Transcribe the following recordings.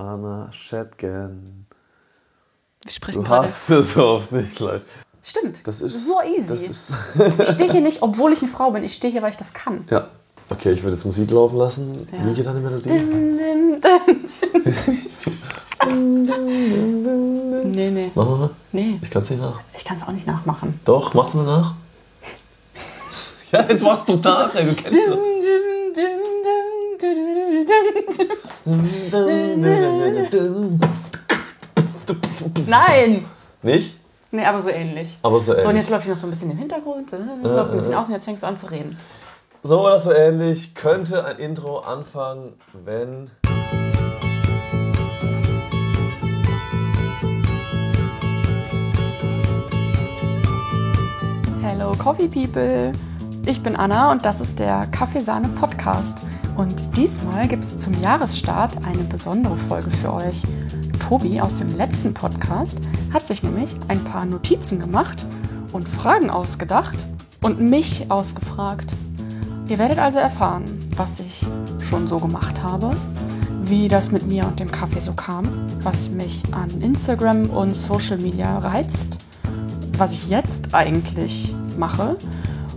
Anna Schetgen. Wir sprechen Du gerade. hast es so oft nicht live. Stimmt. Das ist so easy. Das ist, ich stehe hier nicht, obwohl ich eine Frau bin. Ich stehe hier, weil ich das kann. ja. Okay, ich würde jetzt Musik laufen lassen. Ja. Wie geht deine Melodie? Dun, dun, dun. nee, nee. Mach mal. Nee, Ich kann es nicht nach. ich kann es auch nicht nachmachen. Doch, mach's mal nach. ja, jetzt machst du nach, ey, du kennst es. Nein! Nicht? Nee, aber so ähnlich. Aber so So, und ähnlich. jetzt läuft hier noch so ein bisschen im Hintergrund, äh, läuft ein bisschen aus und jetzt fängst du an zu reden. So oder so ähnlich könnte ein Intro anfangen, wenn. Hello Coffee People! Ich bin Anna und das ist der Kaffeesahne Podcast. Und diesmal gibt es zum Jahresstart eine besondere Folge für euch. Tobi aus dem letzten Podcast hat sich nämlich ein paar Notizen gemacht und Fragen ausgedacht und mich ausgefragt. Ihr werdet also erfahren, was ich schon so gemacht habe, wie das mit mir und dem Kaffee so kam, was mich an Instagram und Social Media reizt was ich jetzt eigentlich mache.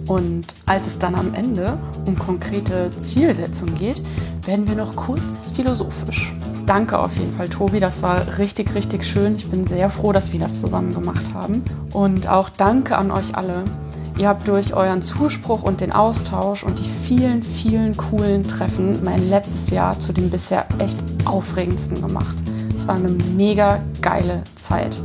Und als es dann am Ende um konkrete Zielsetzungen geht, werden wir noch kurz philosophisch. Danke auf jeden Fall, Tobi. Das war richtig, richtig schön. Ich bin sehr froh, dass wir das zusammen gemacht haben. Und auch danke an euch alle. Ihr habt durch euren Zuspruch und den Austausch und die vielen, vielen coolen Treffen mein letztes Jahr zu dem bisher echt aufregendsten gemacht. Es war eine mega geile Zeit.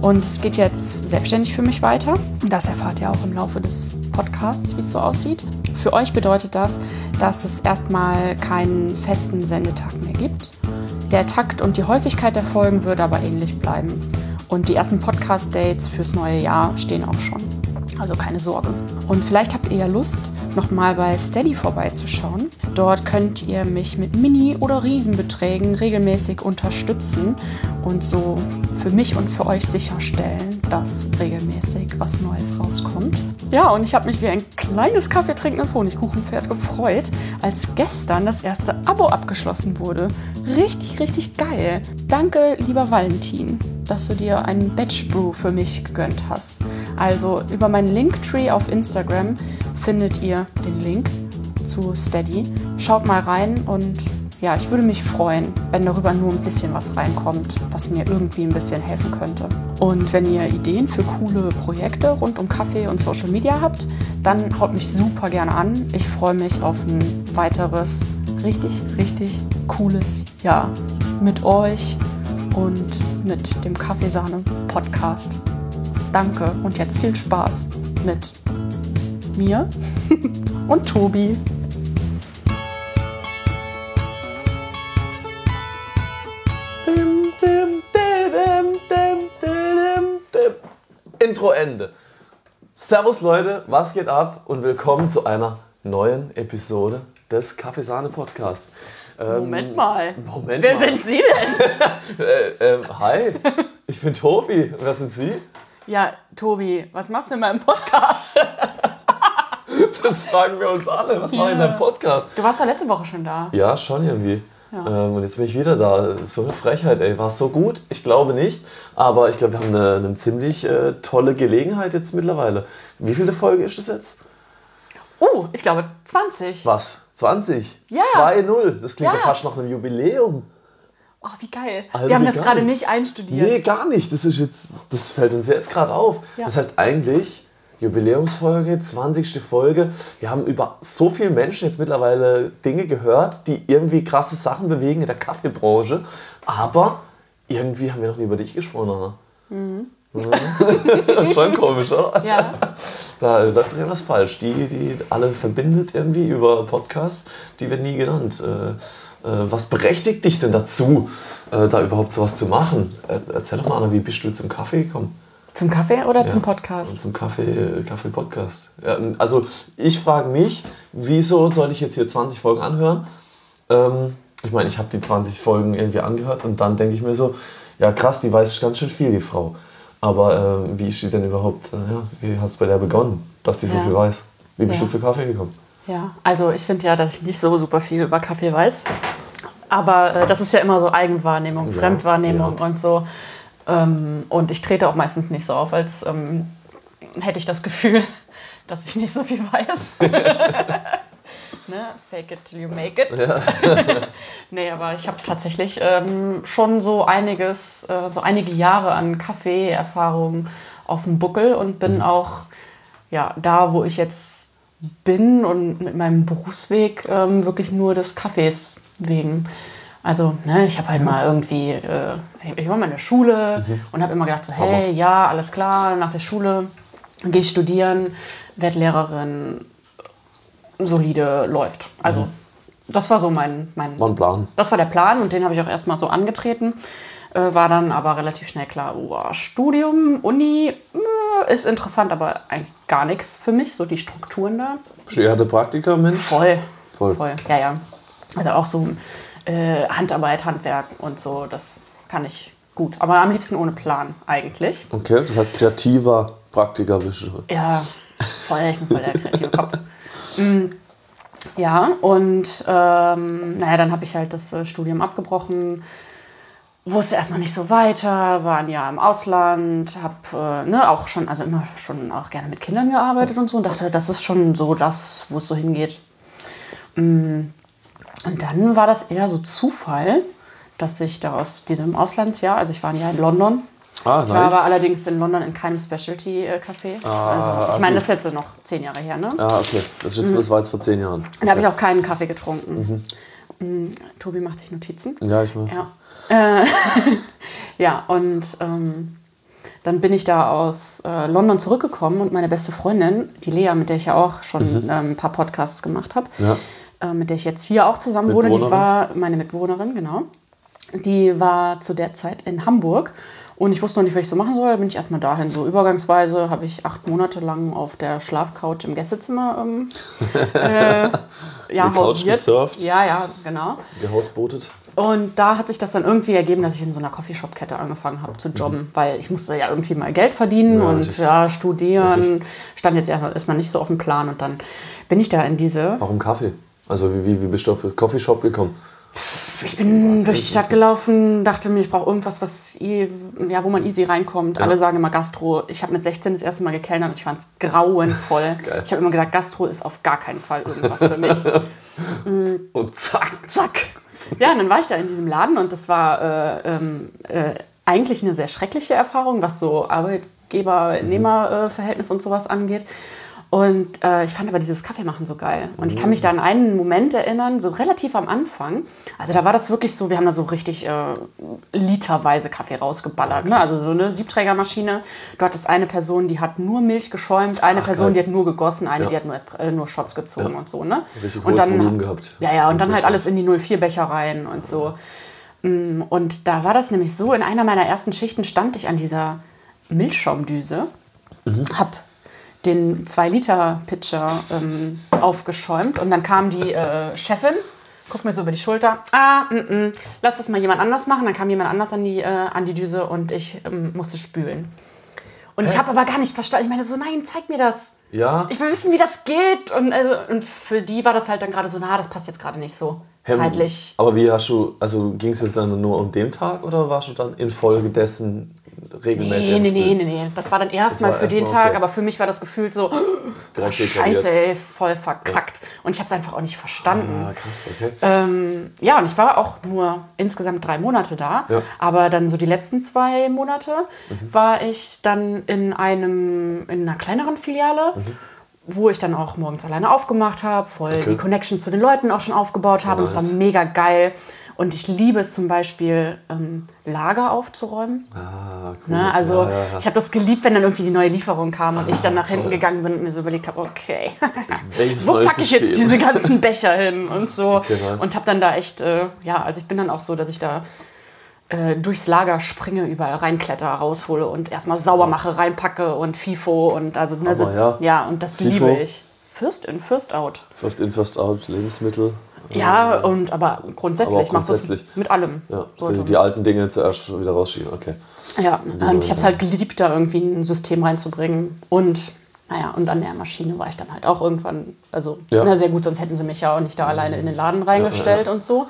Und es geht jetzt selbstständig für mich weiter. Das erfahrt ihr auch im Laufe des Podcasts, wie es so aussieht. Für euch bedeutet das, dass es erstmal keinen festen Sendetag mehr gibt. Der Takt und die Häufigkeit der Folgen wird aber ähnlich bleiben. Und die ersten Podcast-Dates fürs neue Jahr stehen auch schon. Also keine Sorge. Und vielleicht habt ihr ja Lust, nochmal bei Steady vorbeizuschauen. Dort könnt ihr mich mit Mini- oder Riesenbeträgen regelmäßig unterstützen und so für mich und für euch sicherstellen, dass regelmäßig was Neues rauskommt. Ja, und ich habe mich wie ein kleines kaffeetrinkendes Honigkuchenpferd gefreut, als gestern das erste Abo abgeschlossen wurde. Richtig, richtig geil. Danke, lieber Valentin, dass du dir einen Batch Brew für mich gegönnt hast. Also über meinen Linktree auf Instagram findet ihr den Link zu Steady. Schaut mal rein und ja, ich würde mich freuen, wenn darüber nur ein bisschen was reinkommt, was mir irgendwie ein bisschen helfen könnte. Und wenn ihr Ideen für coole Projekte rund um Kaffee und Social Media habt, dann haut mich super gerne an. Ich freue mich auf ein weiteres richtig, richtig cooles Jahr mit euch und mit dem Kaffeesahne Podcast. Danke und jetzt viel Spaß mit mir und Tobi. Intro Ende. Servus Leute, was geht ab und willkommen zu einer neuen Episode des Kaffeesahne Podcasts. Ähm, Moment mal. Moment Wer mal. sind Sie denn? Äh, ähm, hi, ich bin Tobi. Wer sind Sie? Ja, Tobi, was machst du in meinem Podcast? Das fragen wir uns alle. Was mache ich in deinem Podcast? Du warst doch letzte Woche schon da. Ja, schon irgendwie. Ähm, und jetzt bin ich wieder da. So eine Frechheit, ey. War es so gut? Ich glaube nicht. Aber ich glaube, wir haben eine, eine ziemlich äh, tolle Gelegenheit jetzt mittlerweile. Wie viele Folge ist das jetzt? Oh, ich glaube 20. Was? 20? Ja. 2-0. Das klingt Ja. ja fast nach einem Jubiläum. Oh, wie geil. Alter, Wir haben das gerade nicht einstudiert. Nee, gar nicht. Das ist jetzt, das fällt uns jetzt gerade auf. Ja. Das heißt eigentlich Jubiläumsfolge, 20. Folge. Wir haben über so viele Menschen jetzt mittlerweile Dinge gehört, die irgendwie krasse Sachen bewegen in der Kaffeebranche. Aber irgendwie haben wir noch nie über dich gesprochen, Anna. Mhm. Schon komisch, oder? Ja. Da läuft doch irgendwas falsch. Die, die alle verbindet irgendwie über Podcasts, die wird nie genannt. Äh, äh, was berechtigt dich denn dazu, äh, da überhaupt sowas zu machen? Äh, erzähl doch mal, Anna, wie bist du zum Kaffee gekommen? Zum Kaffee oder zum Ja. Podcast? Und zum Kaffee, Kaffee Podcast. Ja, also ich frage mich, wieso soll ich jetzt hier 20 Folgen anhören? Ähm, ich meine, ich habe die 20 Folgen irgendwie angehört und dann denke ich mir so, ja krass, die weiß ganz schön viel, die Frau. Aber ähm, wie ist die denn überhaupt, äh, ja, wie hat es bei der begonnen, dass die so Ja. viel weiß? Wie bist du zu Kaffee gekommen? Ja, also ich finde ja, dass ich nicht so super viel über Kaffee weiß. Aber äh, das ist ja immer so Eigenwahrnehmung, Fremdwahrnehmung und so. Ähm, und ich trete auch meistens nicht so auf, als ähm, hätte ich das Gefühl, dass ich nicht so viel weiß. ne? Fake it till you make it. Ja. Nee, aber ich habe tatsächlich ähm, schon so einiges, äh, so einige Jahre an Kaffee-Erfahrung auf dem Buckel und bin auch ja, da, wo ich jetzt bin und mit meinem Berufsweg ähm, wirklich nur des Kaffees wegen. Also, ne, ich habe halt mal irgendwie, äh, ich war mal in der Schule und habe immer gedacht, so, hey, ja, alles klar, nach der Schule gehe ich studieren, werde Lehrerin, solide läuft. Also, das war so mein, mein War ein Plan. das war der Plan und den habe ich auch erstmal so angetreten. Äh, war dann aber relativ schnell klar, oh, Studium, Uni äh, ist interessant, aber eigentlich gar nichts für mich, so die Strukturen da. Eher der Praktiker, Mensch? Voll. Voll. Voll. Ja, ja. Also auch so äh, Handarbeit, Handwerk und so, das kann ich gut. Aber am liebsten ohne Plan eigentlich. Okay, das heißt kreativer Praktiker bist du. Ja, voll, ich bin voll der kreative Kopf. Mm, Ja, und ähm, naja, dann habe ich halt das äh, Studium abgebrochen, wusste erstmal nicht so weiter, war ein Jahr im Ausland, habe äh, ne, auch schon, also immer schon auch gerne mit Kindern gearbeitet und so und dachte, das ist schon so das, wo es so hingeht. Mm, Und dann war das eher so Zufall, dass ich da aus diesem Auslandsjahr, also ich war ein Jahr in London, Ah, ich war aber nice. allerdings in London in keinem Specialty-Café. also, ich also- meine, das ist jetzt noch zehn Jahre her, ne? Ah, okay. Das, ist jetzt, das war jetzt vor zehn Jahren. Da habe ich auch keinen Kaffee getrunken. Mm, Tobi macht sich Notizen. Ja, ich mach. Ja, äh, ja und ähm, dann bin ich da aus äh, London zurückgekommen und meine beste Freundin, die Lea, mit der ich ja auch schon ähm, ein paar Podcasts gemacht habe, Ja. Äh, mit der ich jetzt hier auch zusammen wohne, die war meine Mitbewohnerin, genau. Die war zu der Zeit in Hamburg und ich wusste noch nicht, was ich so machen soll. Da bin ich erstmal dahin. So übergangsweise habe ich acht Monate lang auf der Schlafcouch im Gästezimmer ähm, äh, ja, Couch gesurft? Ja, ja, genau. Gehausbotet. Und da hat sich das dann irgendwie ergeben, dass ich in so einer Coffeeshop-Kette angefangen habe zu jobben, weil ich musste ja irgendwie mal Geld verdienen Mhm. Ja, und richtig. ja, studieren. Stand jetzt erstmal nicht so auf dem Plan und dann bin ich da in diese. Warum Kaffee? Also wie, wie, wie bist du auf den Coffeeshop gekommen? Ich bin durch die Stadt gelaufen, dachte mir, ich brauche irgendwas, was ja, wo man easy reinkommt. Alle sagen immer Gastro. Ich habe mit 16 das erste Mal gekellnert und ich fand es grauenvoll. Geil. ich habe immer gesagt, Gastro ist auf gar keinen Fall irgendwas für mich. Und zack. Zack. Ja, und dann war ich da in diesem Laden und das war äh, ähm, äh, eigentlich eine sehr schreckliche Erfahrung, was so Arbeitgeber-Nehmer-Verhältnis und sowas angeht. Und äh, ich fand aber dieses Kaffeemachen so geil. Und ich kann mich da an einen Moment erinnern, so relativ am Anfang. Also da war das wirklich so, wir haben da so richtig äh, literweise Kaffee rausgeballert. Ne? Also so eine Siebträgermaschine. Du hattest eine Person, die hat nur Milch geschäumt, eine Person, geil. die hat nur gegossen, eine, Ja. die hat nur, Espr- äh, nur Shots gezogen und so. Ne? Richtig und dann, Volumen gehabt. Ja, ja, und dann Wirklich. halt alles in die 04-Becher rein und so. Mm, Und da war das nämlich so, in einer meiner ersten Schichten stand ich an dieser Milchschaumdüse, hab den 2-Liter-Pitcher ähm, aufgeschäumt und dann kam die äh, Chefin, guckt mir so über die Schulter, ah, mm, mm, lass das mal jemand anders machen. Dann kam jemand anders an die, äh, an die Düse und ich ähm, musste spülen. Und ich habe aber gar nicht verstanden. Ich meine so, nein, zeig mir das. Ja. Ich will wissen, wie das geht. Und, also, und für die war das halt dann gerade so, na, das passt jetzt gerade nicht so Hä, zeitlich. Aber wie hast du, also ging es jetzt dann nur um den Tag oder warst du dann infolgedessen regelmäßig Nee, nee, nee, nee, nee. Das war dann erstmal für den Tag, okay. aber für mich war das Gefühl so, oh, scheiße, ey, voll verkackt. Und ich habe es einfach auch nicht verstanden. Ah, krass, okay. Ähm, ja, und ich war auch nur insgesamt drei Monate da. Ja. Aber dann so die letzten zwei Monate Mhm. war ich dann in einem in einer kleineren Filiale, Mhm. wo ich dann auch morgens alleine aufgemacht habe, voll Okay. die Connection zu den Leuten auch schon aufgebaut habe. Und es war nice. mega geil. Und ich liebe es zum Beispiel, ähm, Lager aufzuräumen. Ah, cool. Ne? Also ja, ja, ich habe das geliebt, wenn dann irgendwie die neue Lieferung kam und ich dann nach hinten gegangen bin und mir so überlegt habe, okay, wo packe ich jetzt diese ganzen Becher hin und so. Okay. Und habe dann da echt, äh, ja, also ich bin dann auch so, dass ich da äh, durchs Lager springe, überall reinkletter, raushole und erstmal sauber mache, reinpacke und FIFO und also ne, so, ja. ja, und das FIFO. liebe ich. First in, first out. First in, first out, Lebensmittel. Ja, und aber grundsätzlich, Aber auch ich mache das grundsätzlich. mit allem. Ja, die, die alten Dinge zuerst wieder rausschieben, okay. Ja, und ich habe es halt geliebt, da irgendwie ein System reinzubringen. Und naja, und an der Maschine war ich dann halt auch irgendwann, also Ja. na, sehr gut, sonst hätten sie mich ja auch nicht da alleine in den Laden reingestellt und so.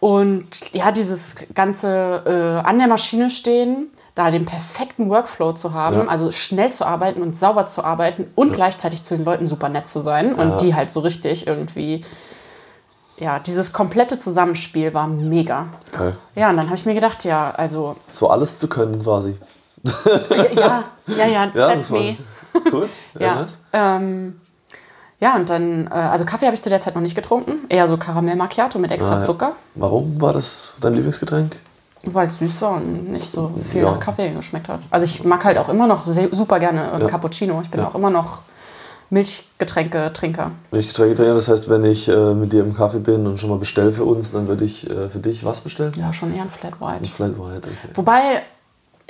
Und ja, dieses ganze äh, an der Maschine stehen, da den perfekten Workflow zu haben, Ja. also schnell zu arbeiten und sauber zu arbeiten und gleichzeitig zu den Leuten super nett zu sein und Ja. die halt so richtig irgendwie, ja, dieses komplette Zusammenspiel war mega. Geil. Ja, und dann habe ich mir gedacht, ja, also, So alles zu können quasi. ja, ja, ja, Ja, that's me. cool. Ja, Ja, nice. ähm, ja, und dann, äh, also Kaffee habe ich zu der Zeit noch nicht getrunken, eher so Karamell Macchiato mit extra Ah, ja. Zucker, Warum war das dein Lieblingsgetränk? weil es süß war und nicht so viel Ja. nach Kaffee geschmeckt hat. Also ich mag halt auch immer noch sehr, super gerne Ja. Cappuccino. Ich bin auch immer noch Milchgetränke-Trinker. Milchgetränke trinken, das heißt, wenn ich äh, mit dir im Kaffee bin und schon mal bestelle für uns, dann würde ich äh, für dich was bestellen? Ja, schon eher ein Flat White. Ein Flat White, okay. Wobei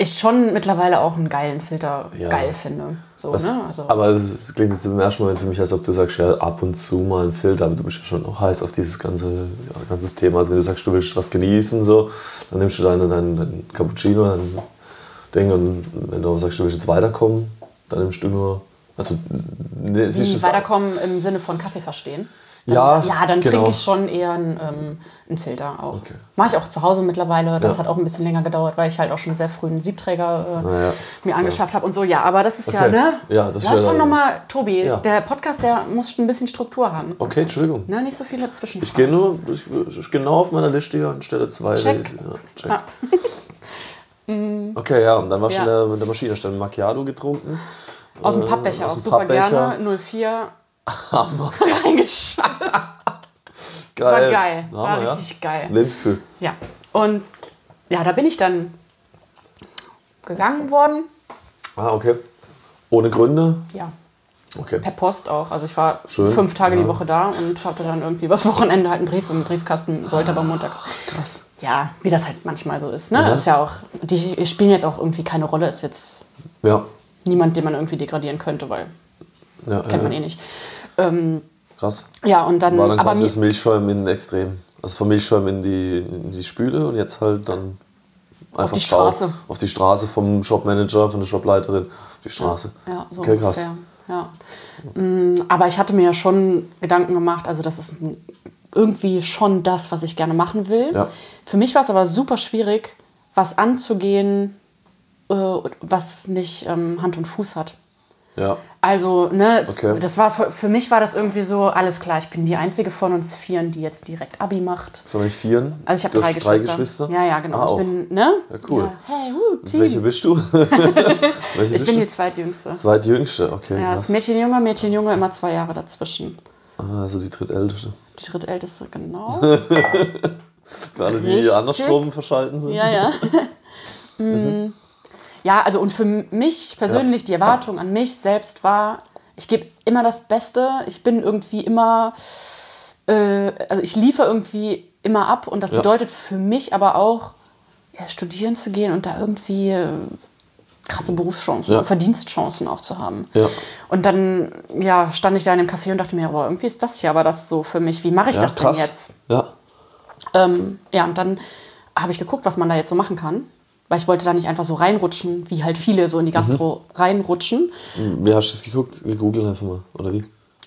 ich schon mittlerweile auch einen geilen Filter Ja. geil finde. So, Was, ne? also, aber es klingt jetzt im ersten Moment für mich, als ob du sagst, ja, ab und zu mal ein Filter, aber du bist ja schon auch heiß auf dieses ganze ja, ganzes Thema. Also wenn du sagst, du willst was genießen, so, dann nimmst du deinen dein, dein Cappuccino, dein Ding und wenn du sagst, du willst jetzt weiterkommen, dann nimmst du nur, also ne, siehst du wie es- weiterkommen im Sinne von Kaffee verstehen. Dann, Ja, ja, dann genau. trinke ich schon eher einen, ähm, einen Filter auch. Okay. Mache ich auch zu Hause mittlerweile. Das Ja. hat auch ein bisschen länger gedauert, weil ich halt auch schon sehr früh einen Siebträger äh, Ah, ja. mir angeschafft habe und so. Ja, aber das ist ja, Okay. ne? Ja, das Lass doch dann- nochmal, Tobi, Ja. der Podcast, der muss ein bisschen Struktur haben. Okay, Entschuldigung. Ne? Nicht so viele Ich Zwischenfragen. gehe nur, ich, ich genau auf meiner Liste hier an Stelle 2. Check. Ja, check. Ah. Okay, ja, und dann war Ja. schon der, mit der Maschine stand Macchiato getrunken. Aus dem Äh, Pappbecher aus auch super Pappbecher. gerne. 04 reingeschüttet. Geil. Das war geil. War Hammer, ja. richtig geil. Lebenskühl. Ja. Und ja, da bin ich dann gegangen worden. Ah, okay. Ohne Gründe? Ja, Okay. per Post auch. Also ich war Schön, fünf Tage ja. die Woche da und hatte dann irgendwie übers Wochenende halt einen Brief im Briefkasten, sollte aber montags. Krass. Ja, wie das halt manchmal so ist. Ne? Ja. Ist ja auch, die spielen jetzt auch irgendwie keine Rolle, ist jetzt Ja. Niemand, den man irgendwie degradieren könnte, weil ja kennt man ja. eh nicht. Ähm, Krass. ja, und dann, War dann aber quasi das Milchschäumen in Extrem. Also vom Milchschäumen in die, in die Spüle und jetzt halt dann einfach die drauf. Straße. Auf die Straße vom Shopmanager, von der Shopleiterin. Auf die Straße. Ja, so okay, krass. ungefähr. Ja. Mm, Aber ich hatte mir ja schon Gedanken gemacht, also das ist irgendwie schon das, was ich gerne machen will. Ja. Für mich war es aber super schwierig, was anzugehen, was nicht ähm, Hand und Fuß hat. Ja. Also, ne, Okay. das war für, für mich war das irgendwie so, alles klar, ich bin die einzige von uns Vieren, die jetzt direkt Abi macht. Von euch Vieren? Also ich habe drei Geschwister. drei Geschwister. Ja, ja, genau. Ah, ich bin, ne? Ja, cool. Ja, hey, Team. Welche bist du? Welche ich bist bin du? die zweitjüngste. Zweitjüngste, okay. Ja, das Mädchen Junge, Mädchen Junge, immer zwei Jahre dazwischen. Ah, also die drittälteste. Die drittälteste, genau. Für alle, die Richtig. andersrum verschalten sind. ja, ja. Mm. Ja, also und für mich persönlich, die Erwartung an mich selbst war, ich gebe immer das Beste. Ich bin irgendwie immer, äh, also ich liefere irgendwie immer ab und das Ja. bedeutet für mich aber auch, ja, studieren zu gehen und da irgendwie äh, krasse Berufschancen, Ja. Verdienstchancen auch zu haben. Ja. Und dann ja, stand ich da in dem Café und dachte mir, boah, irgendwie ist das hier aber das so für mich. Wie mache ich Ja, das krass. denn jetzt? Ja. Ähm, ja, und dann habe ich geguckt, was man da jetzt so machen kann. Weil ich wollte da nicht einfach so reinrutschen, wie halt viele so in die Gastro Mhm. reinrutschen. Wie hast du es geguckt? Gegoogelt einfach mal, oder wie?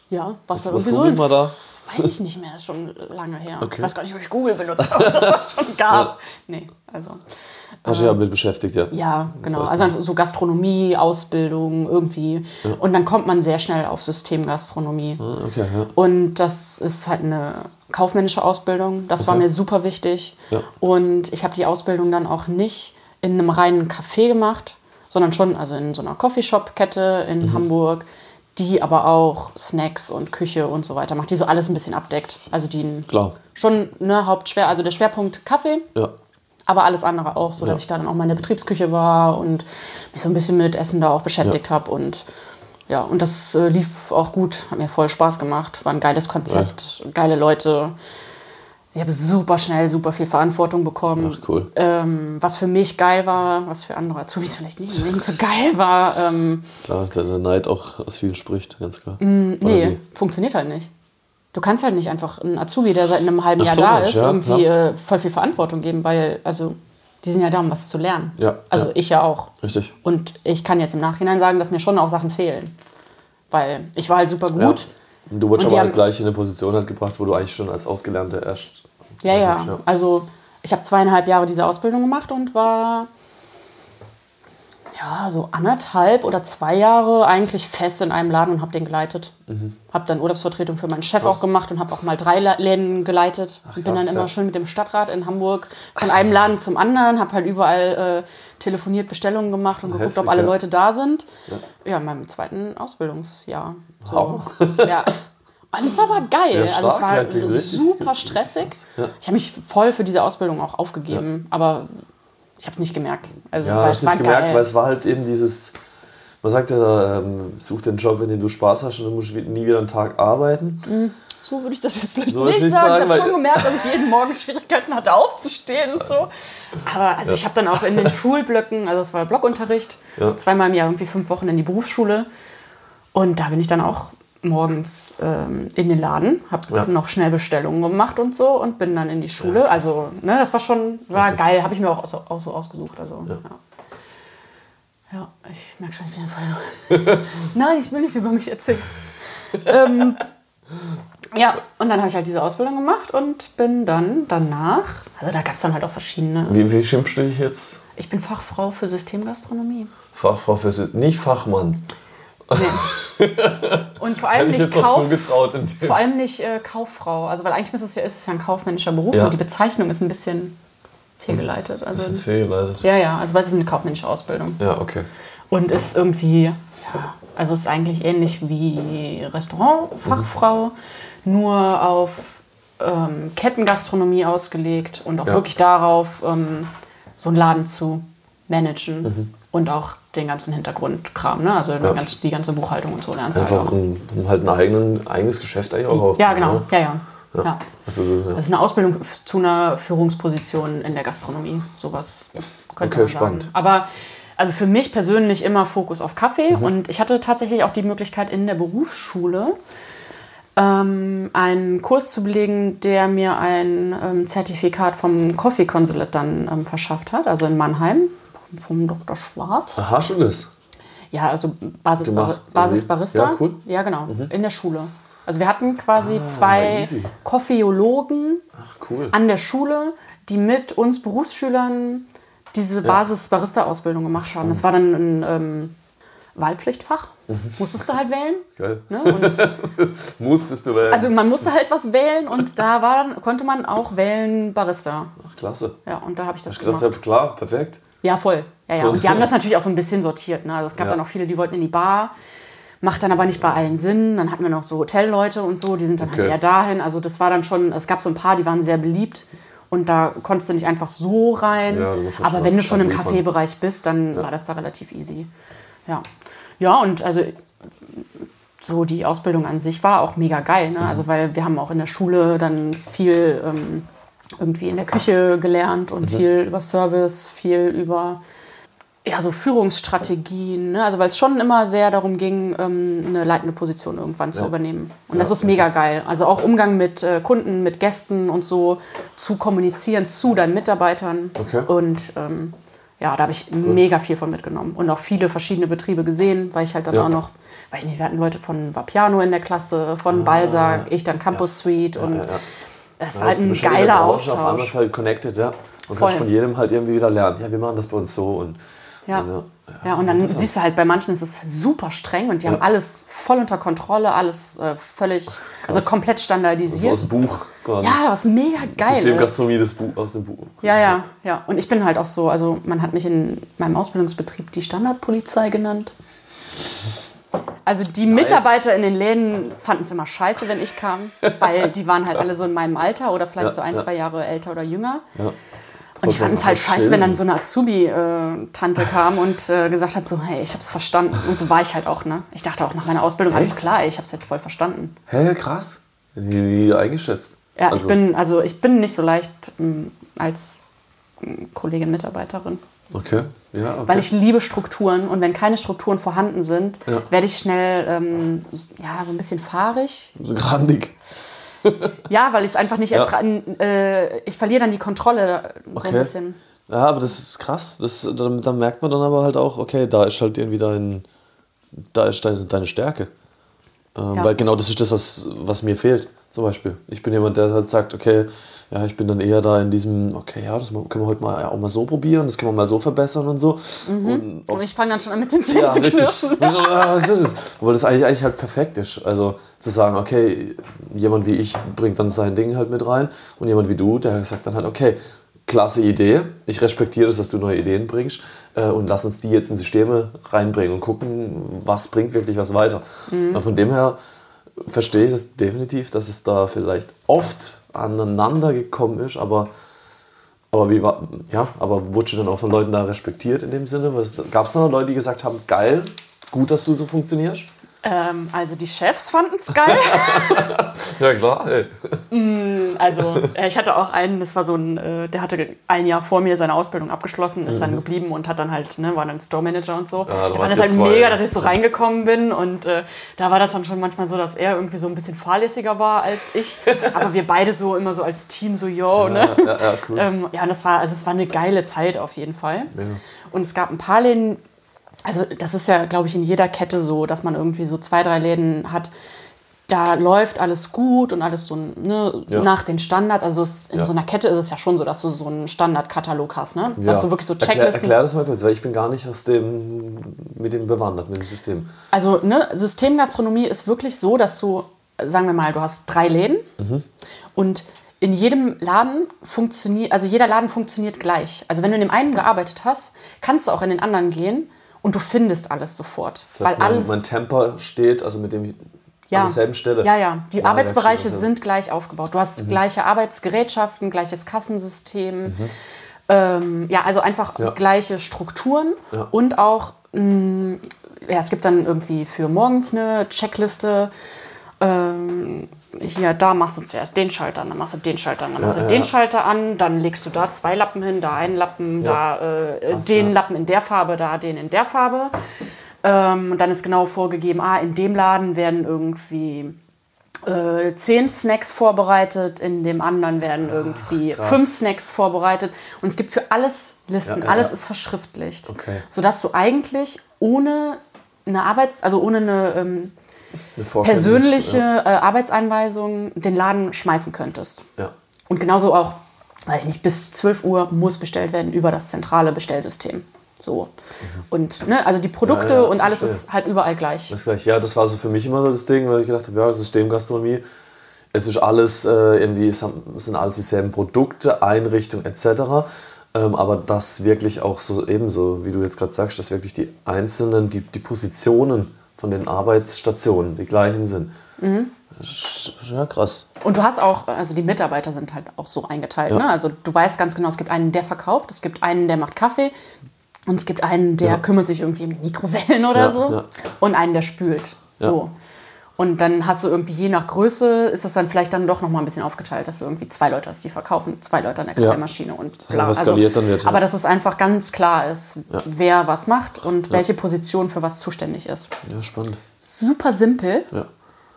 Ja, was, Was googelt in- man da? Weiß ich nicht mehr, ist schon lange her. Okay. Ich weiß gar nicht, ob ich Google benutzt habe, das das schon gab. Nee, also. Hast du ja mit beschäftigt, ja. Ja, genau. Also so Gastronomie, Ausbildung irgendwie. Und dann kommt man sehr schnell auf Systemgastronomie. Ah, Okay, ja. Und das ist halt eine kaufmännische Ausbildung. Das war Okay. mir super wichtig. Ja. Und ich habe die Ausbildung dann auch nicht in einem reinen Café gemacht, sondern schon also in so einer Coffeeshop-Kette in Mhm. Hamburg, die aber auch Snacks und Küche und so weiter macht, die so alles ein bisschen abdeckt. Also die Klar. schon ne, Hauptschwer, also der Schwerpunkt Kaffee, Ja. aber alles andere auch, so dass Ja. ich da dann auch mal in der Betriebsküche war und mich so ein bisschen mit Essen da auch beschäftigt habe und ja, und das äh, lief auch gut, hat mir voll Spaß gemacht, war ein geiles Konzept, geile Leute. Ich habe super schnell super viel Verantwortung bekommen. Ach, cool. Ähm, was für mich geil war, was für andere Azubis vielleicht nicht, nicht so geil war, ähm, Klar, der, der Neid auch aus vielen spricht, ganz klar. Oder Mm, nee, funktioniert halt nicht. Du kannst halt nicht einfach einen Azubi, der seit einem halben Ach Jahr so, da ist, ja, irgendwie äh, voll viel Verantwortung geben, weil, also, die sind ja da, um was zu lernen. Ja, Also ja. ich ja auch. Richtig. Und ich kann jetzt im Nachhinein sagen, dass mir schon auch Sachen fehlen. Weil ich war halt super gut. Ja. Und du wurdest aber halt gleich in eine Position halt gebracht, wo du eigentlich schon als Ausgelernter erst Ja, ja. Also ich habe zweieinhalb Jahre diese Ausbildung gemacht und war ja so anderthalb oder zwei Jahre eigentlich fest in einem Laden und habe den geleitet. Habe dann Urlaubsvertretung für meinen Chef Mhm. Krass. auch gemacht und habe auch mal drei Läden geleitet. und bin krass, dann immer ja. schön mit dem Stadtrat in Hamburg von einem Laden zum anderen, habe halt überall äh, telefoniert, Bestellungen gemacht und geguckt, Heftig, ob alle ja. Leute da sind. Ja, in meinem zweiten Ausbildungsjahr. So. Wow. Ja. Und es war aber geil. Ja, also es war ja, super stressig. Ja. Ich habe mich voll für diese Ausbildung auch aufgegeben, aber ich habe es nicht gemerkt. Also, Ja, weil hast es nicht gemerkt, geil. weil es war halt eben dieses, man sagt ja, ähm, such den Job, in dem du Spaß hast und dann musst du nie wieder einen Tag arbeiten. so würde ich das jetzt vielleicht So nicht ich nicht sagen. sagen, ich habe schon gemerkt, dass ich jeden Morgen Schwierigkeiten hatte, aufzustehen und so. Aber also ich habe dann auch in den Schulblöcken, also es war Blockunterricht, Ja. zweimal im Jahr irgendwie fünf Wochen in die Berufsschule. Und da bin ich dann auch morgens ähm, in den Laden, habe Ja. noch schnell Bestellungen gemacht und so und bin dann in die Schule. also, ne, das war schon, war Richtig. geil, habe ich mir auch so, auch so ausgesucht. Also, ja. ja. ich merke schon, ich bin voll. Nein, ich will nicht über mich erzählen. ähm, ja, und dann habe ich halt diese Ausbildung gemacht und bin dann danach, also da gab es dann halt auch verschiedene. Wie, wie schimpfst du dich jetzt? Ich bin Fachfrau für Systemgastronomie. Fachfrau für nicht Fachmann. Nee. Und vor allem nicht Kauf, vor allem nicht äh, Kauffrau. Also weil eigentlich ist es ja, ist es ja ein kaufmännischer Beruf Ja. und die Bezeichnung ist ein bisschen fehlgeleitet. Also, ist fehlgeleitet. ja, ja, also weil es ist eine kaufmännische Ausbildung. Ja, okay. Und ist irgendwie, ja, also ist eigentlich ähnlich wie Restaurantfachfrau, nur auf ähm, Kettengastronomie ausgelegt und auch Ja. wirklich darauf, ähm, so einen Laden zu managen Mhm. und auch den ganzen Hintergrundkram, ne? also Ja. die ganze- die ganze Buchhaltung und so lernst du halt Einfach auch. um, um halt ein eigenen, eigenes Geschäft eigentlich auch Ja, aufzubauen. genau, ne? ja, ja. Ja. ja. Also, ja. Das ist eine Ausbildung zu einer Führungsposition in der Gastronomie. Sowas könnte Okay, man sagen. spannend. Aber also für mich persönlich immer Fokus auf Kaffee. Mhm. Und ich hatte tatsächlich auch die Möglichkeit in der Berufsschule ähm, einen Kurs zu belegen, der mir ein ähm, Zertifikat vom Coffee Consulate dann ähm, verschafft hat, also in Mannheim vom Dr. Schwarz. Hast du das? Ja, also Basisbar Gemacht, Basisbarista. ja, cool. Mhm. Ja, genau, in der Schule. Also wir hatten quasi zwei Ah, easy. Koffeologen Ach, cool. an der Schule, die mit uns Berufsschülern diese Basis-Barista-Ausbildung gemacht haben. Das war dann ein ähm, Wahlpflichtfach. Mhm. Musstest du halt wählen. Geil. Ne? Musstest du wählen. also man musste halt was wählen und da war dann, konnte man auch wählen Barista. Ach, klasse. Ja, und da habe ich das Ich gedacht, gemacht. hab, klar, perfekt. Ja, voll. Ja, ja. So. Und die haben das natürlich auch so ein bisschen sortiert. Ne? Also es gab Ja. dann auch viele, die wollten in die Bar. Macht dann aber nicht bei allen Sinn. Dann hatten wir noch so Hotelleute und so, die sind dann Okay. halt eher dahin. Also das war dann schon, es gab so ein paar, die waren sehr beliebt. Und da konntest du nicht einfach so rein. Ja, aber wenn du schon im. Kaffeebereich bist, dann war das da relativ easy. Ja. Ja, und also so die Ausbildung an sich war auch mega geil. Mhm. Ne? Also weil wir haben auch in der Schule dann viel ähm, irgendwie in der Küche gelernt Mhm. und viel über Service, viel über ja, so Führungsstrategien. Ne? Also weil es schon immer sehr darum ging, ähm, eine leitende Position irgendwann zu Ja. übernehmen. Und Ja, das ist mega geil. Also auch Umgang mit äh, Kunden, mit Gästen und so zu kommunizieren zu deinen Mitarbeitern. Okay. Und ähm, ja, da habe ich mega viel von mitgenommen. Und auch viele verschiedene Betriebe gesehen, weil ich halt dann Ja. auch noch, weiß ich nicht, wir hatten Leute von Vapiano in der Klasse, von Balzac, ich dann Campus Suite und Ah. Das Ja, war halt ein geiler Branche Auf einmal Austausch. halt connected, ja. Und Voll. kannst von jedem halt irgendwie wieder lernen. Ja, wir machen das bei uns so. Und, Ja. und Ja, und dann siehst du halt, bei manchen ist es super streng und die haben alles voll unter Kontrolle, alles äh, völlig, also komplett so standardisiert. aus dem Buch quasi. Ja, was mega geil ist. Systemgastronomie das Buch, aus dem Buch. Ja, ja, ja. Und ich bin halt auch so, also man hat mich in meinem Ausbildungsbetrieb die Standardpolizei genannt. Also die Mitarbeiter in den Läden fanden es immer scheiße, wenn ich kam, weil die waren halt alle so in meinem Alter oder vielleicht Ja, so ein, ja. zwei Jahre älter oder jünger. Ja. Und ich fand es halt scheiße, wenn dann so eine Azubi-Tante kam und äh, gesagt hat so, hey, ich hab's verstanden. Und so war ich halt auch, ne? Ich dachte auch nach meiner Ausbildung, alles klar, ich hab's jetzt voll verstanden. Hä, krass. Die, die eingeschätzt. Ja, also, ich bin, also ich bin nicht so leicht ähm, als ähm, Kollegin, Mitarbeiterin. Okay, ja, okay. Weil ich liebe Strukturen und wenn keine Strukturen vorhanden sind, Ja. werde ich schnell ähm, ja, so ein bisschen fahrig. Grandig. Ja, weil ich es einfach nicht Ja. äh, ich verliere dann die Kontrolle so Okay. ein bisschen. Ja, aber das ist krass. Das, da, da merkt man dann aber halt auch, okay, da ist halt irgendwie dein, da ist deine, deine Stärke. Ähm, Ja. Weil genau das ist das, was, was mir fehlt. Zum Beispiel. Ich bin jemand, der halt sagt, okay, ja, ich bin dann eher da in diesem, okay, ja, das können wir heute mal auch mal so probieren, das können wir mal so verbessern und so. Und, und ich fange dann schon an mit den Zähnen ja, zu richtig. knirschen. Ja, was ist das? Obwohl das eigentlich, eigentlich halt perfekt ist. Also zu sagen, okay, jemand wie ich bringt dann sein Ding halt mit rein und jemand wie du, der sagt dann halt, okay, klasse Idee, ich respektiere das, dass du neue Ideen bringst äh, und lass uns die jetzt in Systeme reinbringen und gucken, was bringt wirklich was weiter. Und von dem her verstehe ich es definitiv, dass es da vielleicht oft aneinander gekommen ist, aber aber wie war, ja, aber wurdest du dann auch von Leuten da respektiert in dem Sinne? Gab es da noch Leute, die gesagt haben, geil, gut, dass du so funktionierst? Ähm, also die Chefs fanden es geil. Ja klar, ey. Also äh, ich hatte auch einen, das war so ein, äh, der hatte ein Jahr vor mir seine Ausbildung abgeschlossen, ist dann geblieben und hat dann halt, ne, war dann Store Manager und so. Mhm. da ich fand das halt zwei, mega, ja. dass ich so reingekommen bin und äh, da war das dann schon manchmal so, dass er irgendwie so ein bisschen fahrlässiger war als ich. Aber wir beide so immer so als Team so, yo, ne? Ja, ja, ja, cool. Ähm, ja, und das war, also es war eine geile Zeit auf jeden Fall. Und es gab ein paar Läden, also das ist ja, glaube ich, in jeder Kette so, dass man irgendwie so zwei, drei Läden hat, da läuft alles gut und alles so ne, Ja. nach den Standards. Also es, in Ja. so einer Kette ist es ja schon so, dass du so einen Standardkatalog hast, ne? Ja. Dass du wirklich so Erklär, Checklisten. erklär das mal kurz, weil ich bin gar nicht aus dem, mit dem bewandert, mit dem System. Also ne, Systemgastronomie ist wirklich so, dass du, sagen wir mal, du hast drei Läden Mhm. und in jedem Laden funktioniert, also jeder Laden funktioniert gleich. Also wenn du in dem einen gearbeitet hast, kannst du auch in den anderen gehen und du findest alles sofort. Das heißt, weil mein, alles, mein Temper steht, also mit dem ja, an derselben Stelle. Ja, ja. Die ja, Arbeitsbereiche sind gleich aufgebaut. Du hast gleiche Arbeitsgerätschaften, gleiches Kassensystem. Mhm. Ähm, ja, also einfach Ja. gleiche Strukturen Ja. und auch, mh, ja, es gibt dann irgendwie für morgens eine Checkliste. Ähm, hier, da machst du zuerst den Schalter an, dann machst du den Schalter an, dann machst du ja, den ja. Schalter an, dann legst du da zwei Lappen hin, da einen Lappen, Ja. da äh, Krass, den. Lappen in der Farbe, da den in der Farbe. Ähm, und dann ist genau vorgegeben, ah, in dem Laden werden irgendwie äh, zehn Snacks vorbereitet, in dem anderen werden irgendwie krass. fünf Snacks vorbereitet. Und es gibt für alles Listen, alles ist verschriftlicht. Okay. Sodass du eigentlich ohne eine Arbeits-, also ohne eine ähm, persönliche Ja. äh, Arbeitseinweisung den Laden schmeißen könntest. ja. Und genauso auch, weiß ich nicht, bis 12 Uhr muss bestellt werden über das zentrale Bestellsystem. So. Und ne, also die Produkte Mhm. Ja, und alles verstehe. ist halt überall gleich. Das gleich. Ja, das war so für mich immer so das Ding, weil ich gedacht habe, ja, Systemgastronomie, es ist alles äh, irgendwie, es sind alles dieselben Produkte, Einrichtung etc. Ähm, aber das wirklich auch so ebenso, wie du jetzt gerade sagst, dass wirklich die einzelnen, die, die Positionen von den Arbeitsstationen die gleichen sind. Mhm. Ja krass. Und du hast auch, also die Mitarbeiter sind halt auch so eingeteilt. Ja. Ne? Also du weißt ganz genau, es gibt einen, der verkauft, es gibt einen, der macht Kaffee und es gibt einen, der Ja. kümmert sich irgendwie um die Mikrowellen oder so und einen, der spült. So. Und dann hast du irgendwie je nach Größe ist das dann vielleicht dann doch noch mal ein bisschen aufgeteilt, dass du irgendwie zwei Leute hast, die verkaufen, zwei Leute an der Ja. Kaffeemaschine und bla. was skaliert dann wird, ja. aber dass es einfach ganz klar ist, wer was macht und welche Position für was zuständig ist. Ja, spannend. Super simpel, Ja.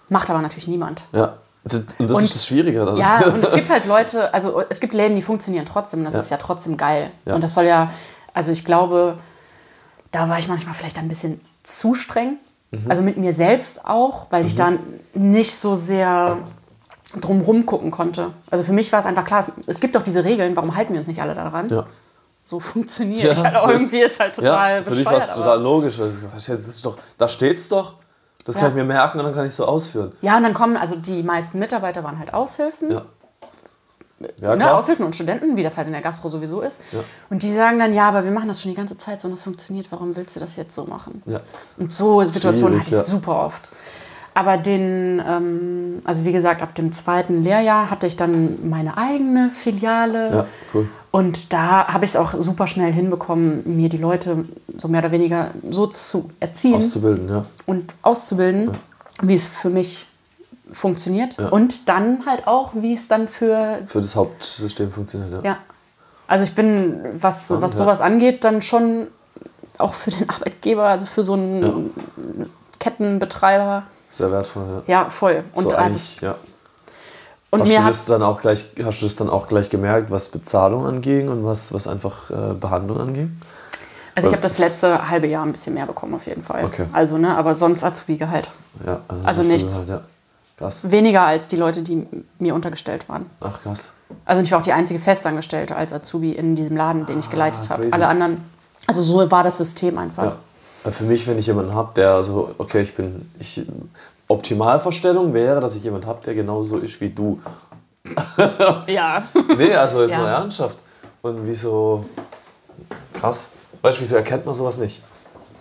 macht aber natürlich niemand. Ja. Das- Und das Und- ist das Schwierige dann. Ja, und es gibt halt Leute, also es gibt Läden, die funktionieren trotzdem. Das Ja. ist ja trotzdem geil. Ja. Und das soll ja, also ich glaube, da war ich manchmal vielleicht ein bisschen zu streng. Mhm. Also mit mir selbst auch, weil ich dann nicht so sehr drumrum gucken konnte. Also für mich war es einfach klar, es, es gibt doch diese Regeln, warum halten wir uns nicht alle daran? ja. So funktioniert. Ja, ich halt irgendwie ist halt total ja, für dich war es total logisch. habe, Das ist doch, da steht's doch. Das kann Ja. ich mir merken und dann kann ich es so ausführen. ja, und dann kommen, also die meisten Mitarbeiter waren halt Aushilfen. Ja. Ja, ne. Aushilfen und Studenten, wie das halt in der Gastro sowieso ist. Ja. Und die sagen dann, ja, aber wir machen das schon die ganze Zeit so und das funktioniert, warum willst du das jetzt so machen? Ja. Und so Situationen hatte ich ja. super oft. Aber den, ähm, also wie gesagt, ab dem zweiten Lehrjahr hatte ich dann meine eigene Filiale. Ja, cool. Und da habe ich es auch super schnell hinbekommen, mir die Leute so mehr oder weniger so zu erziehen Auszubilden, ja. und auszubilden, wie es für mich funktioniert. Ja. Und dann halt auch, wie es dann für Für das Hauptsystem funktioniert, ja. ja. Also ich bin, was, was ja. sowas angeht, dann schon auch für den Arbeitgeber, also für so einen Kettenbetreiber, Sehr wertvoll, ja. ja, voll. Und, so also, ja. und Hast du das dann auch gleich, hast du das dann auch gleich gemerkt, was Bezahlung anging und was, was einfach äh, Behandlung anging? also ich habe das letzte halbe Jahr ein bisschen mehr bekommen auf jeden Fall. Okay. Also, ne, aber sonst Azubi-Gehalt. Ja, Also du nichts. Halt, ja. Krass. Weniger als die Leute, die mir untergestellt waren. Ach, krass. Also ich war auch die einzige Festangestellte als Azubi in diesem Laden, den ich geleitet habe. Alle anderen, also so war das System einfach. Ja. Für mich, wenn ich jemanden habe, der so, okay, ich bin, ich, Optimalvorstellung wäre, dass ich jemanden habe, der genauso ist wie du. Ja. Nee, also jetzt Ja. mal ernsthaft. Und wieso, krass. Weißt du, wieso erkennt man sowas nicht?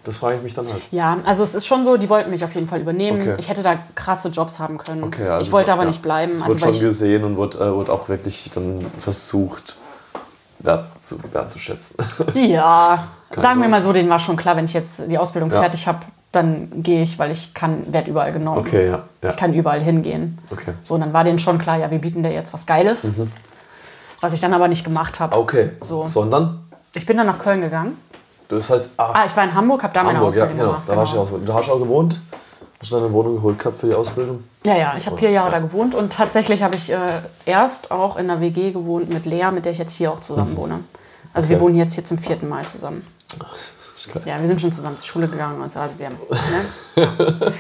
Das frage ich mich dann halt. Ja, also es ist schon so, die wollten mich auf jeden Fall übernehmen. Okay. Ich hätte da krasse Jobs haben können. Okay, also ich wollte aber ja. nicht bleiben. Es Also wird weil schon gesehen und wird, äh, wird auch wirklich dann versucht, wert zu, wertzuschätzen. ja, sagen wir mal so, denen war schon klar, wenn ich jetzt die Ausbildung Ja. fertig habe, dann gehe ich, weil ich kann, werde überall genommen. Okay, ja. ja. Ich kann überall hingehen. Okay. So, und dann war denen schon klar, ja, wir bieten dir jetzt was Geiles. Was ich dann aber nicht gemacht habe. Okay. So. Sondern? Ich bin dann nach Köln gegangen. Das heißt, ah, Ah, ich war in Hamburg, habe da meine Hamburg, ja, Ausbildung genau. gemacht. Da du, genau. auch, du hast auch gewohnt? Hast du eine Wohnung geholt gehabt für die Ausbildung? Ja, ja, ich habe vier Jahre da gewohnt und tatsächlich habe ich äh, erst auch in einer WG gewohnt mit Lea, mit der ich jetzt hier auch zusammen wohne. Also wir Mhm. Okay. wohnen jetzt hier zum vierten Mal zusammen. Ja, wir sind schon zusammen zur Schule gegangen und so. Also wir, ne?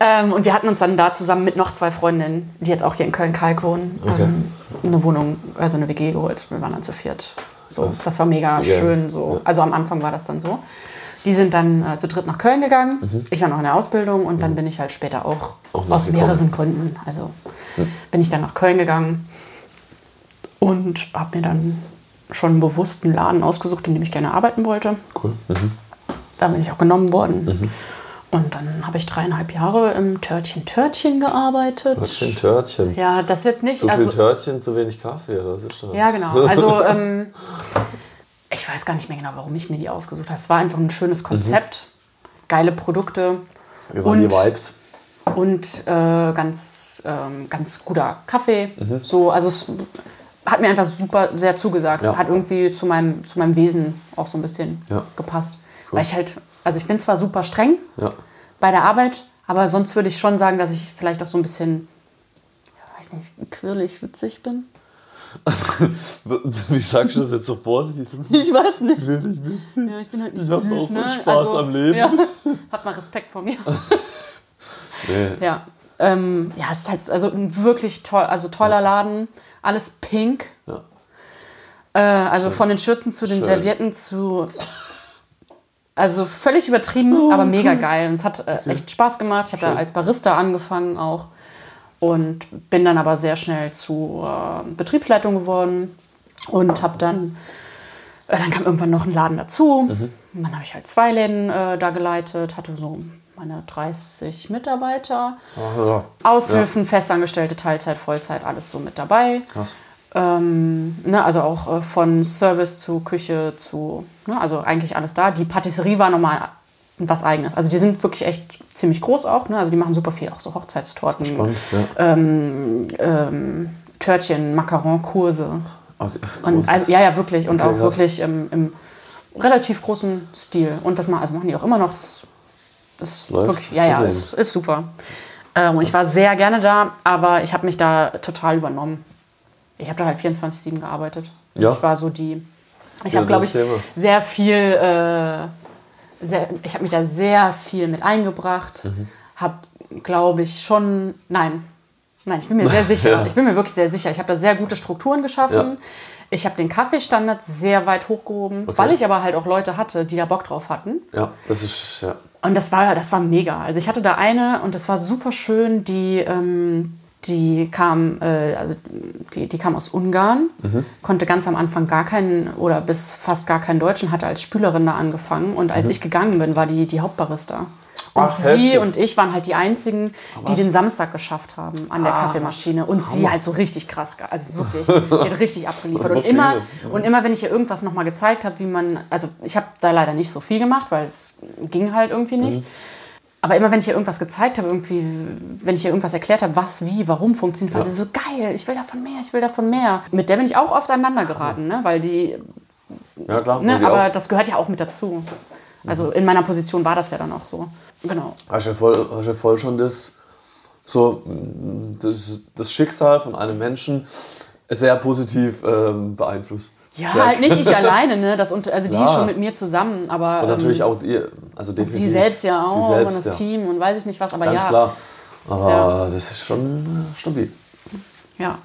ähm, und wir hatten uns dann da zusammen mit noch zwei Freundinnen, die jetzt auch hier in Köln-Kalk wohnen, Okay. ähm, eine Wohnung, also eine WG geholt. Wir waren dann zu viert. So, Krass. das war mega Ja. schön. So. Also am Anfang war das dann so. Die sind dann äh, zu dritt nach Köln gegangen. Ich war noch in der Ausbildung und dann bin ich halt später auch, Mhm. Auch aus mehreren Gründen. Also bin ich dann nach Köln gegangen und habe mir dann schon einen bewussten Laden ausgesucht, in dem ich gerne arbeiten wollte. Cool. Mhm. Da bin ich auch genommen worden. Und dann habe ich dreieinhalb Jahre im Törtchen Törtchen gearbeitet. Törtchen, Törtchen. Ja, das jetzt nicht. Zu viel also, Törtchen, zu wenig Kaffee, oder was ist das? ja, genau. Also ähm, ich weiß gar nicht mehr genau, warum ich mir die ausgesucht habe. Es war einfach ein schönes Konzept, geile Produkte waren die und- Vibes? und äh, ganz, ähm, ganz guter Kaffee. Mhm. So, also es hat mir einfach super sehr zugesagt. Ja. Hat irgendwie zu meinem, zu meinem Wesen auch so ein bisschen Ja. gepasst. Weil ich halt, also ich bin zwar super streng Ja. bei der Arbeit, aber sonst würde ich schon sagen, dass ich vielleicht auch so ein bisschen, ja, weiß nicht, quirlig, witzig bin. Wie sagst du das jetzt so vorsichtig? Ich weiß nicht. Ich witzig? Ja, ich bin halt nicht Ich hab süß, auch ne? Spaß am Leben. Ja. Hat mal Respekt vor mir. Nee. Ja, ähm, ja, es ist halt also ein wirklich toll, also toller Laden, alles pink. Ja. Äh, also von den Schürzen zu den Schön. Servietten zu. Also völlig übertrieben, Oh, aber mega geil. Und es hat äh, echt Spaß gemacht. Ich habe da als Barista angefangen auch und bin dann aber sehr schnell zu äh, Betriebsleitung geworden und habe dann. Äh, dann kam irgendwann noch ein Laden dazu. Mhm. Und dann habe ich halt zwei Läden äh, da geleitet, hatte so meine 30 Mitarbeiter. Ja. Aushilfen, Festangestellte, Teilzeit, Vollzeit, alles so mit dabei. Krass. Ähm, ne, also auch äh, von Service zu Küche zu, ne, also eigentlich alles da. Die Patisserie war nochmal was eigenes. Also die sind wirklich echt ziemlich groß auch. Ne? Also die machen super viel, auch so Hochzeitstorten, Spannend. Ja. ähm, Törtchen, Macaron, Kurse. Okay. Und, also, ja, ja, wirklich. Und Okay, auch krass. wirklich im, im relativ großen Stil. Und das machen, also machen die auch immer noch. Das ist Läuft wirklich, ja, ja, ist, ist super. Ähm, und ich war sehr gerne da, aber ich habe mich da total übernommen. Ich habe da halt 24-7 gearbeitet. Ja. Ich war so die. Ich Ja, habe, glaube ich, Thema. sehr viel. Äh, sehr, ich habe mich da sehr viel mit eingebracht. Mhm. Habe, glaube ich, schon. Nein. Nein, ich bin mir sehr sicher. Ja. Ich bin mir wirklich sehr sicher. Ich habe da sehr gute Strukturen geschaffen. Ja. Ich habe den Kaffeestandard sehr weit hochgehoben, Okay. weil ich aber halt auch Leute hatte, die da Bock drauf hatten. Ja, das ist, ja. Und das war, das war mega. Also ich hatte da eine und das war super schön, die, ähm, die kam, äh, also die, die kam aus Ungarn, Mhm. konnte ganz am Anfang gar keinen oder bis fast gar keinen Deutschen, hatte als Spülerin da angefangen und als ich gegangen bin, war die die Hauptbarista. Und Mhm. Ach, sie heftig. und ich waren halt die einzigen, die den Samstag geschafft haben an der Ah, Kaffeemaschine. Und sie Hammer. halt so richtig krass, also wirklich, die hat richtig abgeliefert. Und immer, und immer, wenn ich ihr irgendwas nochmal gezeigt habe, wie man, also ich habe da leider nicht so viel gemacht, weil es ging halt irgendwie Mhm. Aber immer wenn ich ihr irgendwas gezeigt habe, irgendwie, wenn ich ihr irgendwas erklärt habe, was, wie, warum funktioniert, war sie so geil, ich will davon mehr, ich will davon mehr. Mit der bin ich auch oft aneinander geraten, ne? weil die, Ja, klar. ne? die aber auch- das gehört ja auch mit dazu. Also in meiner Position war das ja dann auch so. Genau. Hast ja voll, hast ja voll schon das, so, das, das Schicksal von einem Menschen sehr positiv ähm, beeinflusst. Ja, Check. halt nicht ich alleine, ne? Das, und- also die Klar. schon mit mir zusammen, aber Und natürlich ähm, auch ihr, also definitiv. sie selbst ja auch selbst, und das ja. Team und weiß ich nicht was, aber Ganz ja. klar. Aber das ist schon äh, stabil. Ja.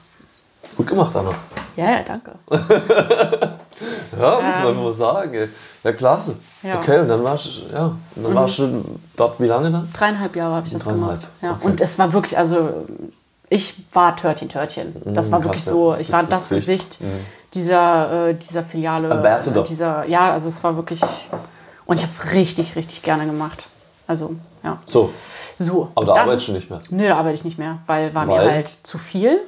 Gut gemacht, Anna. Ja, ja, danke. Ja, muss man einfach mal sagen. ey. Ja, klasse. Ja. Okay, und dann warst du, ja, und dann warst du dort wie lange dann? Dreieinhalb Jahre habe ich das gemacht. Ja. okay. Und es war wirklich, also ich war Törtchen Törtchen. Das war wirklich so, ich Das war das Gesicht. Gesicht dieser, äh, dieser Filiale. Ambassador. äh, Dieser, ja, also es war wirklich, und ich habe es richtig, richtig gerne gemacht. Also, ja. So, So. aber da Dann- arbeitest du nicht mehr. Nö, da arbeite ich nicht mehr, weil war mir Weil? halt zu viel.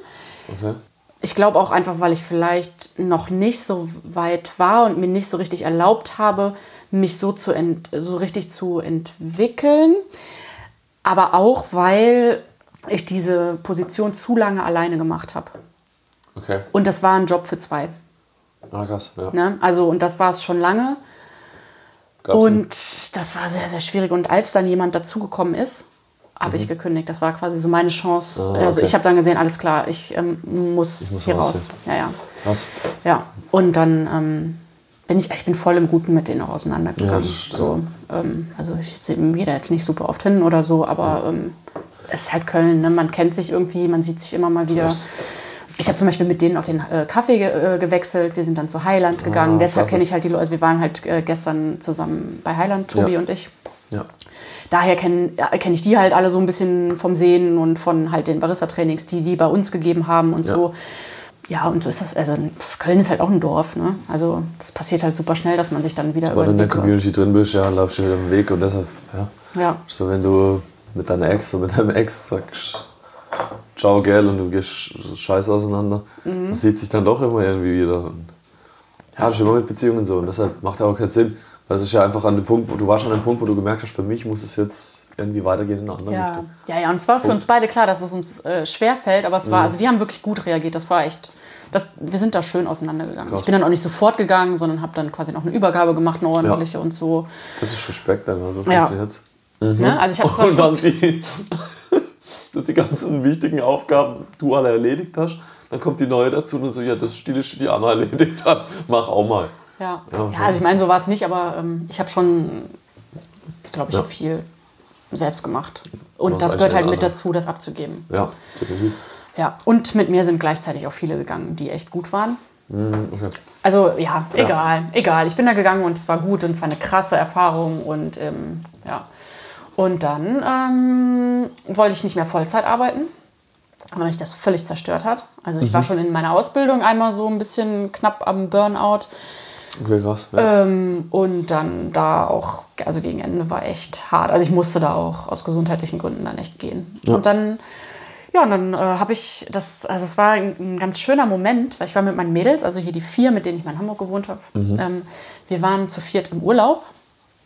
Okay. Ich glaube auch einfach, weil ich vielleicht noch nicht so weit war und mir nicht so richtig erlaubt habe, mich so, zu so richtig zu entwickeln. Aber auch, weil ich diese Position zu lange alleine gemacht habe. Okay. Und das war ein Job für zwei. Ah, krass, ja. Ne? Also, und das war es schon lange. Gab's Und das war sehr, sehr schwierig. Und als dann jemand dazugekommen ist, habe ich gekündigt. Das war quasi so meine Chance. Mhm. Ah, Also okay. ich habe dann gesehen, alles klar, ich ähm, muss, muss hier raus. Ja, ja. Krass. Ja, und dann ähm, bin ich, ich bin voll im Guten mit denen auch auseinandergegangen. Ja, so, ähm, also ich sehe gehe da jetzt nicht super oft hin oder so, aber ähm, es ist halt Köln, ne? man kennt sich irgendwie, man sieht sich immer mal wieder. Ich habe zum Beispiel mit denen auch den äh, Kaffee ge äh, gewechselt. Wir sind dann zu Highland gegangen. Ah, Deshalb kenne ich halt die Leute. Wir waren halt äh, gestern zusammen bei Highland, Tobi Ja. und ich. Ja. Daher kenne kenn ich die halt alle so ein bisschen vom Sehen und von halt den Barista-Trainings, die die bei uns gegeben haben und Ja. so. Ja, und so ist das. Also Köln ist halt auch ein Dorf. Ne? Also das passiert halt super schnell, dass man sich dann wieder Wenn du in der Community drin bist, ja, laufst du wieder im Weg und deshalb, ja. Ja, So, wenn du mit deiner Ex oder mit deinem Ex sagst, ciao, gell, und du gehst scheiße auseinander, Mhm. das sieht sich dann doch immer irgendwie wieder. Und ja, das ist immer mit Beziehungen so und deshalb macht ja auch keinen Sinn. Weil es ist ja einfach an dem Punkt, wo du warst an dem Punkt, wo du gemerkt hast, für mich muss es jetzt irgendwie weitergehen in eine andere ja. Richtung. ja, ja. Und es war für uns beide klar, dass es uns äh, schwer fällt, aber Mhm. es war, also die haben wirklich gut reagiert. Das war echt. Das, wir sind da schön auseinandergegangen. Krass. Ich bin dann auch nicht sofort gegangen, sondern habe dann quasi noch eine Übergabe gemacht, eine ordentliche und so. Das ist Respekt dann, also Ja. Funktioniert's. Ne? Also ich Und dann schon, die, dass die ganzen wichtigen Aufgaben du alle erledigt hast, dann kommt die neue dazu und so, ja, das Stille, die Anna erledigt hat, mach auch mal. ja. Ja, ja, also ich meine, so war es nicht, aber ähm, ich habe schon, glaube ich, Ja. viel selbst gemacht. Und das gehört halt mit andere- dazu, das abzugeben. Ja, definitiv. Ja, und mit mir sind gleichzeitig auch viele gegangen, die echt gut waren. Mhm, Okay. Also ja, egal, egal. Ich bin da gegangen und es war gut und es war eine krasse Erfahrung und ähm, ja. Und dann ähm, wollte ich nicht mehr Vollzeit arbeiten, weil mich das völlig zerstört hat. Also ich war schon in meiner Ausbildung einmal so ein bisschen knapp am Burnout Okay, krass. Ja. ähm, und dann da auch, also gegen Ende war echt hart. Also ich musste da auch aus gesundheitlichen Gründen dann echt gehen. Und dann, ja, und dann äh, habe ich das, also es war ein, ein ganz schöner Moment, weil ich war mit meinen Mädels, also hier die vier, mit denen ich mal in Hamburg gewohnt habe. Ähm, wir waren zu viert im Urlaub.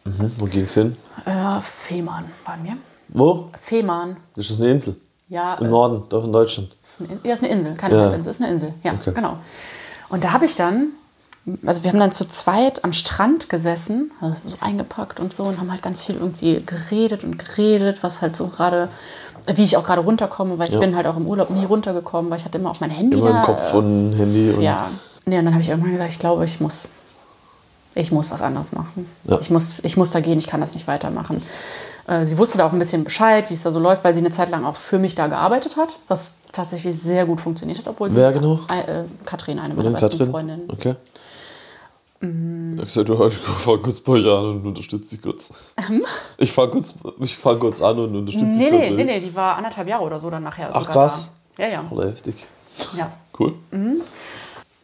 Mhm. Wo ging's hin? Äh, Fehmarn waren wir. Wo? Fehmarn. Das ist eine Insel. Ja, Im äh, Norden, doch in Deutschland. ist eine, In- ja, ist eine Insel, keine Ja. Halbinsel, ist eine Insel. Ja, Okay. genau. Und da habe ich dann, also wir haben dann zu zweit am Strand gesessen, also so eingepackt und so und haben halt ganz viel irgendwie geredet und geredet, was halt so gerade, wie ich auch gerade runterkomme, weil ich Ja. bin halt auch im Urlaub nie runtergekommen, weil ich hatte immer auf mein Handy Immer im Kopf äh, von Handy und ja. Nee, und dann habe ich irgendwann gesagt, ich glaube, ich muss, ich muss was anderes machen. Ja. Ich, muss, ich muss da gehen, ich kann das nicht weitermachen. Äh, sie wusste da auch ein bisschen Bescheid, wie es da so läuft, weil sie eine Zeit lang auch für mich da gearbeitet hat, was tatsächlich sehr gut funktioniert hat, obwohl sie Wer genau? Äh, Katrin, eine meiner besten Katrin? Freundinnen. Okay. Ich hab gesagt, du, ich fang kurz bei euch an und unterstütze dich kurz. Ich fang kurz, ich fang kurz an und unterstütze Nee, kurz. nee, nee, nee, die war anderthalb Jahre oder so dann nachher. Ach, krass. Da. Ja, ja. Oder heftig. ja. Cool.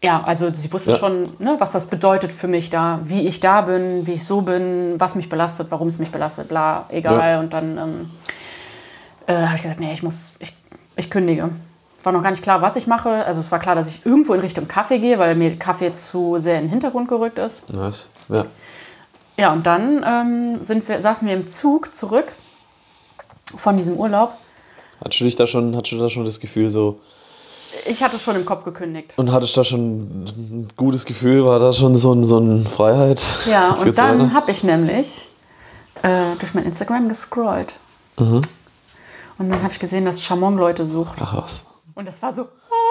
Ja, also sie wusste Ja. schon, ne, was das bedeutet für mich da, wie ich da bin, wie ich so bin, was mich belastet, warum es mich belastet, bla, egal. Ja. Und dann ähm, äh, habe ich gesagt, nee, ich muss, ich, ich kündige. War noch gar nicht klar, was ich mache. Also es war klar, dass ich irgendwo in Richtung Kaffee gehe, weil mir Kaffee zu sehr in den Hintergrund gerückt ist. Nice. Ja. Ja, und dann ähm, sind wir, saßen wir im Zug zurück von diesem Urlaub. Hattest du dich da schon, hattest du da schon das Gefühl so, Ich hatte schon im Kopf gekündigt. und hattest da schon ein gutes Gefühl, war da schon so, ein, so eine Freiheit? Ja, Jetzt und dann habe ich nämlich äh, durch mein Instagram gescrollt. Mhm. Und dann habe ich gesehen, dass Chamon Leute sucht. Ach was. Und das war so, oh,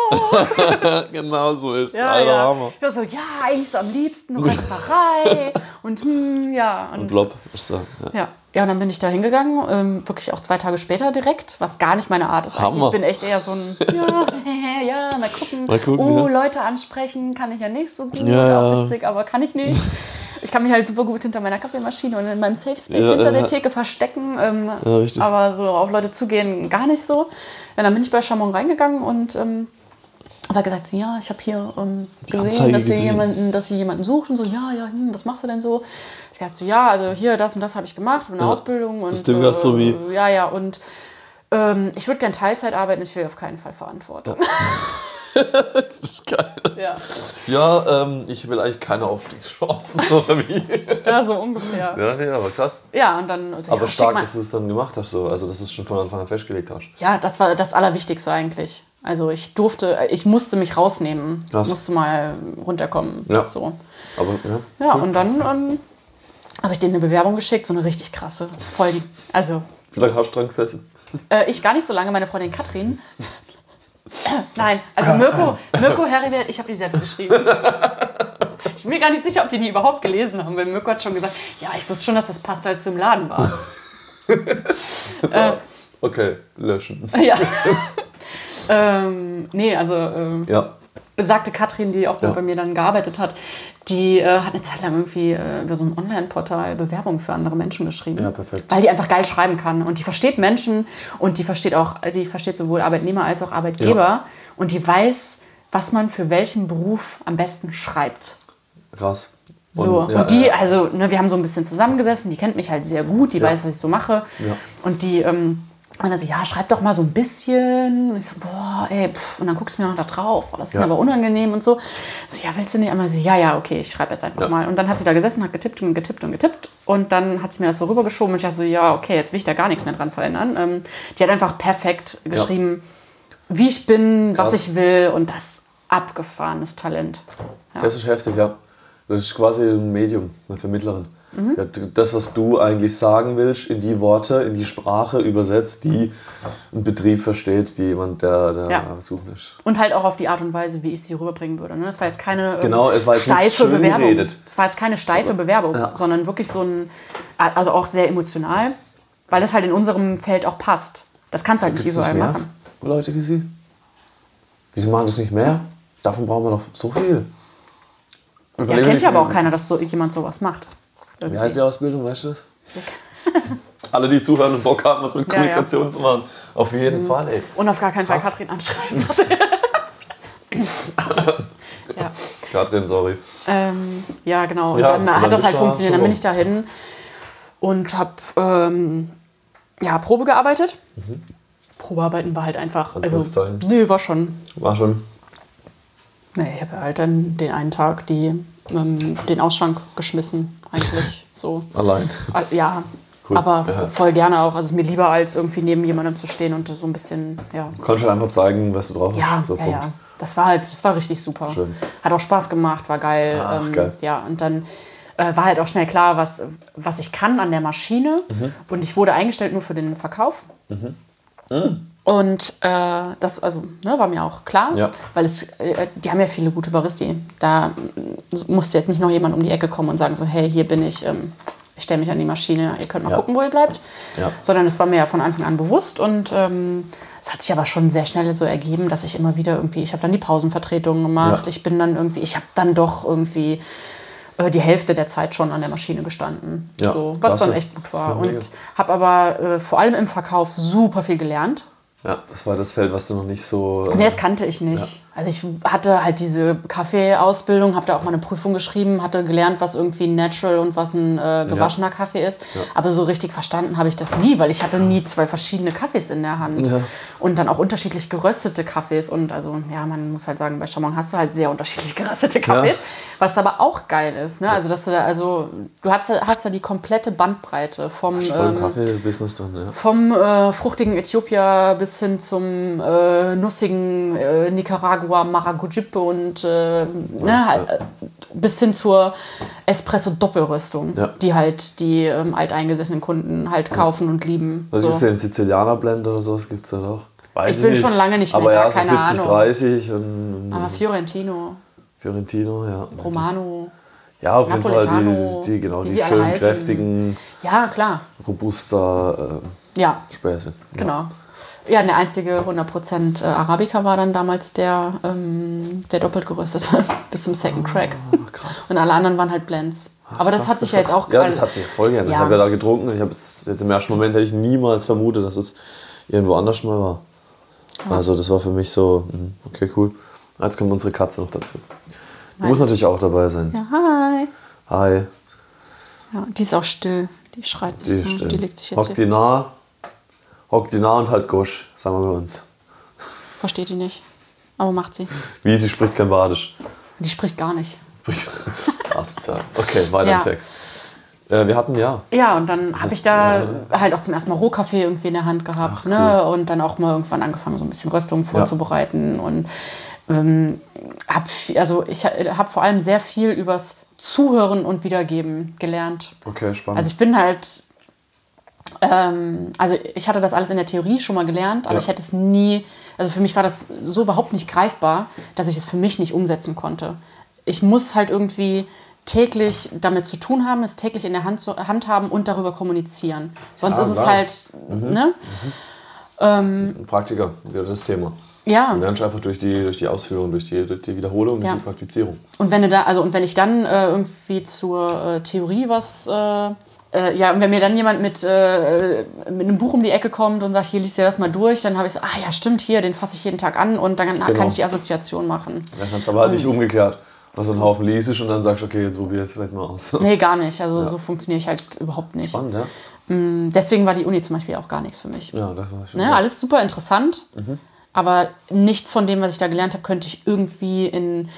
genau so ist Ja, Alter, ja. Hammer. Ich war so, ja, eigentlich so am liebsten Rösterei und hm, ja. Und, Und blob ist da. Ja. Ja. ja, und dann bin ich da hingegangen, ähm, wirklich auch zwei Tage später direkt, was gar nicht meine Art ist. eigentlich. Hammer. Ich bin echt eher so ein, ja, ja, mal gucken. Mal gucken, oh, ja. Leute ansprechen kann ich ja nicht so gut, Ja, auch witzig, aber kann ich nicht. Ich kann mich halt super gut hinter meiner Kaffeemaschine und in meinem Safe Space Ja, hinter der. Theke verstecken. Ähm. Aber so auf Leute zugehen, gar nicht so. Ja, dann bin ich bei Chamon reingegangen und ähm, habe gesagt, ja, ich habe hier ähm, gesehen, dass sie, gesehen. jemanden, dass sie jemanden sucht und so, ja, ja, hm, was machst du denn so? Ich dachte so, ja, also hier, das und das habe ich gemacht, eine Ja. Ausbildung. Und, Systemgastronomie. Äh, ja, ja, und ähm, ich würde gerne Teilzeit arbeiten, ich will auf keinen Fall Verantwortung. Das ist geil. Ja, Ja, ähm, ich will eigentlich keine Aufstiegschancen, oder wie? ja so ungefähr. Ja, nee, aber krass. Ja, und dann. So, Aber ja, stark, dass du es dann gemacht hast, so. also dass du es schon von Anfang an festgelegt hast. Ja, das war das Allerwichtigste eigentlich. Also ich durfte, ich musste mich rausnehmen, Krass. musste mal runterkommen. Ja. So. Aber ja, Ja, und dann ähm, habe ich denen eine Bewerbung geschickt, so eine richtig krasse. Voll die. Also, wie lange hast du dran gesessen? äh, ich gar nicht so lange, meine Freundin Katrin. Nein, also Mirko, Mirko Heribert, ich habe die selbst geschrieben. Ich bin mir gar nicht sicher, ob die die überhaupt gelesen haben, weil Mirko hat schon gesagt, ja, ich wusste schon, dass das passt, als du im Laden warst. Äh. Okay, löschen. ja. Ähm, nee, also ähm, Ja. besagte Katrin, die auch Ja. bei mir dann gearbeitet hat, die äh, hat eine Zeit lang irgendwie äh, über so ein Online-Portal Bewerbungen für andere Menschen geschrieben. Ja, perfekt. Weil die einfach geil schreiben kann. Und die versteht Menschen und die versteht auch, die versteht sowohl Arbeitnehmer als auch Arbeitgeber. Ja. Und die weiß, was man für welchen Beruf am besten schreibt. Krass. So, und, ja, die, ja. also, ne, wir haben so ein bisschen zusammengesessen, die kennt mich halt sehr gut, die weiß, was ich so mache. Ja. Und die, ähm, und dann so, ja, schreib doch mal so ein bisschen. Und ich so, boah, ey, pff. Und dann guckst du mir noch da drauf. Boah, das ist mir Ja. aber unangenehm und so. So, ja, willst du nicht einmal so, ja, ja, okay, ich schreibe jetzt einfach Ja. mal. Und dann hat sie da gesessen, hat getippt und getippt und getippt. Und dann hat sie mir das so rübergeschoben und ich dachte so, ja, okay, jetzt will ich da gar nichts mehr dran verändern. Ähm, die hat einfach perfekt geschrieben, wie ich bin, was Krass. ich will und das abgefahrenes Talent. Ja. Das ist heftig, ja. Das ist quasi ein Medium, eine Vermittlerin. Mhm. Ja, das, was du eigentlich sagen willst, in die Worte, in die Sprache übersetzt, die ein Betrieb versteht, die jemand, der, der Ja. suchen ist. Und halt auch auf die Art und Weise, wie ich sie rüberbringen würde. Ne? Das war jetzt keine ähm, Genau, es war jetzt nicht steife Bewerbung. geredet. Es war jetzt keine steife Bewerbung, Ja. sondern wirklich so ein, also auch sehr emotional, weil es halt in unserem Feld auch passt. Das kannst du halt nicht überall mehr machen. Leute wie Sie? Wieso machen das nicht mehr? Davon brauchen wir doch so viel. Ja, Überlegen kennt wir, ja aber auch keiner, dass so jemand sowas macht. Wie Irgendwie. heißt die Ausbildung, weißt du das? Alle, die zuhören und Bock haben, was mit Ja, ja. Kommunikation zu machen. Auf jeden Fall, ey. Und auf gar keinen Fall Krass. Katrin anschreiben. ja. Katrin, sorry. Ähm, ja, genau. Und Ja, dann und dann hat das halt du funktioniert. Dann bin ich dahin und habe ähm, ja, Probe gearbeitet. Probearbeiten war halt einfach. Also, nö, war schon. War schon. Nee, ich habe ja halt dann den einen Tag die, ähm, den Ausschank geschmissen, eigentlich so. Allein. Ja, Cool. aber Ja. voll gerne auch. Also es ist mir lieber, als irgendwie neben jemandem zu stehen und so ein bisschen, ja. Du kannst halt einfach zeigen, was du drauf hast. Ja, so, ja, ja. Das war halt, das war richtig super. Schön. Hat auch Spaß gemacht, war geil. Ach, ähm, geil. Ja, und dann äh, war halt auch schnell klar, was, was ich kann an der Maschine. Mhm. Und ich wurde eingestellt nur für den Verkauf. Und äh, das also, ne, war mir auch klar, Ja. weil es, äh, die haben ja viele gute Baristi. Da musste jetzt nicht noch jemand um die Ecke kommen und sagen so, hey, hier bin ich, ähm, ich stelle mich an die Maschine, ihr könnt mal Ja. gucken, wo ihr bleibt. Ja. Sondern es war mir ja von Anfang an bewusst und ähm, es hat sich aber schon sehr schnell so ergeben, dass ich immer wieder irgendwie, ich habe dann die Pausenvertretungen gemacht, ich bin dann irgendwie, ich habe dann doch irgendwie äh, die Hälfte der Zeit schon an der Maschine gestanden. Ja, so, was klasse. dann echt gut war. Und habe aber äh, vor allem im Verkauf super viel gelernt. Ja, das war das Feld, was du noch nicht so. äh, Nee, das kannte ich nicht. Also ich hatte halt diese Kaffeeausbildung, habe da auch mal eine Prüfung geschrieben, hatte gelernt, was irgendwie ein Natural und was ein äh, gewaschener Kaffee ist. Aber so richtig verstanden habe ich das nie, weil ich hatte nie zwei verschiedene Kaffees in der Hand. Ja. Und dann auch unterschiedlich geröstete Kaffees. Und also, ja, man muss halt sagen, bei Chamon hast du halt sehr unterschiedlich geröstete Kaffees. Was aber auch geil ist. Ne? Also, dass du da, also, du hast, da- hast da die komplette Bandbreite vom. ähm, Kaffee-Business drin, ja. vom äh, fruchtigen Äthiopier bis hin zum äh, nussigen äh, Nicaragua Maracujipe und äh, ne, halt, äh, bis hin zur Espresso-Doppelröstung, Ja. die halt die ähm, alteingesessenen Kunden halt kaufen und lieben. Was so. ist denn Sizilianer Blend oder sowas? Gibt es halt auch. Weiß Ich bin schon lange nicht mehr Aber da, ja, keine 70, Ahnung. 30 und, Aber Fiorentino, Fiorentino, ja. Romano. Ja, auf jeden Fall die, die, genau, die sie alle schön heißen. kräftigen, Ja, klar. robuster äh, Ja, Späße. Ja. genau. Ja, der einzige 100% Arabica war dann damals der, ähm, der doppelt geröstete bis zum Second Crack. krass. Und alle anderen waren halt Blends. Aber das Krass, hat sich ja jetzt auch... Ja, das hat sich ja voll geändert. Ja. Ich habe ja da getrunken und ich habe im ersten Moment hätte ich niemals vermutet, dass es irgendwo anders mal war. Also das war für mich so, hm, okay, cool. Jetzt kommt unsere Katze noch dazu. Die muss natürlich auch dabei sein. Ja, hi. Hi, Ja, die ist auch still. Die schreit nicht die so. ist still. Die legt sich jetzt Hockt hier. die nah, hockt die nah und halt Gosch, sagen wir bei uns. Versteht die nicht. Aber macht sie. Wie, sie spricht kein Badisch. Die spricht gar nicht. Asozial. Okay, weiter Ja. im Text. Äh, wir hatten ja. Ja, und dann habe ich da äh, halt auch zum ersten Mal Rohkaffee irgendwie in der Hand gehabt. ne? Und dann auch mal irgendwann angefangen, so ein bisschen Röstung vorzubereiten. Und ähm, habe also ich habe vor allem sehr viel übers Zuhören und Wiedergeben gelernt. Okay, spannend. Also ich bin halt, ähm, also ich hatte das alles in der Theorie schon mal gelernt, aber Ja. ich hätte es nie, also für mich war das so überhaupt nicht greifbar, dass ich es für mich nicht umsetzen konnte. Ich muss halt irgendwie täglich damit zu tun haben, es täglich in der Hand, zu, Hand haben und darüber kommunizieren. Sonst Ah, ist es klar. halt, ne? Ein Praktiker, wieder das Thema. Ja. Du lernst einfach durch die, durch die Ausführung, durch die, durch die Wiederholung, durch Ja. die Praktizierung. Und wenn du da, also und wenn ich dann äh, irgendwie zur äh, Theorie was, äh, äh, ja, und wenn mir dann jemand mit, äh, mit einem Buch um die Ecke kommt und sagt, hier liest dir das mal durch, dann habe ich so, ah ja, stimmt, hier, den fasse ich jeden Tag an und dann Genau. kann ich die Assoziation machen. Dann kannst du aber halt nicht umgekehrt. Also einen Haufen liest und dann sagst du, okay, jetzt probier es vielleicht mal aus. Nee, gar nicht. Also so funktioniere ich halt überhaupt nicht. Spannend, ja? Deswegen war die Uni zum Beispiel auch gar nichts für mich. Ja, das war schon. Ne, alles super interessant, aber nichts von dem, was ich da gelernt habe, könnte ich irgendwie in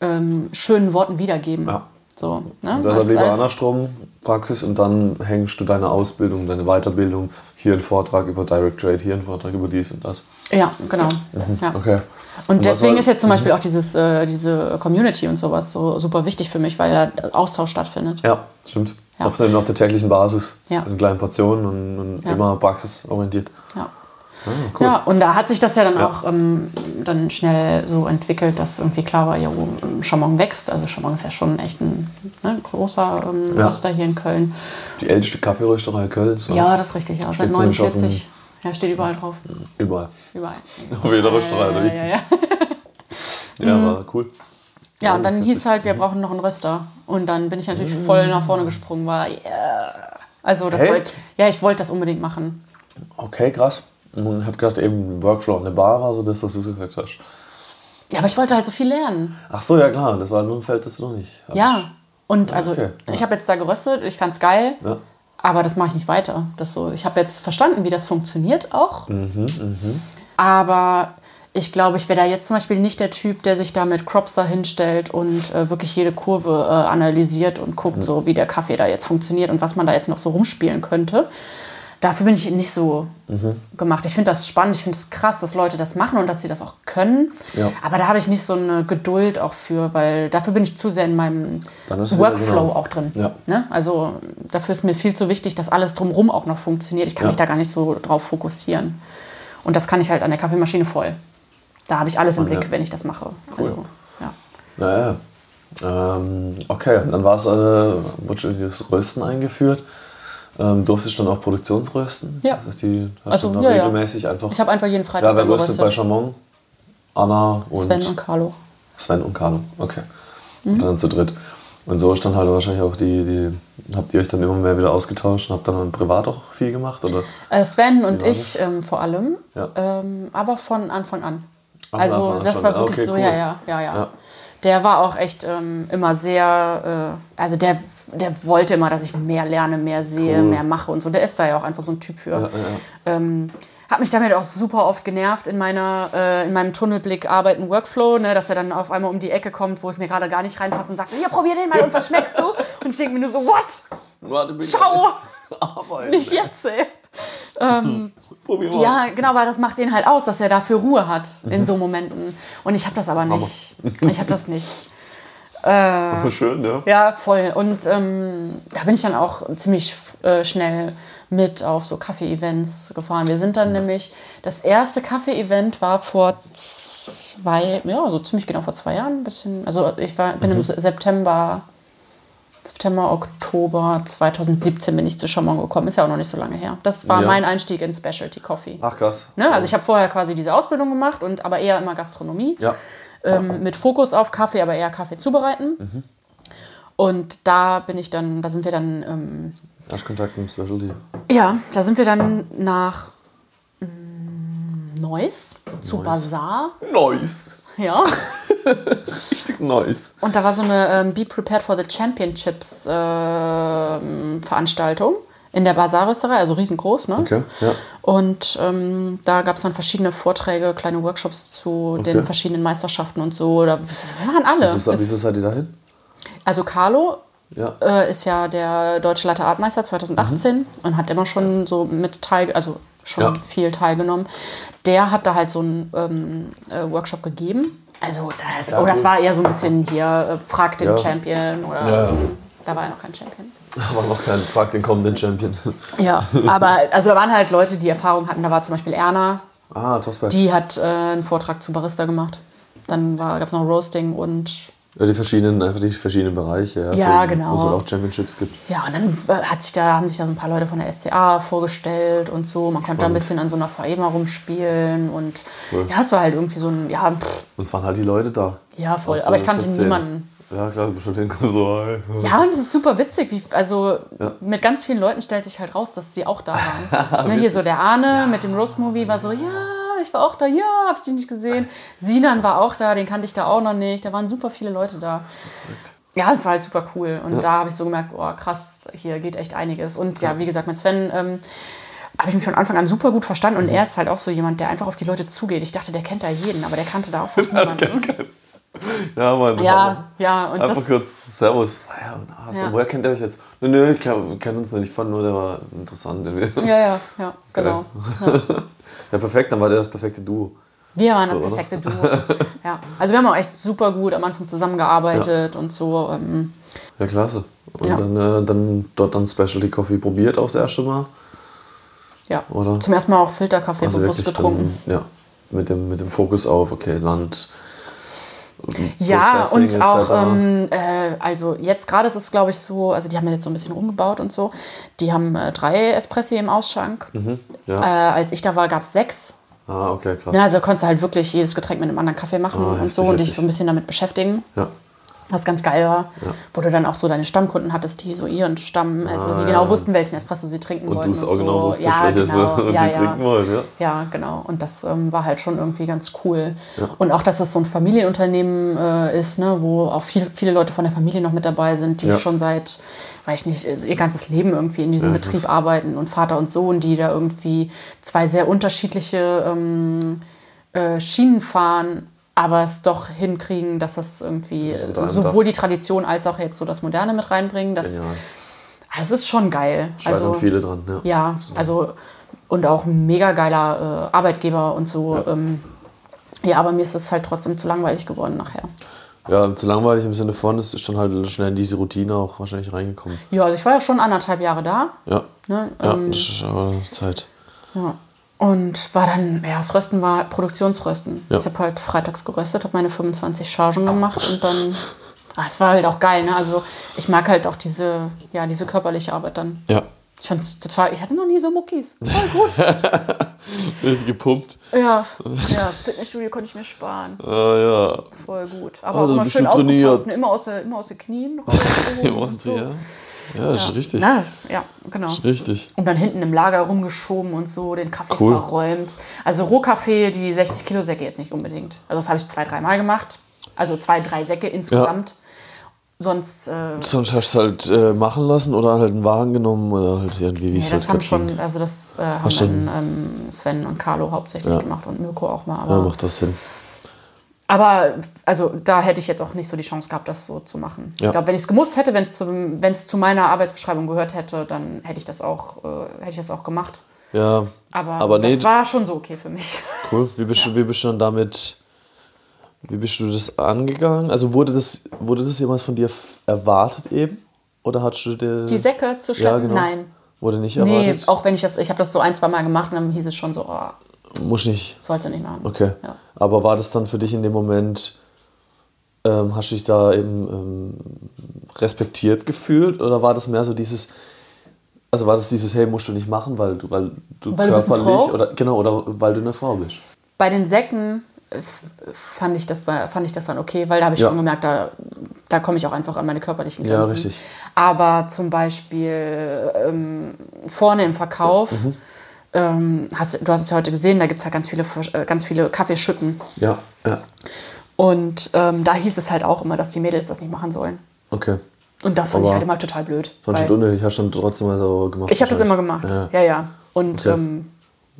ähm, schönen Worten wiedergeben. Ja. So, ne? Und ist lieber andersrum, Praxis, und dann hängst du deine Ausbildung, deine Weiterbildung, hier ein Vortrag über Direct Trade, hier ein Vortrag über dies und das. Ja, genau. Ja. Okay. Und deswegen war- ist jetzt zum Beispiel auch dieses, äh, diese Community und sowas so super wichtig für mich, weil da Austausch stattfindet. Ja, stimmt. Ja. Auf, der, auf der täglichen Basis. Ja. In kleinen Portionen und, und Ja. immer praxisorientiert. Ja. Ah, cool. Ja, und da hat sich das ja dann auch ähm, dann schnell so entwickelt, dass irgendwie klar war, ja, Chamon wächst. Also Chamon ist ja schon echt ein ne, großer ähm, Ja. Röster hier in Köln. Die älteste Kaffeerösterei Kölns. Ja, das ist richtig, ja. Seit Steht zumindest auf 49. Ja, steht überall drauf. Überall. Überall. Auf jeder Rösterei, oder Ja, wie? ja, ja. Ja, war cool. Ja, und dann 49. hieß halt, wir brauchen noch einen Röster. Und dann bin ich natürlich voll nach vorne gesprungen, war, yeah. Also, das wollte, ja, ich wollte das unbedingt machen. Okay, krass. Und ich hab gedacht, eben Workflow an der Bar war so das, was du gesagt hast. Ja, aber ich wollte halt so viel lernen. Ach so, ja klar, das war nur ein Feld, das du noch nicht hattest. Ja. Und also, okay, ja. ich habe jetzt da geröstet, ich fand's geil, Ja. aber das mache ich nicht weiter. Das so, ich habe jetzt verstanden, wie das funktioniert auch. Mhm, Aber ich glaube, ich wäre da jetzt zum Beispiel nicht der Typ, der sich da mit Crops da hinstellt und äh, wirklich jede Kurve äh, analysiert und guckt, so wie der Kaffee da jetzt funktioniert und was man da jetzt noch so rumspielen könnte. Dafür bin ich nicht so Mhm. gemacht. Ich finde das spannend, ich finde es krass, dass Leute das machen und dass sie das auch können. Ja. Aber da habe ich nicht so eine Geduld auch für, weil dafür bin ich zu sehr in meinem wieder Workflow genau. auch drin. Ja. Ne? Also dafür ist mir viel zu wichtig, dass alles drumherum auch noch funktioniert. Ich kann Ja. mich da gar nicht so drauf fokussieren. Und das kann ich halt an der Kaffeemaschine voll. Da habe ich alles im Spannend, Blick, ja. wenn ich das mache. Also, ja. Naja. Ähm, okay, dann war es, äh, wurde das Rösten eingeführt. Ähm, durftest du dann auch Produktionsrösten? Ja. Das heißt, die hast Also, du dann ja, ja. regelmäßig einfach. Ich habe einfach jeden Freitag ja, wer röstet bei. Chamon? Anna und Sven und Carlo. Sven und Carlo. Okay. Mhm. Und dann zu dritt. Und so ist dann halt wahrscheinlich auch die, die, habt ihr euch dann immer mehr wieder ausgetauscht und habt dann privat auch viel gemacht? Oder? Äh, Sven und ich ähm, vor allem, Ja. ähm, aber von Anfang an. Ach, also Anfang an das schon. war Ja, wirklich okay, so, cool. ja, ja, ja, ja, Ja. Der war auch echt ähm, immer sehr, äh, also der, der wollte immer, dass ich mehr lerne, mehr sehe, Cool. mehr mache und so. Der ist da ja auch einfach so ein Typ für. Ja, ja, ja. Ähm, hat mich damit auch super oft genervt in, meiner, äh, in meinem Tunnelblick Arbeiten Workflow, ne, dass er dann auf einmal um die Ecke kommt, wo es mir gerade gar nicht reinpasst und sagt, hier, probier den mal und was schmeckst du? Und ich denke mir nur so, what? Arbeiten. Nicht jetzt, ey. Mal. Ja, genau, aber das macht den halt aus, dass er dafür Ruhe hat in so Momenten. Und ich habe das aber nicht. Ich habe das nicht. Aber schön, ja. Ja, voll. Und ähm, da bin ich dann auch ziemlich äh, schnell mit auf so Kaffee-Events gefahren. Wir sind dann nämlich, das erste Kaffee-Event war vor zwei, ja, so ziemlich genau vor zwei Jahren, ein bisschen, also ich war, bin im September, September, Oktober 2017 bin ich zu Chamon gekommen, ist ja auch noch nicht so lange her. Das war Ja. mein Einstieg in Specialty Coffee. Ach krass. Ne? Also ich habe vorher quasi diese Ausbildung gemacht und aber eher immer Gastronomie Ja. ähm, mit Fokus auf Kaffee, aber eher Kaffee zubereiten. Mhm. Und da bin ich dann, da sind wir dann, ähm, Erstkontakt mit Specialty. ja, da sind wir dann nach mm, Neuss zu Neuss. Bazar. Nice. Ja. Richtig nice. Und da war so eine ähm, Be Prepared for the Championships ähm, Veranstaltung in der Bazarrösterei, also riesengroß, ne? Okay, ja. Und ähm, da gab es dann verschiedene Vorträge, kleine Workshops zu den Okay. verschiedenen Meisterschaften und so. Da waren alle. Wieso, Es- wieso seid ihr dahin? Also Carlo Ja. äh, ist ja der deutsche Latte Artmeister 2018 und hat immer schon so mit teil, also schon Ja. viel teilgenommen. Der hat da halt so einen ähm, äh, Workshop gegeben. Also das, Ja, oh, das war eher so ein bisschen hier, äh, frag den Ja. Champion oder da war ja noch kein Champion. Aber noch kein Frag den kommenden Champion. Ja, aber also da waren halt Leute, die Erfahrung hatten. Da war zum Beispiel Erna, ah, Tosberg. die hat äh, einen Vortrag zu Barista gemacht. Dann gab es noch Roasting und Ja, die verschiedenen, einfach die verschiedenen Bereiche, ja. Ja, genau. Wo es auch Championships gibt. Ja, und dann hat sich da, haben sich da so ein paar Leute von der STA vorgestellt und so. Man konnte da ein bisschen an so einer Faema rumspielen und Cool. ja, es war halt irgendwie so ein, ja, pff, Und es waren halt die Leute da. ja voll. Aber ich kannte niemanden. Ja, klar, bestimmt hinkommen so. Hey. Ja, und es ist super witzig. Wie, also Ja. mit ganz vielen Leuten stellt sich halt raus, dass sie auch da waren. ne, hier so der Arne mit dem Roast-Movie war so, ja, ich war auch da, ja, hab ich dich nicht gesehen. Sinan war auch da, den kannte ich da auch noch nicht. Da waren super viele Leute da. Ja, es war halt super cool. Und da habe ich so gemerkt, oh krass, hier geht echt einiges. Und ja, wie gesagt, mit Sven ähm, habe ich mich von Anfang an super gut verstanden. Und er ist halt auch so jemand, der einfach auf die Leute zugeht. Ich dachte, der kennt da jeden, aber der kannte da auch fast niemanden. Ja, Mann. Ja, ja. Und Einfach kurz Servus. Ah, ja, und, ah, so, Ja. Woher kennt ihr euch jetzt? Nö, nö, ich kenn- wir kennen uns nicht. Ich fand nur, der war interessant. irgendwie. ja, ja, ja, genau. Ja, perfekt, dann war der das perfekte Duo. Wir waren das So, oder? perfekte Duo. Ja. Also wir haben auch echt super gut am Anfang zusammengearbeitet und so. Ähm, Ja, klasse. Und Ja. dann, äh, dann dort dann Specialty Coffee probiert, auch das erste Mal. ja. Oder? Zum ersten Mal auch Filterkaffee Also bewusst getrunken. Dann, ja, mit dem, mit dem Fokus auf, okay, Land. Ja, und auch, ähm, äh, also jetzt gerade ist es, glaube ich, so, also die haben jetzt so ein bisschen umgebaut und so. Die haben äh, drei Espressi im Ausschank. ja. Äh, als ich da war, gab es sechs. ah, okay, krass. Ja, also konntest du halt wirklich jedes Getränk mit einem anderen Kaffee machen Ah, und heftig, so und dich heftig. so ein bisschen damit beschäftigen. Ja. Was ganz geil war, wo du dann auch so deine Stammkunden hattest, die so ihren Stamm, also die genau ja. wussten, welchen Espresso sie trinken Und wollten. du es auch genau so. wusstest, ja, welches genau. wir ja, die trinken wollen, ja. Ja, genau. Und das ähm, war halt schon irgendwie ganz cool. Und auch, dass das so ein Familienunternehmen äh, ist, ne, wo auch viel, viele Leute von der Familie noch mit dabei sind, die Ja. schon seit, weiß ich nicht, ihr ganzes Leben irgendwie in diesem Ja, Betrieb arbeiten und Vater und Sohn, die da irgendwie zwei sehr unterschiedliche ähm, äh, Schienen fahren, aber es doch hinkriegen, dass das irgendwie Das sowohl die Tradition als auch jetzt so das Moderne mit reinbringen. Das, Genial. das ist schon geil. Scheitern Also, viele dran, ja. ja, also und auch ein mega geiler äh, Arbeitgeber und so. Ja. Ähm, ja, aber mir ist es halt trotzdem zu langweilig geworden nachher. Ja, zu langweilig im Sinne von, es ist dann halt schnell in diese Routine auch wahrscheinlich reingekommen. Ja, also ich war ja schon anderthalb Jahre da. Ja. Ne? Ja, Ähm, das ist aber Zeit. ja. Und war dann, ja, das Rösten war Produktionsrösten. Ja. Ich habe halt freitags geröstet, habe meine 25 Chargen gemacht und dann. Ah, es war halt auch geil, ne? Also ich mag halt auch diese, ja, diese körperliche Arbeit dann. Ja. Ich fand's total, ich hatte noch nie so Muckis. Voll gut. Gepumpt. ja, ja, Fitnessstudio konnte ich mir sparen. Ah, ja. Voll gut. Aber Ah, auch immer schön trainiert. Immer aus, der, immer aus den Knien. Im und Osten, so. ja. Ja, ist richtig. Na, ja, genau. Richtig. Und dann hinten im Lager rumgeschoben und so, den Kaffee Cool. verräumt. Also Rohkaffee, die 60 Kilo Säcke jetzt nicht unbedingt. Also das habe ich zwei, dreimal gemacht. Also zwei, drei Säcke insgesamt. Sonst, äh, Sonst hast du es halt äh, machen lassen oder halt einen Wagen genommen oder halt irgendwie, wie es nee, halt das haben grad schon, also das äh, haben dann ähm, Sven und Carlo hauptsächlich Ja. gemacht und Mirko auch mal. Ja, Aber, macht das Sinn. Aber also da hätte ich jetzt auch nicht so die Chance gehabt, das so zu machen. Ja. Ich glaube, wenn ich es gemusst hätte, wenn es zu, wenn's zu meiner Arbeitsbeschreibung gehört hätte, dann hätte ich das auch, äh, hätte ich das auch gemacht. Ja, Aber, Aber nee, das war schon so okay für mich. cool. Wie bist, du, wie bist du dann damit Wie bist du das angegangen? Also wurde das, wurde das jemals von dir erwartet eben? Oder hattest du dir... Die Säcke zu schleppen? Ja, genau. Nein. Wurde nicht Nee, erwartet? auch wenn ich das, ich habe das so ein, zwei Mal gemacht und dann hieß es schon so, oh, Muss nicht. sollte nicht machen. Okay. Ja. Aber war das dann für dich in dem Moment, ähm, hast du dich da eben ähm, respektiert gefühlt? Oder war das mehr so dieses, also war das dieses, hey, musst du nicht machen, weil du, weil du Weil du körperlich Frau? oder genau, oder weil du eine Frau bist? Bei den Säcken äh, fand ich das, da- fand ich das dann okay, weil da habe ich Ja. schon gemerkt, da, da komme ich auch einfach an meine körperlichen Ja, Grenzen. richtig. Aber zum Beispiel ähm, vorne im Verkauf, Mhm. Ähm, hast, du hast es ja heute gesehen, da gibt es ja ganz viele, äh, ganz viele Kaffeeschütten. Ja, ja. Und ähm, da hieß es halt auch immer, dass die Mädels das nicht machen sollen. Okay. Und das fand ich Aber halt immer total blöd. Fand ich unnötig, hast du trotzdem mal so gemacht? ich habe das immer gemacht. Ja, Ja, ja. Und Okay. ähm,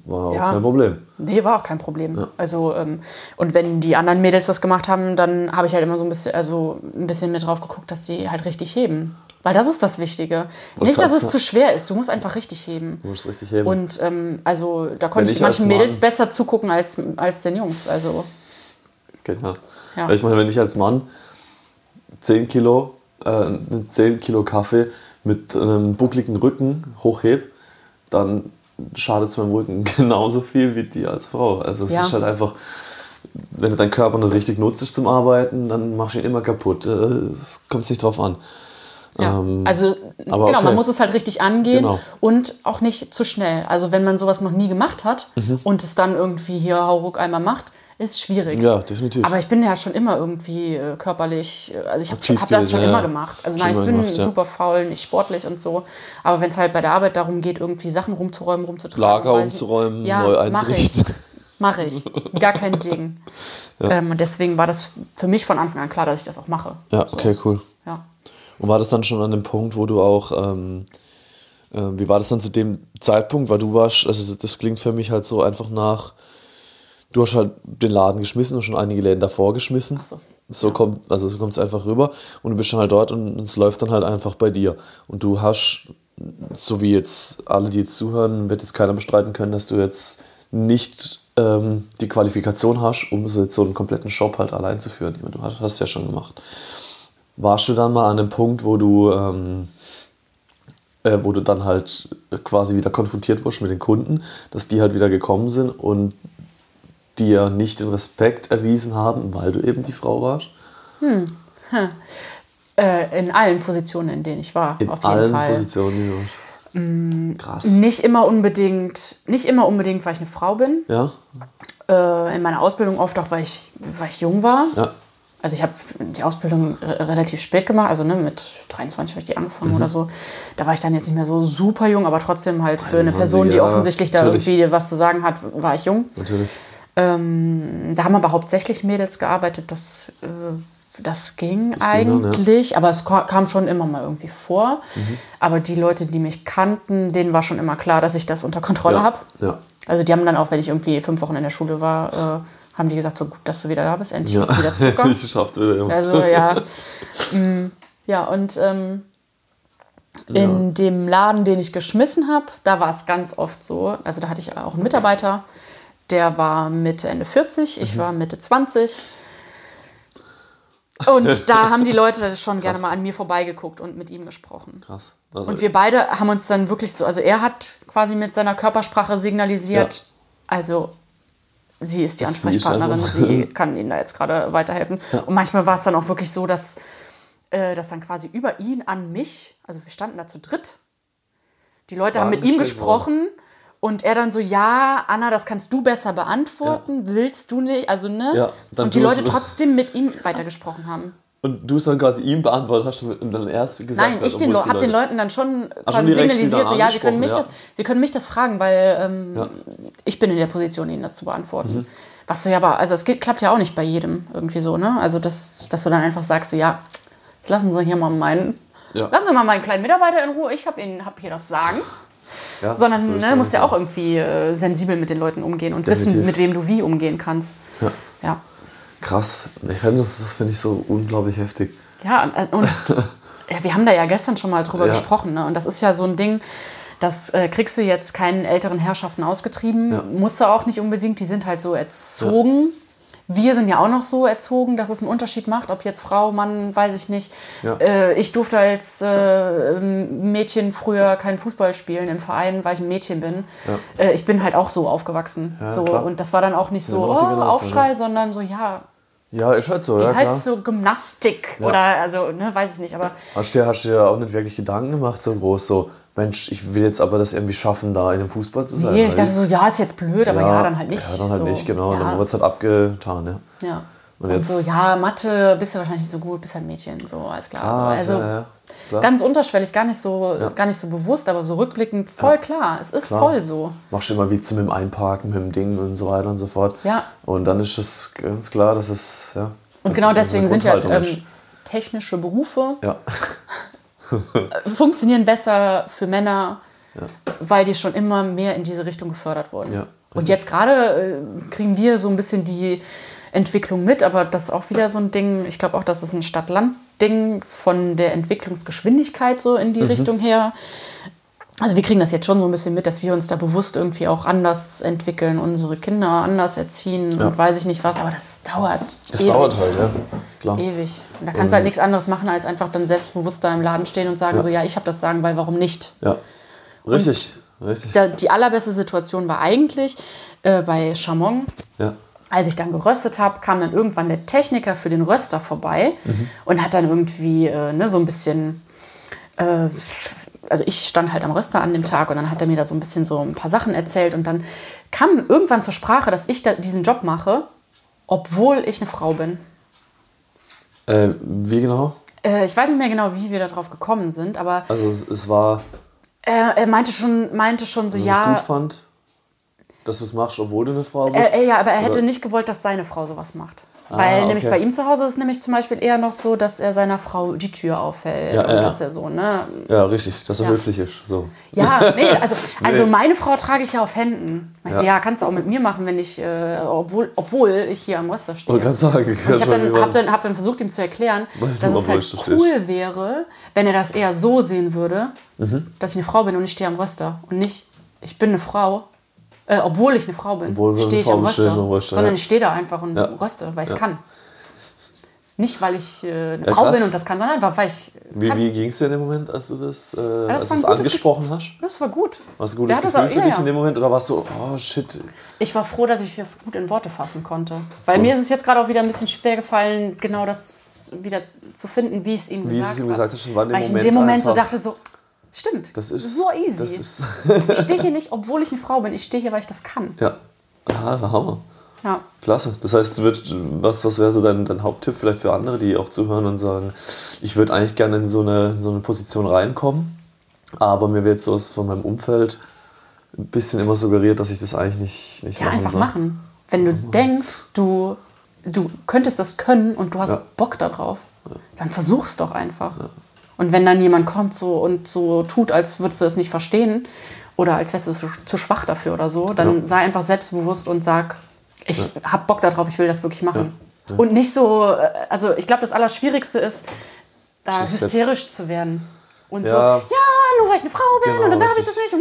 war auch Ja. kein Problem. Nee, war auch kein Problem. Also, ähm, und wenn die anderen Mädels das gemacht haben, dann habe ich halt immer so ein bisschen, also ein bisschen mit drauf geguckt, dass die halt richtig heben. Weil das ist das Wichtige. Nicht, dass es zu schwer ist. Du musst einfach richtig heben. Du musst richtig heben. Und ähm, also da konnte ich ich manchen Mädels Mann- besser zugucken als, als den Jungs. Also Genau. Ja. Ich meine, wenn ich als Mann 10 Kilo, äh, 10 Kilo Kaffee mit einem buckligen Rücken hochheb, dann schadet es meinem Rücken genauso viel wie die als Frau. Also es Ja. ist halt einfach, wenn du deinen Körper nicht richtig nutzt zum Arbeiten, dann machst du ihn immer kaputt. Äh, Es kommt nicht drauf an. Ja, Ähm, also genau, okay. man muss es halt richtig angehen Genau. und auch nicht zu schnell. Also wenn man sowas noch nie gemacht hat Mhm. und es dann irgendwie hier Hauruck einmal macht, ist schwierig. Ja, definitiv. Aber ich bin ja schon immer irgendwie äh, körperlich, äh, also ich habe hab das schon ja, immer ja. gemacht. Also nein, ich bin gemacht, ja. super faul, nicht sportlich und so. Aber wenn es halt bei der Arbeit darum geht, irgendwie Sachen rumzuräumen, rumzutragen. Lager umzuräumen, ja, neu einzurichten. ich. Mache ich. Gar kein Ding. ähm, und deswegen war das für mich von Anfang an klar, dass ich das auch mache. Ja, okay, cool. Ja. Und war das dann schon an dem Punkt, wo du auch, ähm, äh, wie war das dann zu dem Zeitpunkt? Weil du warst, also das klingt für mich halt so einfach nach, du hast halt den Laden geschmissen und schon einige Läden davor geschmissen. so. So kommt, also so kommt es einfach rüber und du bist dann halt dort und es läuft dann halt einfach bei dir. Und du hast, so wie jetzt alle, die jetzt zuhören, wird jetzt keiner bestreiten können, dass du jetzt nicht ähm, die Qualifikation hast, um so jetzt so einen kompletten Shop halt allein zu führen. Ich meine, Du hast hast ja schon gemacht. Warst du dann mal an einem Punkt, wo du, ähm, äh, wo du dann halt quasi wieder konfrontiert wurdest mit den Kunden, dass die halt wieder gekommen sind und dir nicht den Respekt erwiesen haben, weil du eben die Frau warst? Äh, in allen Positionen, in denen ich war, In auf jeden allen Fall. Mm, Positionen, du warst. Krass. Nicht immer unbedingt, nicht immer unbedingt, weil ich eine Frau bin. Ja? Äh, in meiner Ausbildung oft auch, weil ich, weil ich jung war. Ja. Also ich habe die Ausbildung re- relativ spät gemacht, also ne, mit 23 habe ich die angefangen Mhm. oder so. Da war ich dann jetzt nicht mehr so super jung, aber trotzdem halt für eine 23, Person, die ja, offensichtlich da natürlich. irgendwie was zu sagen hat, war ich jung. Natürlich. Ähm, da haben aber hauptsächlich Mädels gearbeitet, das, äh, das ging ging dann, ja. eigentlich, aber es ka- kam schon immer mal irgendwie vor. Mhm. Aber die Leute, die mich kannten, denen war schon immer klar, dass ich das unter Kontrolle Ja. habe. Ja. Also die haben dann auch, wenn ich irgendwie fünf Wochen in der Schule war, äh, haben die gesagt, so gut, dass du wieder da bist, endlich ja. wieder Zucker. ich schaff's wieder, Junge. Also ja. Mm, ja, und ähm, in dem Laden, den ich geschmissen habe, da war es ganz oft so, also da hatte ich auch einen Mitarbeiter, der war Mitte, Ende 40, Mhm. ich war Mitte 20. Und da haben die Leute schon gerne mal an mir vorbeigeguckt und mit ihm gesprochen. Krass. Also, Und wir beide haben uns dann wirklich so, also er hat quasi mit seiner Körpersprache signalisiert, also sie ist die ist Ansprechpartnerin, einfach- sie kann ihnen da jetzt gerade weiterhelfen. Und manchmal war es dann auch wirklich so, dass, äh, dass dann quasi über ihn an mich, also wir standen da zu dritt, die Leute haben Fragen mit ihm gesprochen und er dann so, ja, Anna, das kannst du besser beantworten, willst du nicht, also ne? Ja, und die Leute trotzdem mit ihm weitergesprochen haben. Und du es dann quasi ihm beantwortet hast und dann erst gesagt Nein, hast, ich den Le habe den Leute- Leuten dann schon quasi schon signalisiert, so, ja, sie können, mich angesprochen, das, sie können mich das fragen, weil ähm, Ja. Mhm. ich bin in der Position, ihnen das zu beantworten. Was du ja aber, also es geht, klappt ja auch nicht bei jedem irgendwie so, ne? Also, dass, dass du dann einfach sagst, so, ja, jetzt lassen Sie hier mal meinen, Ja. lassen Sie mal meinen kleinen Mitarbeiter in Ruhe, ich habe hab hier das Sagen. Ja, Sondern so ne, das musst ja auch irgendwie äh, sensibel mit den Leuten umgehen und wissen, Definitiv. mit wem du wie umgehen kannst. Ja. Krass. Ich finde das, das finde ich so unglaublich heftig. Ja, und, äh, und ja, wir haben da ja gestern schon mal drüber Ja. gesprochen. Ne? Und das ist ja so ein Ding, das äh, kriegst du jetzt keinen älteren Herrschaften ausgetrieben. Ja. Musst du auch nicht unbedingt. Die sind halt so erzogen. wir sind ja auch noch so erzogen, dass es einen Unterschied macht, ob jetzt Frau, Mann, weiß ich nicht. Äh, ich durfte als äh, Mädchen früher keinen Fußball spielen im Verein, weil ich ein Mädchen bin. Äh, ich bin halt auch so aufgewachsen. So, klar. und das war dann auch nicht so, oh, Aufschrei, sondern so, ja, Ja, ist halt so, ja halt klar. so Gymnastik oder also, ne, weiß ich nicht, aber Hast du dir, hast du dir auch nicht wirklich Gedanken gemacht, so groß, so, Mensch, ich will jetzt aber das irgendwie schaffen, da in einem Fußball zu sein. nee, ich dachte so, ja, ist jetzt blöd, aber ja, dann halt nicht. Ja, dann halt so, nicht, genau. Und Ja, dann wird es halt abgetan, ja. ja. Und Und, so, ja, Mathe bist du wahrscheinlich nicht so gut, bist halt ein Mädchen, so, alles klar. Ah, also, ja, ja, ganz unterschwellig, gar nicht so, gar nicht so bewusst, aber so rückblickend voll klar. Es ist Klar. voll so. Machst du immer Witze mit dem Einparken, mit dem Ding und so weiter und so fort. Ja. Und dann ist das ganz klar, dass es, ja. Und genau deswegen sind ja ähm, technische Berufe Ja, funktionieren besser für Männer, weil die schon immer mehr in diese Richtung gefördert wurden. Ja, Und jetzt gerade äh, kriegen wir so ein bisschen die Entwicklung mit, aber das ist auch wieder so ein Ding, ich glaube auch, das ist ein Stadt-Land-Ding von der Entwicklungsgeschwindigkeit so in die Mhm. Richtung her. Also wir kriegen das jetzt schon so ein bisschen mit, dass wir uns da bewusst irgendwie auch anders entwickeln, unsere Kinder anders erziehen und weiß ich nicht was, aber das dauert. es ewig. dauert halt, ja. Klar. Ewig. Und da kannst du halt nichts anderes machen, als einfach dann selbstbewusst da im Laden stehen und sagen, so ja, ich habe das Sagen, weil warum nicht? Ja. Richtig, richtig. Da, die allerbeste Situation war eigentlich äh, bei Chamon. Ja. Als ich dann geröstet habe, kam dann irgendwann der Techniker für den Röster vorbei Mhm. und hat dann irgendwie äh, ne, so ein bisschen. Äh, also ich stand halt am Röster an dem Tag und dann hat er mir da so ein bisschen so ein paar Sachen erzählt und dann kam irgendwann zur Sprache, dass ich da diesen Job mache, obwohl ich eine Frau bin. Äh, wie genau? Äh, ich weiß nicht mehr genau, wie wir darauf gekommen sind, aber Also es, war, er, er meinte schon, meinte schon so, dass ja. es gut fand, dass du es machst, obwohl du eine Frau bist. Äh, äh, ja, aber er hätte Oder- nicht gewollt, dass seine Frau sowas macht. Weil Ah, nämlich okay. bei ihm zu Hause ist es nämlich zum Beispiel eher noch so, dass er seiner Frau die Tür aufhält Ja, und ja, ja. dass er so, ne? Ja, richtig, dass er Ja. höflich ist. So. Ja, nee, also, also Nee. meine Frau trage ich ja auf Händen. Ich so, Ja. ja, kannst du auch mit mir machen, wenn ich, äh, obwohl, obwohl ich hier am Röster stehe. Und ganz sagen, ich habe dann, hab dann, hab dann versucht, ihm zu erklären, Weil dass es halt cool wäre, wenn er das eher so sehen würde, Mhm. dass ich eine Frau bin und ich stehe am Röster. Und nicht, ich bin eine Frau, äh, obwohl ich eine Frau bin, stehe ich am Röster. Röster, sondern ja. ich stehe da einfach und Ja. röste, weil ich es Ja. kann. Nicht, weil ich äh, eine Ja, Frau krass. bin und das kann, sondern einfach, weil ich. Wie, wie ging es dir in dem Moment, als du das, äh, das als gutes angesprochen hast? Das war gut. War es ein gutes das Gefühl auch- für ja, dich ja. in dem Moment? Oder warst du, oh shit, Ich war froh, dass ich das gut in Worte fassen konnte. Weil mir ist es jetzt gerade auch wieder ein bisschen schwer gefallen, genau das wieder zu finden, wie ich es ihm wie gesagt es ihm habe. gesagt hast, war in dem Weil ich in Moment dem Moment so dachte so, stimmt, das ist so easy. Das ist, ich stehe hier nicht, obwohl ich eine Frau bin. Ich stehe hier, weil ich das kann. ja, ah, der Hammer. Ja. Klasse. Das heißt, wird, was, was wäre so dein, dein Haupttipp vielleicht für andere, die auch zuhören und sagen, ich würde eigentlich gerne in so eine, in so eine Position reinkommen, aber mir wird so aus- von meinem Umfeld ein bisschen immer suggeriert, dass ich das eigentlich nicht, nicht Ja, machen einfach soll. machen. Wenn du denkst, du, du könntest das können und du hast Ja. Bock darauf, dann versuch's doch einfach. Und wenn dann jemand kommt so und so tut, als würdest du es nicht verstehen oder als wärst du zu, schwach dafür oder so, dann sei einfach selbstbewusst und sag, ich hab Bock darauf, ich will das wirklich machen. Und nicht so, äh, also ich glaube, das Allerschwierigste ist, da ist hysterisch zu werden. Und so, Ja. ja, nur weil ich eine Frau bin Genau, und dann darf ich das nicht und,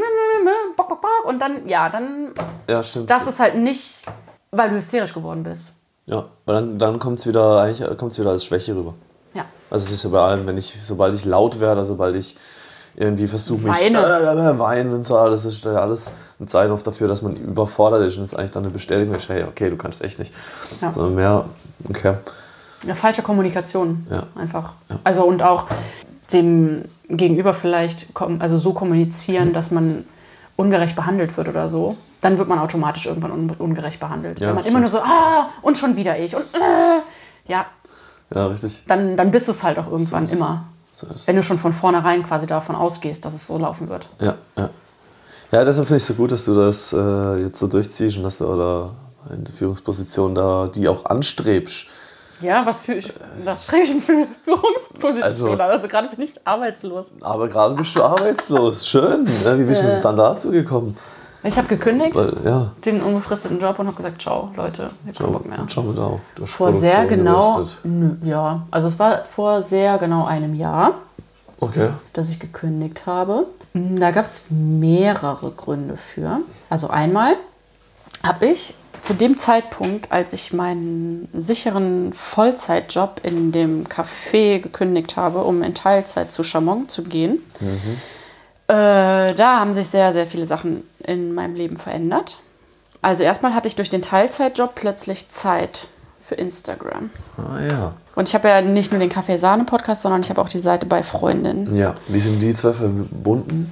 bock, bock, bock. Und dann, ja, dann Ja, stimmt. das ist halt nicht, weil du hysterisch geworden bist. ja, weil dann, dann kommt es wieder, eigentlich kommt's wieder als Schwäche rüber. Ja. Also es ist ja bei allem, wenn ich, sobald ich laut werde, sobald ich irgendwie versuche mich Weine. Äh, äh, weinen und so, das ist ja alles ein Zeichen oft dafür, dass man überfordert ist und es ist eigentlich dann eine Bestätigung ist, hey, okay, du kannst echt nicht. Ja. Sondern mehr, okay. Eine falsche Kommunikation. Ja. Einfach. Also und auch dem Gegenüber vielleicht also so kommunizieren, dass man ungerecht behandelt wird oder so. Dann wird man automatisch irgendwann un ungerecht behandelt. Ja, Wenn man stimmt. immer nur so, ah, und schon wieder ich. Und äh, ja, Ja, richtig. dann, dann bist du es halt auch irgendwann So immer. So ist- Wenn du schon von vornherein quasi davon ausgehst, dass es so laufen wird. Ja, ja. Ja, deshalb finde ich es so gut, dass du das äh, jetzt so durchziehst und dass du oder in der Führungsposition da die auch anstrebst. Ja, was für was strebe ich denn für eine Führungsposition? Also- Also, gerade bin ich arbeitslos. Aber gerade bist du arbeitslos. Schön. Ne? Wie bist du dann dazu gekommen? Ich habe gekündigt, Weil, ja, den unbefristeten Job und habe gesagt, ciao, Leute, ich habe keinen Bock mehr. mal da. Du hast Vor sehr genau, nö, ja, also es war vor sehr genau einem Jahr, Okay. dass ich gekündigt habe. Da gab es mehrere Gründe für. Also einmal habe ich zu dem Zeitpunkt, als ich meinen sicheren Vollzeitjob in dem Café gekündigt habe, um in Teilzeit zu Chamon zu gehen, äh, da haben sich sehr, sehr viele Sachen in meinem Leben verändert. Also erstmal hatte ich durch den Teilzeitjob plötzlich Zeit für Instagram. Ah ja. Und ich habe ja nicht nur den Kaffee-Sahne-Podcast, sondern ich habe auch die Seite bei Freundinnen. Ja. Wie sind die zwei verbunden?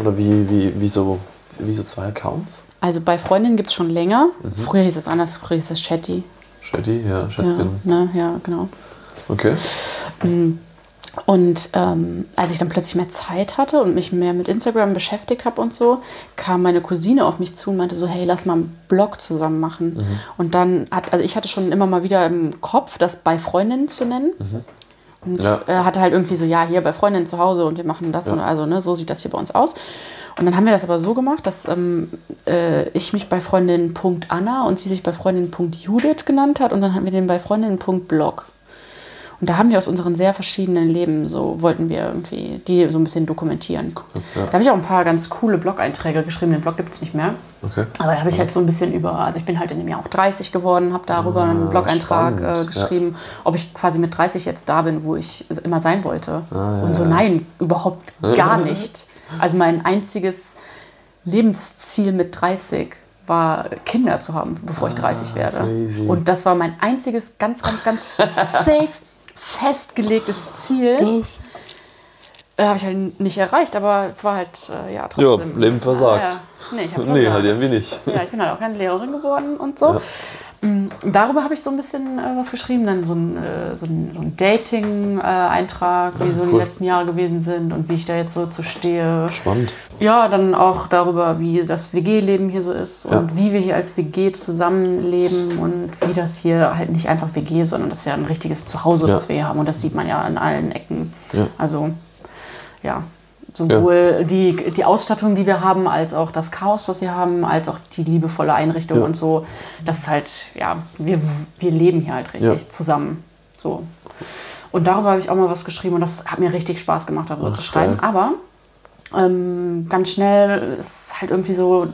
Oder wie, wie, wie, so, wie so zwei Accounts? Also bei Freundinnen gibt es schon länger. Früher hieß es anders, früher hieß es Chatty. Shetty, ja, Ja, Shettin. ne, ja, genau. Okay. Und ähm, als ich dann plötzlich mehr Zeit hatte und mich mehr mit Instagram beschäftigt habe und so, kam meine Cousine auf mich zu und meinte so, hey, lass mal einen Blog zusammen machen. Mhm. Und dann hat, also ich hatte schon immer mal wieder im Kopf, das bei Freundinnen zu nennen. Und Mhm. Ja. äh, hatte halt irgendwie so, ja, hier bei Freundinnen zu Hause und wir machen das und also, ne, so sieht das hier bei uns aus. Und dann haben wir das aber so gemacht, dass ähm, äh, ich mich bei Freundin.anna und sie sich bei Freundin.judith genannt hat und dann hatten wir den bei Freundin.blog. Und da haben wir aus unseren sehr verschiedenen Leben, so wollten wir irgendwie die so ein bisschen dokumentieren. Da habe ich auch ein paar ganz coole Blog-Einträge geschrieben. Den Blog gibt es nicht mehr. Okay. Aber da habe ich halt so ein bisschen über, also ich bin halt in dem Jahr auch 30 geworden, habe darüber einen Blog-Eintrag äh, ja. geschrieben, ob ich quasi mit 30 jetzt da bin, wo ich immer sein wollte. Ah, Und so, nein, überhaupt gar nicht. Also mein einziges Lebensziel mit 30 war, Kinder zu haben, bevor ich 30 werde. Ah, crazy. Und das war mein einziges, ganz, ganz, ganz safe festgelegtes Ziel. Äh, habe ich halt nicht erreicht, aber es war halt, äh, ja, trotzdem. Leben versagt. Ah, ja. Nee, ich hab Nee, versagt. halt irgendwie nicht. Ja, ich bin halt auch keine Lehrerin geworden und so. Mm, Darüber habe ich so ein bisschen äh, was geschrieben, dann so ein, äh, so ein, so ein Dating-Eintrag, wie so die cool. letzten Jahre gewesen sind und wie ich da jetzt so zu stehe. Spannend. Ja, dann auch darüber, wie das WG-Leben hier so ist und Ja. wie wir hier als WG zusammenleben und wie das hier halt nicht einfach WG, sondern das ist ja ein richtiges Zuhause, Ja. das wir hier haben und das sieht man ja an allen Ecken. Ja. Also, ja, sowohl Die, die Ausstattung, die wir haben, als auch das Chaos, das wir haben, als auch die liebevolle Einrichtung Ja. und so. Das ist halt, ja, wir, wir leben hier halt richtig Ja. zusammen. So. Und darüber habe ich auch mal was geschrieben und das hat mir richtig Spaß gemacht, darüber Ach, zu schreiben. geil. Aber ähm, ganz schnell ist halt irgendwie so,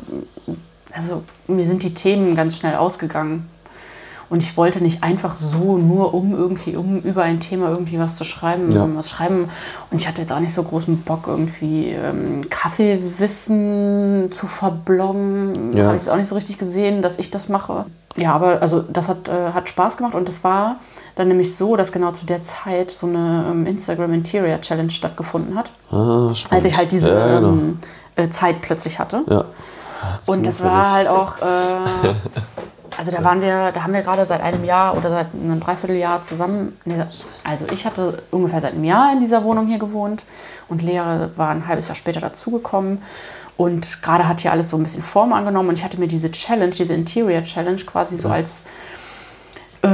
also mir sind die Themen ganz schnell ausgegangen. Und ich wollte nicht einfach so nur um irgendwie, um über ein Thema irgendwie was zu schreiben, Ja. um was schreiben. Und ich hatte jetzt auch nicht so großen Bock, irgendwie ähm, Kaffeewissen zu verbloggen. Ja. Habe ich jetzt auch nicht so richtig gesehen, dass ich das mache. Ja, aber also das hat, äh, hat Spaß gemacht und das war dann nämlich so, dass genau zu der Zeit so eine ähm, Instagram Interior Challenge stattgefunden hat, Ah, als ich halt diese Ja, genau. ähm, äh, Zeit plötzlich hatte. ja. Und das war halt auch, äh, also da waren wir, da haben wir gerade seit einem Jahr oder seit einem Dreivierteljahr zusammen, nee, also ich hatte ungefähr seit einem Jahr in dieser Wohnung hier gewohnt und Lea war ein halbes Jahr später dazugekommen und gerade hat hier alles so ein bisschen Form angenommen und ich hatte mir diese Challenge, diese Interior Challenge quasi so als, äh,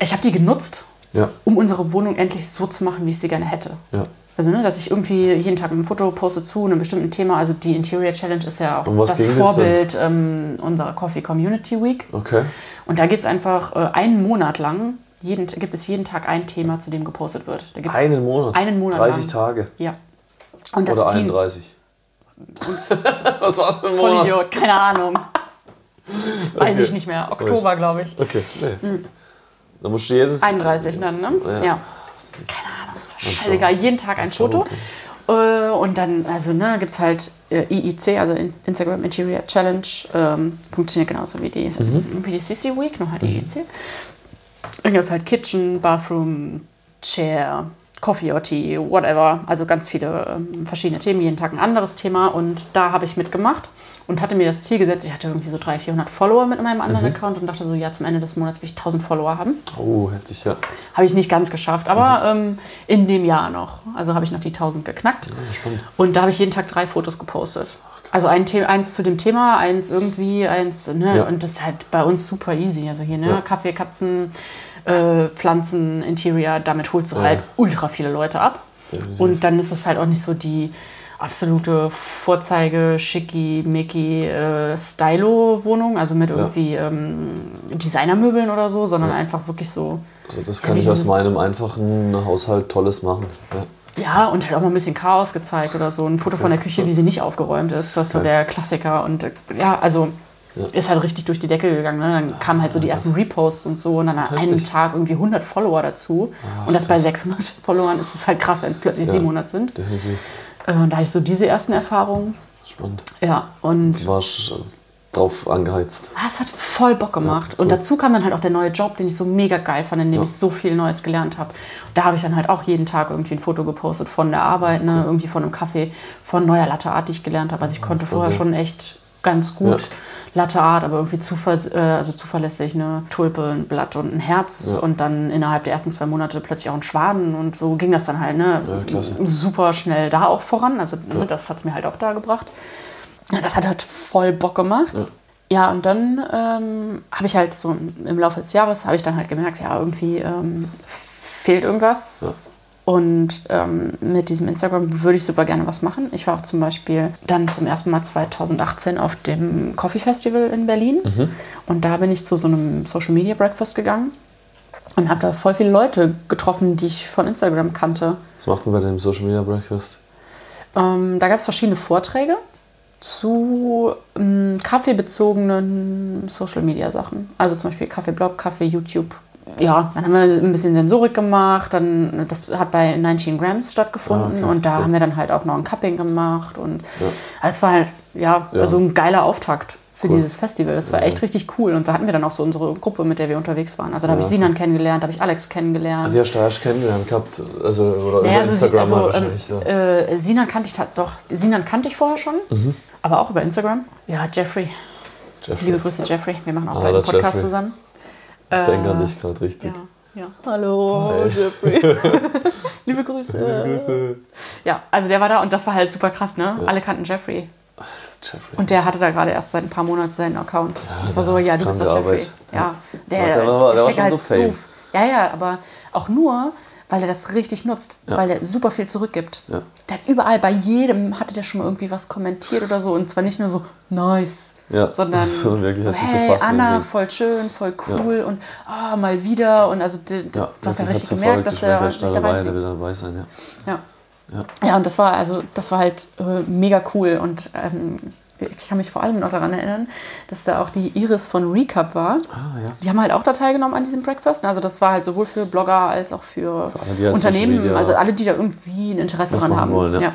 ich habe die genutzt, Ja, um unsere Wohnung endlich so zu machen, wie ich sie gerne hätte. ja. Also, ne, dass ich irgendwie jeden Tag ein Foto poste zu einem bestimmten Thema. Also, die Interior Challenge ist ja auch das es? Vorbild ähm, unserer Coffee Community Week. Okay. Und da geht es einfach äh, einen Monat lang, jeden, gibt es jeden Tag ein Thema, zu dem gepostet wird. Einen Monat. Einen Monat 30 lang. Tage. Ja. Und Oder ziehen. 31. Was war's für ein Monat? Vollidiot, keine Ahnung. Weiß Okay. ich nicht mehr. Oktober, glaube ich. Okay, nee. Da musst du jedes. 31 dann, ne? Ja. Ja. Keine Ahnung, war scheißegal. Jeden Tag ein Foto. Äh, Und dann, also, ne, gibt es halt äh, IIC, also In- Instagram Interior Challenge. Ähm, funktioniert genauso wie die, wie die CC Week, nur halt IIC. Dann gibt es halt Kitchen, Bathroom, Chair, Coffee or Tea, whatever. Also ganz viele ähm, verschiedene Themen, jeden Tag ein anderes Thema. Und da habe ich mitgemacht und hatte mir das Ziel gesetzt. Ich hatte irgendwie so 300, 400 Follower mit meinem anderen Account und dachte so, ja, zum Ende des Monats will ich 1000 Follower haben. Oh, heftig, ja. Habe ich nicht ganz geschafft, aber ähm, in dem Jahr noch. Also habe ich noch die 1000 geknackt. spannend. Und da habe ich jeden Tag drei Fotos gepostet. Also ein The eins zu dem Thema, eins irgendwie, eins, ne? Ja. Und das ist halt bei uns super easy. Also hier, ne? Ja. Kaffee, Katzen, äh, Pflanzen, Interior, damit holst du halt ultra viele Leute ab. Und dann ist es halt auch nicht so die absolute Vorzeige, schicki, micki, äh, Stylo-Wohnung, also mit irgendwie ähm, Designermöbeln oder so, sondern einfach wirklich so Also das kann Ja, ich aus meinem einfachen Haushalt Tolles machen. Ja. Ja, und halt auch mal ein bisschen Chaos gezeigt oder so. Ein Foto von der Küche, wie sie nicht aufgeräumt ist. Das ist so der Klassiker. Und äh, ja, also ist halt richtig durch die Decke gegangen. Ne? Dann kamen halt so die ersten Reposts und so und dann an einem Tag irgendwie 100 Follower dazu. und das bei 600 Followern ist es halt krass, wenn es plötzlich 700 sind. Definitiv. Äh, Und da hatte ich so diese ersten Erfahrungen. Spannend. Ja, und Du warst äh, drauf angeheizt. Ah, Es hat voll Bock gemacht. Und dazu kam dann halt auch der neue Job, den ich so mega geil fand, in dem Ja. ich so viel Neues gelernt habe. Da habe ich dann halt auch jeden Tag irgendwie ein Foto gepostet von der Arbeit, ne, irgendwie von einem Kaffee, von neuer Latte Art, die ich gelernt habe. Also ich konnte vorher schon echt ganz gut Ja. Latte Art, aber irgendwie zuver äh, also zuverlässig eine Tulpe, ein Blatt und ein Herz Ja. und dann innerhalb der ersten zwei Monate plötzlich auch ein Schwaden und so ging das dann halt ne, Ja, super schnell da auch voran. Also ne, das hat es mir halt auch da gebracht. Das hat halt voll Bock gemacht. Ja, und dann ähm, habe ich halt so im Laufe des Jahres habe ich dann halt gemerkt, ja, irgendwie ähm, fehlt irgendwas. Und ähm, mit diesem Instagram würde ich super gerne was machen. Ich war auch zum Beispiel dann zum ersten Mal 2018 auf dem Coffee Festival in Berlin. Und da bin ich zu so einem Social Media Breakfast gegangen und habe da voll viele Leute getroffen, die ich von Instagram kannte. Was macht man bei dem Social Media Breakfast? Ähm, da gab es verschiedene Vorträge zu ähm, kaffeebezogenen Social-Media-Sachen. Also zum Beispiel Kaffeeblog, Kaffee, YouTube. Ja, dann haben wir ein bisschen Sensorik gemacht. Dann, das hat bei 19 Grams stattgefunden. Ah, okay, und da cool. haben wir dann halt auch noch ein Cupping gemacht. Und also es war halt, ja, Ja. also ein geiler Auftakt für Cool. dieses Festival. Das war echt richtig cool. Und da hatten wir dann auch so unsere Gruppe, mit der wir unterwegs waren. Also da habe ich Ja, Sinan kennengelernt, da habe ich Alex kennengelernt. Die hast du erst kennengelernt gehabt, also oder Ja, über also, Instagram also, ähm, wahrscheinlich. ja. äh, Sinan kannte ich doch, Sinan kannte ich vorher schon, Mhm. aber auch über Instagram. Ja, Jeffrey. Jeffrey. Liebe Grüße, Jeffrey. Wir machen auch Ah, einen Podcast Jeffrey. zusammen. Ich denke an äh, dich gerade richtig. Ja, ja. Hallo, Jeffrey. Liebe Grüße. Ja, also der war da und das war halt super krass, ne? Alle kannten Jeffrey. Jeffrey. Und der hatte da gerade erst seit ein paar Monaten seinen Account. das war so, der ja, du bist doch Jeffrey. Arbeit. Ja, der, Ja, der war- der war steckt schon halt so Fame. Ja, ja, aber auch nur, weil er das richtig nutzt. Ja. Weil er super viel zurückgibt. Ja. Hat überall, bei jedem hatte der schon mal irgendwie was kommentiert oder so. Und zwar nicht nur so, nice, Ja, sondern so wirklich so, hey, Anna, voll schön, voll cool und ah, mal wieder. Und also, ja, ja hat richtig gemerkt, dass er sich dabei dabei, dabei sein, ja. ja. Ja. Ja, und das war also, das war halt äh, mega cool und ähm, ich kann mich vor allem noch daran erinnern, dass da auch die Iris von Recap war. Ah, ja. Die haben halt auch da teilgenommen an diesem Breakfast. Also das war halt sowohl für Blogger als auch für, Für alle, Unternehmen, Media also alle, die da irgendwie ein Interesse dran haben. wollen, ja.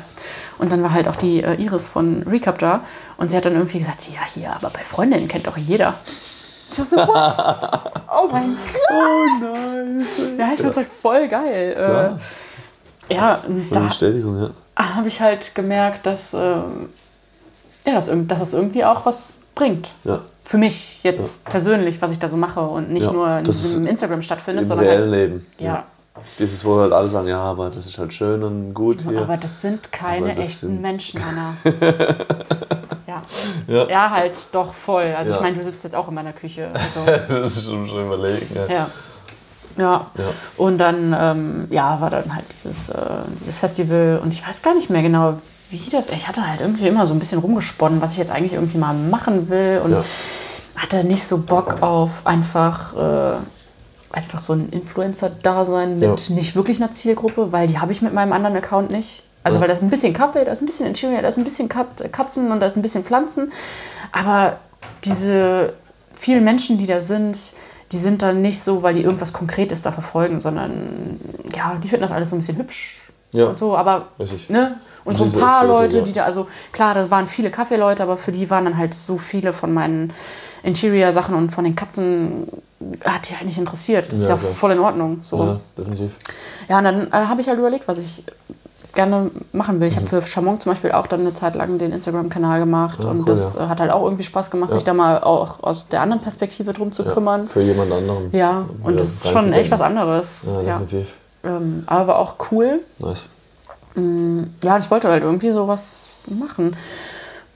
Und dann war halt auch die äh, Iris von Recap da und sie hat dann irgendwie gesagt, ja hier, aber bei Freundinnen kennt doch jeder. Ich dachte so, what? oh mein Gott. Oh nein. Ja, ich fand's halt voll geil. Klar. Äh, ja, und da, Bestätigung, ja. habe ich halt gemerkt, dass, ähm, ja, dass, dass es irgendwie auch was bringt. ja. Für mich jetzt persönlich, was ich da so mache und nicht Ja, nur in diesem Instagram stattfindet, Im sondern reellen halt, Leben. ja. Dieses, wo halt alle sagen, ja, aber das ist halt schön und gut hier. Aber das sind keine das echten sind- Menschen, Anna. ja. Ja. ja, halt doch voll. Also Ja. ich meine, du sitzt jetzt auch in meiner Küche. Also, das ist schon, schon überlegen, ja. ja. Ja. Ja. Und dann ähm, ja, war dann halt dieses, äh, dieses Festival und ich weiß gar nicht mehr genau, wie das. Ich hatte halt irgendwie immer so ein bisschen rumgesponnen, was ich jetzt eigentlich irgendwie mal machen will und Ja. hatte nicht so Bock auf einfach, äh, einfach so ein Influencer-Dasein mit Ja. nicht wirklich einer Zielgruppe, weil die habe ich mit meinem anderen Account nicht. Also Ja. weil da ist ein bisschen Kaffee, da ist ein bisschen Interior, da ist ein bisschen Kat Katzen und da ist ein bisschen Pflanzen. Aber diese vielen Menschen, die da sind, die sind dann nicht so, weil die irgendwas Konkretes da verfolgen, sondern ja, die finden das alles so ein bisschen hübsch Ja. und so. Aber ne? Und so ein paar Leute, ja. die da, also klar, da waren viele Kaffeeleute, aber für die waren dann halt so viele von meinen Interior-Sachen und von den Katzen hat die halt nicht interessiert. Das ist Ja, ja klar. voll in Ordnung. So. Ja, definitiv. Ja, und dann äh, habe ich halt überlegt, was ich gerne machen will. Ich Mhm. habe für Chamon zum Beispiel auch dann eine Zeit lang den Instagram-Kanal gemacht Ja, und cool, das ja. äh, hat halt auch irgendwie Spaß gemacht, Ja. sich da mal auch aus der anderen Perspektive drum zu Ja, kümmern. Für jemand anderen. Ja, und Ja, das ist schon echt was anderes. Ja, Ja, definitiv. Ähm, aber auch cool. Nice. Ja, und ich wollte halt irgendwie sowas machen.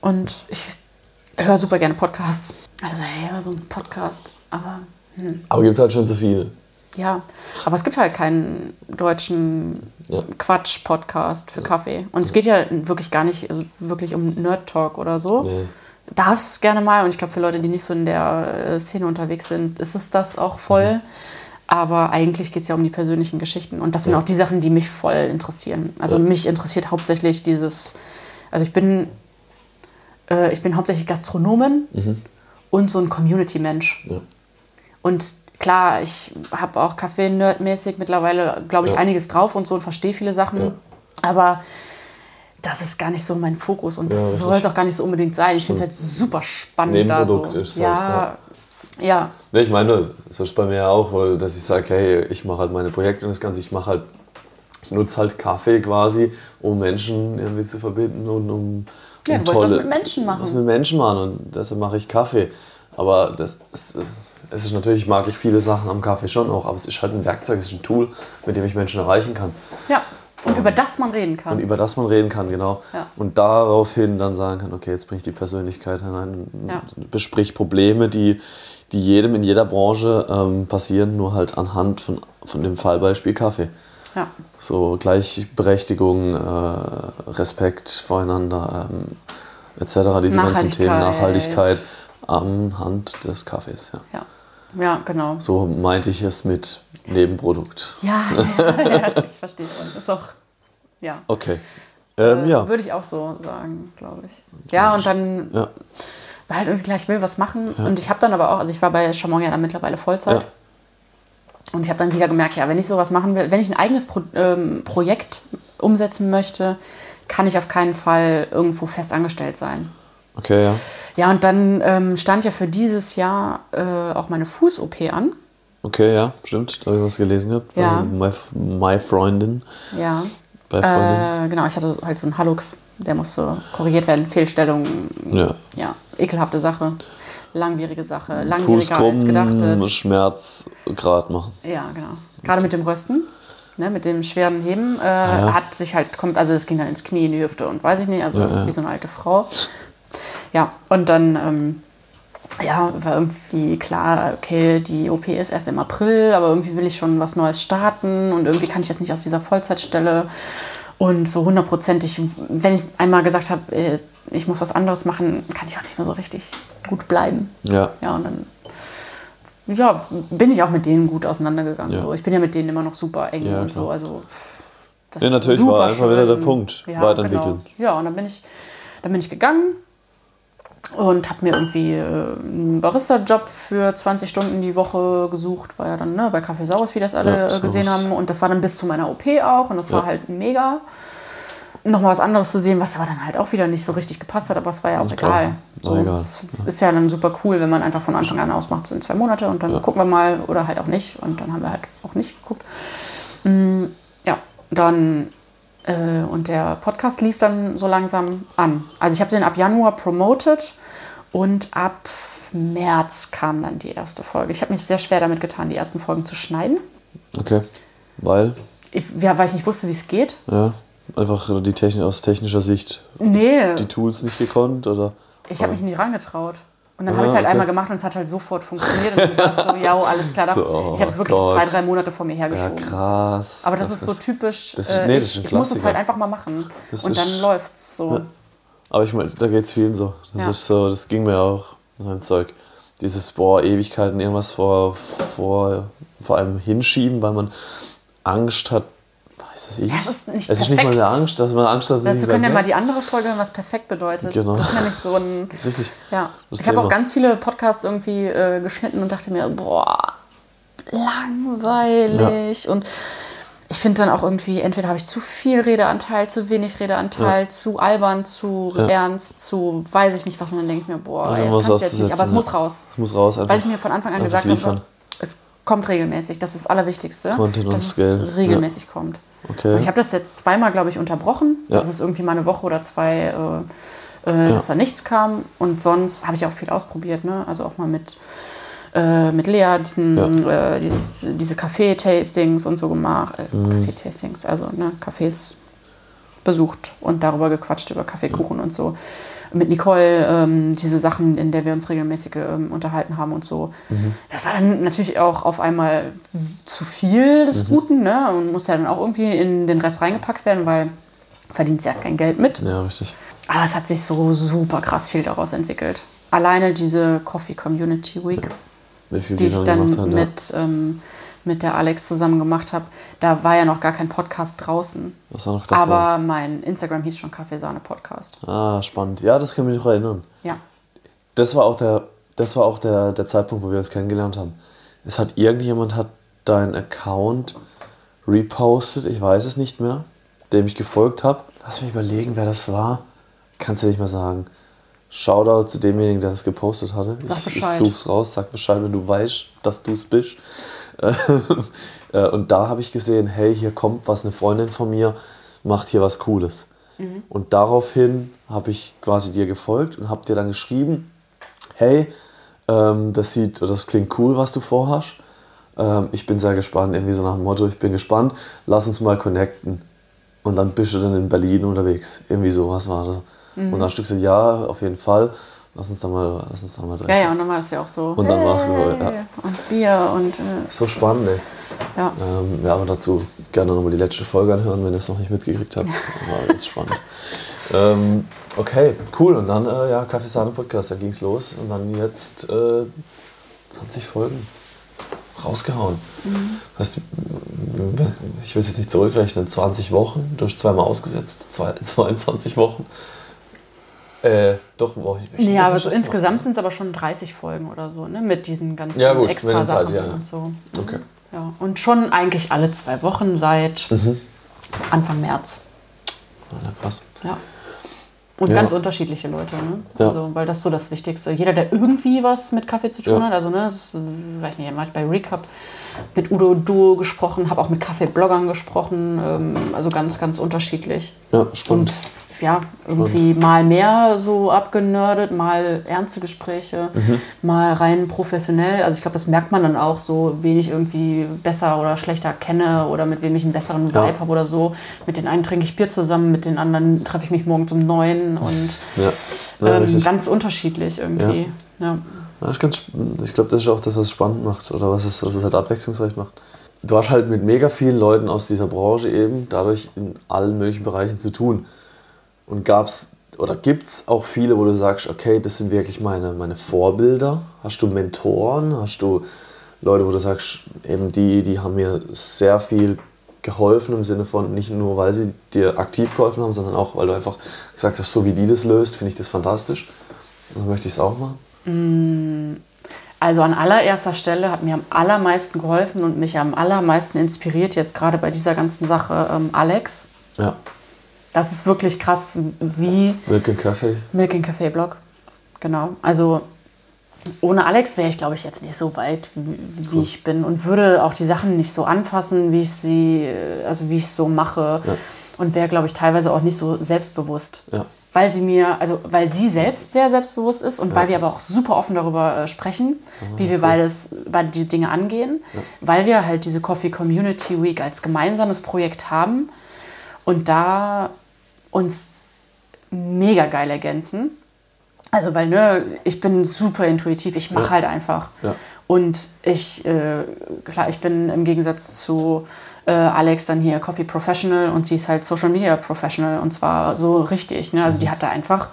Und ich höre super gerne Podcasts. Also, hey, so ein Podcast. Aber hm, Aber gibt halt schon zu viele. ja, aber es gibt halt keinen deutschen Ja. Quatsch-Podcast für Kaffee. Und es geht ja wirklich gar nicht also wirklich um Nerd-Talk oder so. Nee. Darf es gerne mal. Und ich glaube, für Leute, die nicht so in der äh, Szene unterwegs sind, ist es das auch voll. Mhm. Aber eigentlich geht es ja um die persönlichen Geschichten. Und das sind Ja. auch die Sachen, die mich voll interessieren. Also Ja. mich interessiert hauptsächlich dieses. Also ich bin, äh, ich bin hauptsächlich Gastronomin. Mhm. und so ein Community-Mensch. Ja. Und klar, ich habe auch Kaffee-Nerd-mäßig mittlerweile, glaube ich, Ja. einiges drauf und so und verstehe viele Sachen. Ja. Aber das ist gar nicht so mein Fokus und das Ja, soll es auch gar nicht so unbedingt sein. Ich finde es halt super spannend da so. Nebenprodukt ist halt, ja, ja, Ne, ich meine, so ist bei mir auch, weil, dass ich sage, hey, ich mache halt meine Projekte und das Ganze, ich mache halt, ich nutze halt Kaffee quasi, um Menschen irgendwie zu verbinden und um, Ja, um du wolltest was mit Menschen machen. Was mit Menschen machen und deshalb mache ich Kaffee. Aber das ist, es ist natürlich, mag ich viele Sachen am Kaffee schon auch, aber es ist halt ein Werkzeug, es ist ein Tool, mit dem ich Menschen erreichen kann. ja. Und über das man reden kann. Und über das man reden kann, genau. Ja. Und daraufhin dann sagen kann, okay, jetzt bringe ich die Persönlichkeit hinein, Ja. besprich Probleme, die, die jedem in jeder Branche ähm, passieren, nur halt anhand von, von dem Fallbeispiel Kaffee. ja. So Gleichberechtigung, äh, Respekt voreinander, ähm, etc. Diese ganzen Themen, Nachhaltigkeit. Anhand des Kaffees. Ja. ja. Ja, genau. So meinte ich es mit Nebenprodukt. Ja, ja, ja, ich verstehe schon. Ist auch, ja. Okay. Ähm, Äh, ja. Würde ich auch so sagen, glaube ich. Ja, und dann ja. War halt irgendwie klar, ich will was machen. Und ich habe dann aber auch, also ich war bei Chamon ja dann mittlerweile Vollzeit. Ja. Und ich habe dann wieder gemerkt, ja, wenn ich sowas machen will, wenn ich ein eigenes Pro ähm, Projekt umsetzen möchte, kann ich auf keinen Fall irgendwo fest angestellt sein. Okay, ja. Ja, und dann ähm, stand ja für dieses Jahr äh, auch meine Fuß-OP an. Okay, ja, stimmt. Da habe ich was gelesen gehabt. Ja. My, My Freundin. Ja. Bei Freundin. Äh, genau, ich hatte halt so einen Hallux, der musste korrigiert werden. Fehlstellung, ja. ja, ekelhafte Sache, langwierige Sache, langwieriger als krumm, gedacht. Schmerzgrad machen. Ja, genau. Gerade mit dem Rösten, ne, mit dem schweren Heben, äh, ja. hat sich halt, kommt, also es ging dann ins Knie, in die Hüfte und weiß ich nicht, also ja. wie so eine alte Frau. Ja, und dann, ähm, ja, war irgendwie klar, okay, die OP ist erst im April, aber irgendwie will ich schon was Neues starten und irgendwie kann ich jetzt nicht aus dieser Vollzeitstelle. Und so hundertprozentig, wenn ich einmal gesagt habe, äh, ich muss was anderes machen, kann ich auch nicht mehr so richtig gut bleiben. Ja. Ja, und dann ja, bin ich auch mit denen gut auseinandergegangen. Ja. So. Ich bin ja mit denen immer noch super eng Ja, und so. Also, das Ja, natürlich war einfach wieder der schön. Punkt, Ja, weiterentwickeln. Genau. Ja, und dann bin ich, dann bin ich gegangen und habe mir irgendwie äh, einen Barista-Job für 20 Stunden die Woche gesucht. War ja dann ne, bei Café Saurus, wie das alle Ja, äh, gesehen haben. Und das war dann bis zu meiner OP auch. Und das war Ja. halt mega. Nochmal was anderes zu sehen, was aber dann halt auch wieder nicht so richtig gepasst hat. Aber es war ja auch klar. egal. War So, egal. Es ist ja dann super cool, wenn man einfach von Anfang an ausmacht, es sind zwei Monate und dann gucken wir mal oder halt auch nicht. Und dann haben wir halt auch nicht geguckt. Mm, ja, dann äh, und der Podcast lief dann so langsam an. Also ich habe den ab Januar promoted und ab März kam dann die erste Folge. Ich habe mich sehr schwer damit getan, die ersten Folgen zu schneiden. Okay. Weil, Ich, ja, weil ich nicht wusste, wie es geht. ja, einfach die Technik aus technischer Sicht Nee, die Tools nicht gekonnt oder. ich habe mich nicht rangetraut. Und dann Ah, habe ich es halt okay. einmal gemacht und es hat halt sofort funktioniert. Und dann war es so, ja, alles klar. Oh ich habe es wirklich Gott. zwei, drei Monate vor mir Ja, hergeschoben. krass. Aber das, ist so typisch. das ist- äh, nee, das ich, ein ich muss es halt einfach mal machen. Das und ist- dann läuft's so. Aber ich meine, da geht es vielen so. Das Ja. ist so, das ging mir auch nach dem Zeug. Dieses, boah, Ewigkeiten irgendwas vor, vor, vor allem hinschieben, weil man Angst hat. Weiß das ich? Ja, es ist nicht Es ist nicht mal perfekt. der Angst, dass man Angst hat, Dazu können wir mal die andere Folge hören, was perfekt bedeutet. Genau. Das ist nämlich so ein. Richtig. Ja. Das Ich habe auch ganz viele Podcasts irgendwie äh, geschnitten und dachte mir, boah, langweilig. Und ich finde dann auch irgendwie, entweder habe ich zu viel Redeanteil, zu wenig Redeanteil, zu albern, zu Ja. ernst, zu weiß ich nicht was. Und dann denke ich mir, boah, Ja, ey, das kannst du jetzt nicht. Aber es ja. muss raus. Es muss raus einfach. Weil ich mir von Anfang an gesagt liefern. habe, es kommt regelmäßig. Das ist das Allerwichtigste. Content dass es regelmäßig kommt. Okay. Und ich habe das jetzt zweimal, glaube ich, unterbrochen. Ja. Das ist irgendwie mal eine Woche oder zwei, äh, äh, dass da nichts kam. Und sonst habe ich auch viel ausprobiert. Ne? Also auch mal mit, äh, mit Lea diesen, äh, dieses, diese Kaffee-Tastings und so gemacht. Äh, Mhm. Kaffee-Tastings, also ne, Cafés besucht und darüber gequatscht, über Kaffeekuchen und so. Mit Nicole ähm, diese Sachen, in der wir uns regelmäßig ähm, unterhalten haben und so. Mhm. Das war dann natürlich auch auf einmal zu viel des Mhm. Guten ne? und muss ja dann auch irgendwie in den Rest reingepackt werden, weil verdient ja kein Geld mit. Ja, richtig. Aber es hat sich so super krass viel daraus entwickelt. Alleine diese Coffee Community Week, viel die ich dann haben, ja. mit, ähm, mit der Alex zusammen gemacht habe, da war ja noch gar kein Podcast draußen. Was war noch davor? Aber mein Instagram hieß schon Kaffeesahne Podcast. ah, spannend. Ja, das kann mich noch erinnern. Ja. Das war auch der, das war auch der, der Zeitpunkt, wo wir uns kennengelernt haben. Es hat irgendjemand hat deinen Account repostet, ich weiß es nicht mehr, dem ich gefolgt habe. Lass mich überlegen, wer das war. Kannst du nicht mehr sagen. Shoutout zu demjenigen, der das gepostet hatte. Sag ich, ich Bescheid. such's raus, sag Bescheid, wenn du weißt, dass du es bist. Äh, Und da habe ich gesehen, hey, hier kommt was, eine Freundin von mir macht hier was Cooles. Mhm. Und daraufhin habe ich quasi dir gefolgt und habe dir dann geschrieben, hey, ähm, das sieht, das klingt cool, was du vorhast. Ähm, ich bin sehr gespannt, irgendwie so nach dem Motto, ich bin gespannt, lass uns mal connecten. Und dann bist du dann in Berlin unterwegs. Irgendwie sowas war das. Mhm. Und dann hast du gesagt, ja, auf jeden Fall, lass uns da mal, lass uns da mal treffen. Ja, ja, und dann war das ja auch so. Und dann war's so, hey, ja. Und Bier und äh, So spannend, ey. ja. Ähm, ja, aber dazu gerne nochmal die letzte Folge anhören, wenn ihr es noch nicht mitgekriegt habt. War ganz spannend. Ähm, okay, cool. Und dann, äh, ja, Kaffee Sahne Podcast, da ging es los. Und dann jetzt äh, 20 Folgen rausgehauen. Heißt, ich will es jetzt nicht zurückrechnen, 20 Wochen durch zweimal ausgesetzt, zwei, 22 Wochen. Äh, doch, boah, ich Nee, aber so insgesamt sind es aber schon 30 Folgen oder so, ne? Mit diesen ganzen Ja, gut, extra den Zeit, Sachen ja, ja. und so. Okay. Ja. Und schon eigentlich alle zwei Wochen seit Mhm. Anfang März. Ah, na, krass. Ja. Und Ja. ganz unterschiedliche Leute, ne? Ja. Also, weil das ist so das Wichtigste. Jeder, der irgendwie was mit Kaffee zu tun Ja. hat, also, ne, das, ist, weiß nicht, ich bei Recap mit Udo Duo gesprochen, habe auch mit Kaffeebloggern gesprochen, ähm, also ganz, ganz unterschiedlich. Ja, spannend. Und ja, irgendwie mal mehr so abgenördet, mal ernste Gespräche, Mhm. mal rein professionell. Also ich glaube, das merkt man dann auch so, wen ich irgendwie besser oder schlechter kenne oder mit wem ich einen besseren Ja. Vibe habe oder so. Mit den einen trinke ich Bier zusammen, mit den anderen treffe ich mich morgens um neun und ja. Ja, ähm, ganz unterschiedlich irgendwie. Ja. Sp- ich glaube, das ist auch das, was es spannend macht oder was es, was es halt abwechslungsreich macht. Du hast halt mit mega vielen Leuten aus dieser Branche eben dadurch in allen möglichen Bereichen zu tun. Und gab's oder gibt es auch viele, wo du sagst, okay, das sind wirklich meine, meine Vorbilder? Hast du Mentoren? Hast du Leute, wo du sagst, eben die, die haben mir sehr viel geholfen im Sinne von nicht nur, weil sie dir aktiv geholfen haben, sondern auch, weil du einfach gesagt hast, so wie die das löst, finde ich das fantastisch. Und dann möchte ich es auch machen. Also an allererster Stelle hat mir am allermeisten geholfen und mich am allermeisten inspiriert, jetzt gerade bei dieser ganzen Sache, ähm, Alex. Ja, Das ist wirklich krass, wie Milk and Kaffee. Milk in Café Blog. Genau. Also ohne Alex wäre ich, glaube ich, jetzt nicht so weit, wie, wie ich bin und würde auch die Sachen nicht so anfassen, wie ich sie, also wie ich es so mache. Ja. Und wäre, glaube ich, teilweise auch nicht so selbstbewusst. Ja. Weil sie mir, also weil sie selbst sehr selbstbewusst ist und weil wir aber auch super offen darüber äh, sprechen, wie wir beides, beide die Dinge angehen, weil wir halt diese Coffee Community Week als gemeinsames Projekt haben und da uns mega geil ergänzen. Also, weil, ne, ich bin super intuitiv, ich mache Ja. halt einfach. Ja. Und ich, äh, klar, ich bin im Gegensatz zu äh, Alex dann hier Coffee Professional und sie ist halt Social Media Professional und zwar so richtig. Ne? Also, Mhm. die hat da einfach,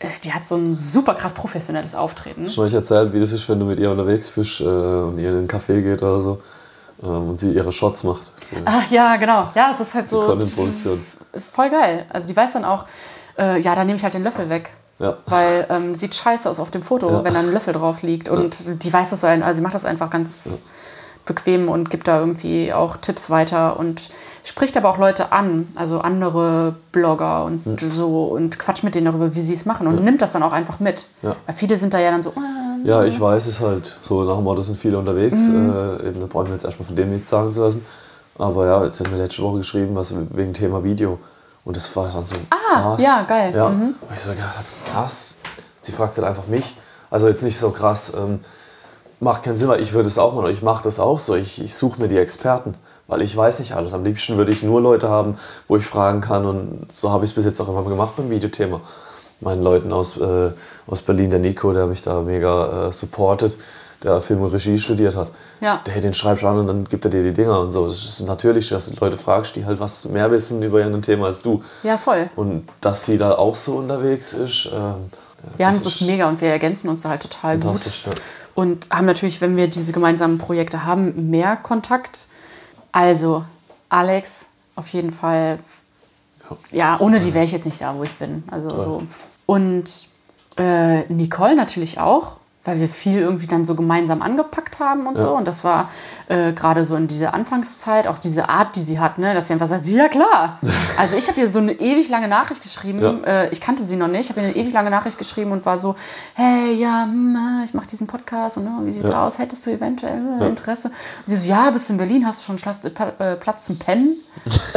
äh, die hat so ein super krass professionelles Auftreten. Schon euch erzählt, wie das ist, wenn du mit ihr unterwegs bist äh, und ihr in einen Café geht oder so ähm, und sie ihre Shots macht. Für Ah, ja, genau. Ja, es ist halt so Content-Produktion. voll geil. Also, die weiß dann auch, äh, ja, da nehme ich halt den Löffel weg. Ja. Weil ähm, sieht scheiße aus auf dem Foto, Ja. wenn da ein Löffel drauf liegt. Und die weiß das ein, also sie macht das einfach ganz bequem und gibt da irgendwie auch Tipps weiter und spricht aber auch Leute an, also andere Blogger und so und quatscht mit denen darüber, wie sie es machen und nimmt das dann auch einfach mit. Ja. Weil viele sind da ja dann so, äh, Ja, ich weiß es halt. So nach dem Motto sind viele unterwegs. Mhm. Äh, eben, da brauchen wir jetzt erstmal von dem nichts sagen zu lassen. Aber ja, jetzt hat mir letzte Woche geschrieben, was wegen Thema Video. Und das war dann so Ah, ja, geil. Ja. Mhm. Und ich so gedacht krass. Sie fragt dann einfach mich. Also jetzt nicht so krass, ähm, macht keinen Sinn, weil ich würde es auch machen. Ich mache das auch so. Ich, ich suche mir die Experten, weil ich weiß nicht alles. Am liebsten würde ich nur Leute haben, wo ich fragen kann. Und so habe ich es bis jetzt auch immer gemacht beim Videothema. Meinen Leuten aus, äh, aus Berlin, der Nico, der mich da mega äh, supportet, der Film und Regie studiert hat. Ja. Der, den schreibst du an und dann gibt er dir die Dinger und so. Das ist natürlich, dass du Leute fragst, die halt was mehr wissen über irgendein Thema als du. ja, voll. Und dass sie da auch so unterwegs ist. Ähm, Ja, das, ist mega und wir ergänzen uns da halt total gut. Ja. Und haben natürlich, wenn wir diese gemeinsamen Projekte haben, mehr Kontakt. Also, Alex, auf jeden Fall. Ja, ohne die wäre ich jetzt nicht da, wo ich bin. Also so. Und äh, Nicole natürlich auch. Weil wir viel irgendwie dann so gemeinsam angepackt haben und Ja. so. Und das war äh, gerade so in dieser Anfangszeit, auch diese Art, die sie hat, ne? dass sie einfach sagt, ja klar. Also ich habe ihr so eine ewig lange Nachricht geschrieben. Ja. Äh, ich kannte sie noch nicht. Ich habe ihr eine ewig lange Nachricht geschrieben und war so, hey, ja, hm, äh, ich mache diesen Podcast und ne, wie sieht's Ja. aus? Hättest du eventuell äh, Interesse? Und sie so, ja, bist du in Berlin? Hast du schon Schlaf äh, äh, Platz zum Pennen?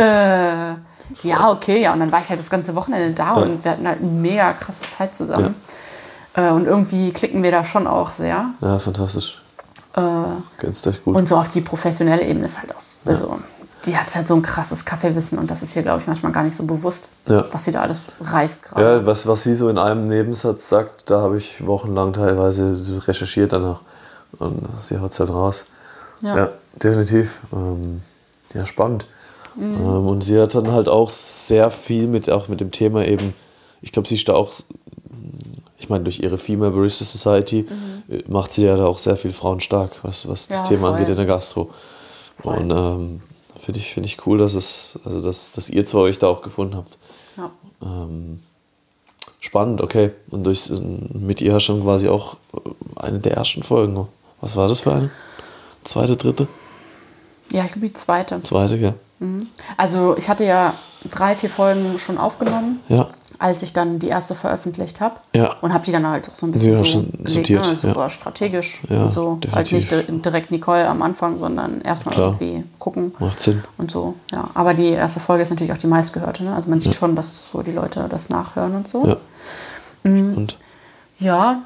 ja, okay, ja. Und dann war ich halt das ganze Wochenende da und wir hatten halt eine mega krasse Zeit zusammen. Äh, und irgendwie klicken wir da schon auch sehr. Ja, fantastisch. Äh, Ganz echt gut. und so auf die professionelle Ebene ist halt auch so. Also, die hat halt so ein krasses Kaffeewissen und das ist hier, glaube ich, manchmal gar nicht so bewusst, Ja. was sie da alles reißt gerade. Ja, was, was sie so in einem Nebensatz sagt, da habe ich wochenlang teilweise recherchiert danach. Und sie haut es halt raus. Ja. Ja, definitiv. Ähm, ja, spannend. Mhm. Ähm, und sie hat dann halt auch sehr viel mit, auch mit dem Thema eben, ich glaube, sie ist da auch, ich meine, durch ihre Female Barista Society äh, macht sie ja da auch sehr viel Frauen stark, was, was das Mhm. Ja, Thema voll. angeht in der Gastro. Voll. Und ähm, finde ich, find ich cool, dass es, also dass, dass ihr zwei euch da auch gefunden habt. Ja. Ähm, spannend, okay. Und durch, mit ihr schon quasi auch eine der ersten Folgen. Was war das für eine? Zweite, dritte? ja, ich glaube, die zweite. Zweite, ja. Also, ich hatte ja drei, vier Folgen schon aufgenommen, Ja, als ich dann die erste veröffentlicht habe. Ja. Und habe die dann halt auch so ein bisschen Ja, so sortiert, ne? super ja. strategisch Ja, so. Halt nicht definitiv. di- direkt Nicole am Anfang, sondern erstmal Klar. irgendwie gucken. macht Sinn. und so. Ja, aber die erste Folge ist natürlich auch die meistgehörte. Ne? Also man sieht schon, dass so die Leute das nachhören und so. Ja. Mhm. Und Ja,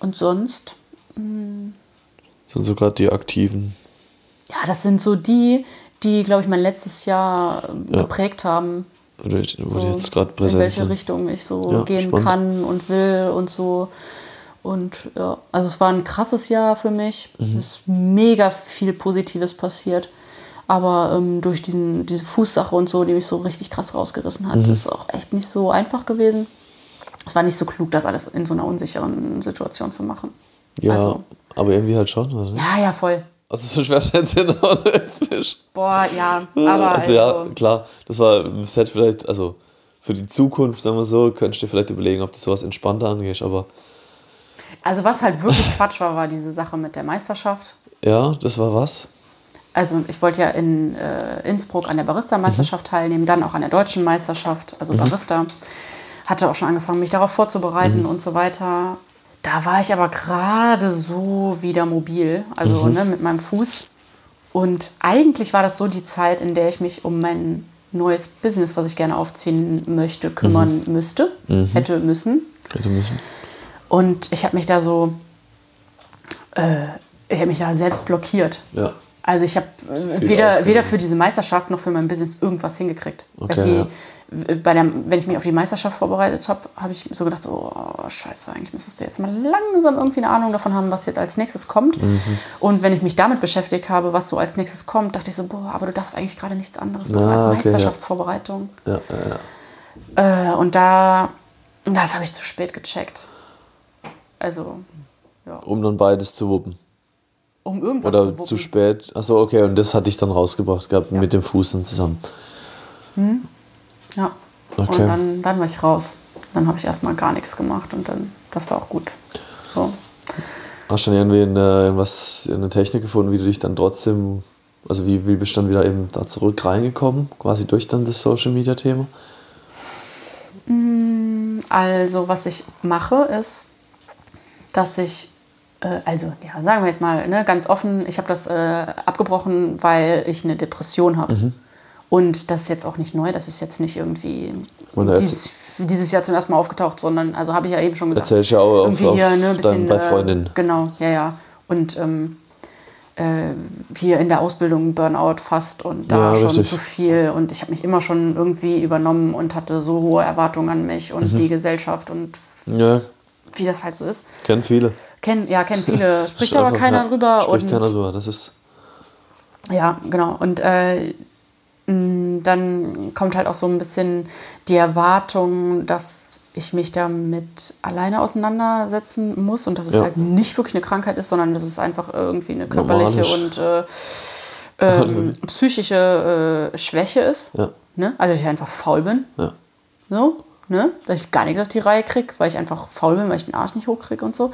und sonst, sind so gerade die aktiven. ja, das sind so die, die, glaube ich, mein letztes Jahr Ja. geprägt haben. Wo So, jetzt gerade in präsent welche sind. Richtung ich so Ja, gehen spannend. kann und will und so. Und ja, also es war ein krasses Jahr für mich. Mhm. Es ist mega viel Positives passiert. Aber ähm, durch diesen, diese Fußsache und so, die mich so richtig krass rausgerissen Mhm. hat, ist auch echt nicht so einfach gewesen. Es war nicht so klug, das alles in so einer unsicheren Situation zu machen. Ja, Also, aber irgendwie halt schon, oder? ja, ja, voll. Also so schwer jetzt jetzt nicht. Boah, ja, aber also, ja, klar, das war, das hätte vielleicht, also für die Zukunft, sagen wir so, könntest du dir vielleicht überlegen, ob du sowas entspannter angehst, aber Also was halt wirklich Quatsch war, war diese Sache mit der Meisterschaft. ja, das war was. Also ich wollte ja in äh, Innsbruck an der Barista-Meisterschaft teilnehmen, dann auch an der deutschen Meisterschaft, also Barista. Hatte auch schon angefangen, mich darauf vorzubereiten und so weiter. Da war ich aber gerade so wieder mobil, also ne, mit meinem Fuß. Und eigentlich war das so die Zeit, in der ich mich um mein neues Business, was ich gerne aufziehen möchte, kümmern müsste, hätte müssen. Hätte müssen. Und ich habe mich da so, äh, ich habe mich da selbst blockiert. Ja. Also ich habe weder, weder für diese Meisterschaft noch für mein Business irgendwas hingekriegt. Weil Okay, ich die, bei der, wenn ich mich auf die Meisterschaft vorbereitet habe, habe ich so gedacht, so, oh, scheiße, eigentlich müsstest du jetzt mal langsam irgendwie eine Ahnung davon haben, was jetzt als nächstes kommt. Mhm. Und wenn ich mich damit beschäftigt habe, was so als nächstes kommt, dachte ich so, boah, aber du darfst eigentlich gerade nichts anderes machen Ah, als okay, ja. Meisterschaftsvorbereitung. Ja, ja, ja. Äh, und da, das habe ich zu spät gecheckt. Also, ja, Um dann beides zu wuppen. um irgendwas Oder zu wuppen. zu spät. Achso, okay, und das hatte ich dann rausgebracht gehabt mit dem Fuß dann zusammen. Ja. Okay. Und dann, dann war ich raus. Dann habe ich erstmal gar nichts gemacht und dann, das war auch gut. So. Hast du dann irgendwie eine, irgendwas, eine Technik gefunden, wie du dich dann trotzdem, also wie, wie bist du dann wieder eben da zurück reingekommen, quasi durch dann das Social Media Thema? Also, was ich mache, ist, dass ich, äh, also, ja, sagen wir jetzt mal ne, ganz offen, ich habe das äh, abgebrochen, weil ich eine Depression habe. Mhm. Und das ist jetzt auch nicht neu, das ist jetzt nicht irgendwie dieses, dieses Jahr zum ersten Mal aufgetaucht, sondern, also habe ich ja eben schon gesagt. Erzählst ja auch irgendwie auf hier, ne, bisschen, bei äh, Freundinnen. Genau, ja, ja. Und ähm, äh, hier in der Ausbildung Burnout fast und da Ja, schon richtig. zu viel. Und ich habe mich immer schon irgendwie übernommen und hatte so hohe Erwartungen an mich und Mhm. die Gesellschaft und Ja, wie das halt so ist. kennen viele. Kennen, ja, kennen viele, spricht aber keiner drüber. Spricht keiner drüber, das ist. ja, genau. Und äh, dann kommt halt auch so ein bisschen die Erwartung, dass ich mich damit alleine auseinandersetzen muss und dass es Ja. halt nicht wirklich eine Krankheit ist, sondern dass es einfach irgendwie eine körperliche Normal und äh, ähm, psychische äh, Schwäche ist. Ja, Ne? Also ich einfach faul bin. ja. So. Ne? Dass ich gar nichts auf die Reihe kriege, weil ich einfach faul bin, weil ich den Arsch nicht hochkriege und so.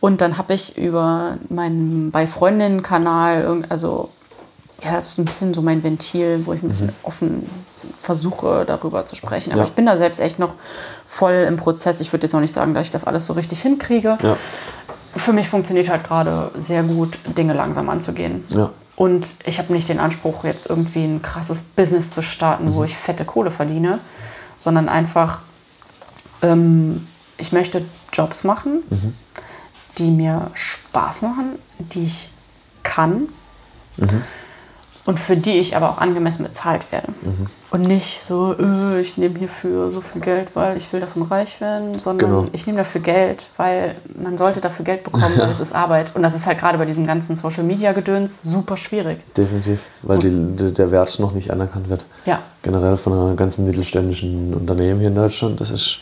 Und dann habe ich über meinen bei Freundinnen-Kanal, also ja, das ist ein bisschen so mein Ventil, wo ich ein bisschen offen versuche, darüber zu sprechen. Aber Ja. ich bin da selbst echt noch voll im Prozess. Ich würde jetzt noch nicht sagen, dass ich das alles so richtig hinkriege. Ja. Für mich funktioniert halt gerade sehr gut, Dinge langsam anzugehen. Ja. Und ich habe nicht den Anspruch, jetzt irgendwie ein krasses Business zu starten, wo ich fette Kohle verdiene, sondern einfach, ähm, ich möchte Jobs machen, die mir Spaß machen, die ich kann und für die ich aber auch angemessen bezahlt werde. Und nicht so, äh, ich nehme hierfür so viel Geld, weil ich will davon reich werden, sondern Genau. ich nehme dafür Geld, weil man sollte dafür Geld bekommen, weil es ist Arbeit. Und das ist halt gerade bei diesem ganzen Social-Media-Gedöns super schwierig. Definitiv, weil die, die, der Wert noch nicht anerkannt wird. Ja. Generell von einer ganzen mittelständischen Unternehmen hier in Deutschland. Das ist,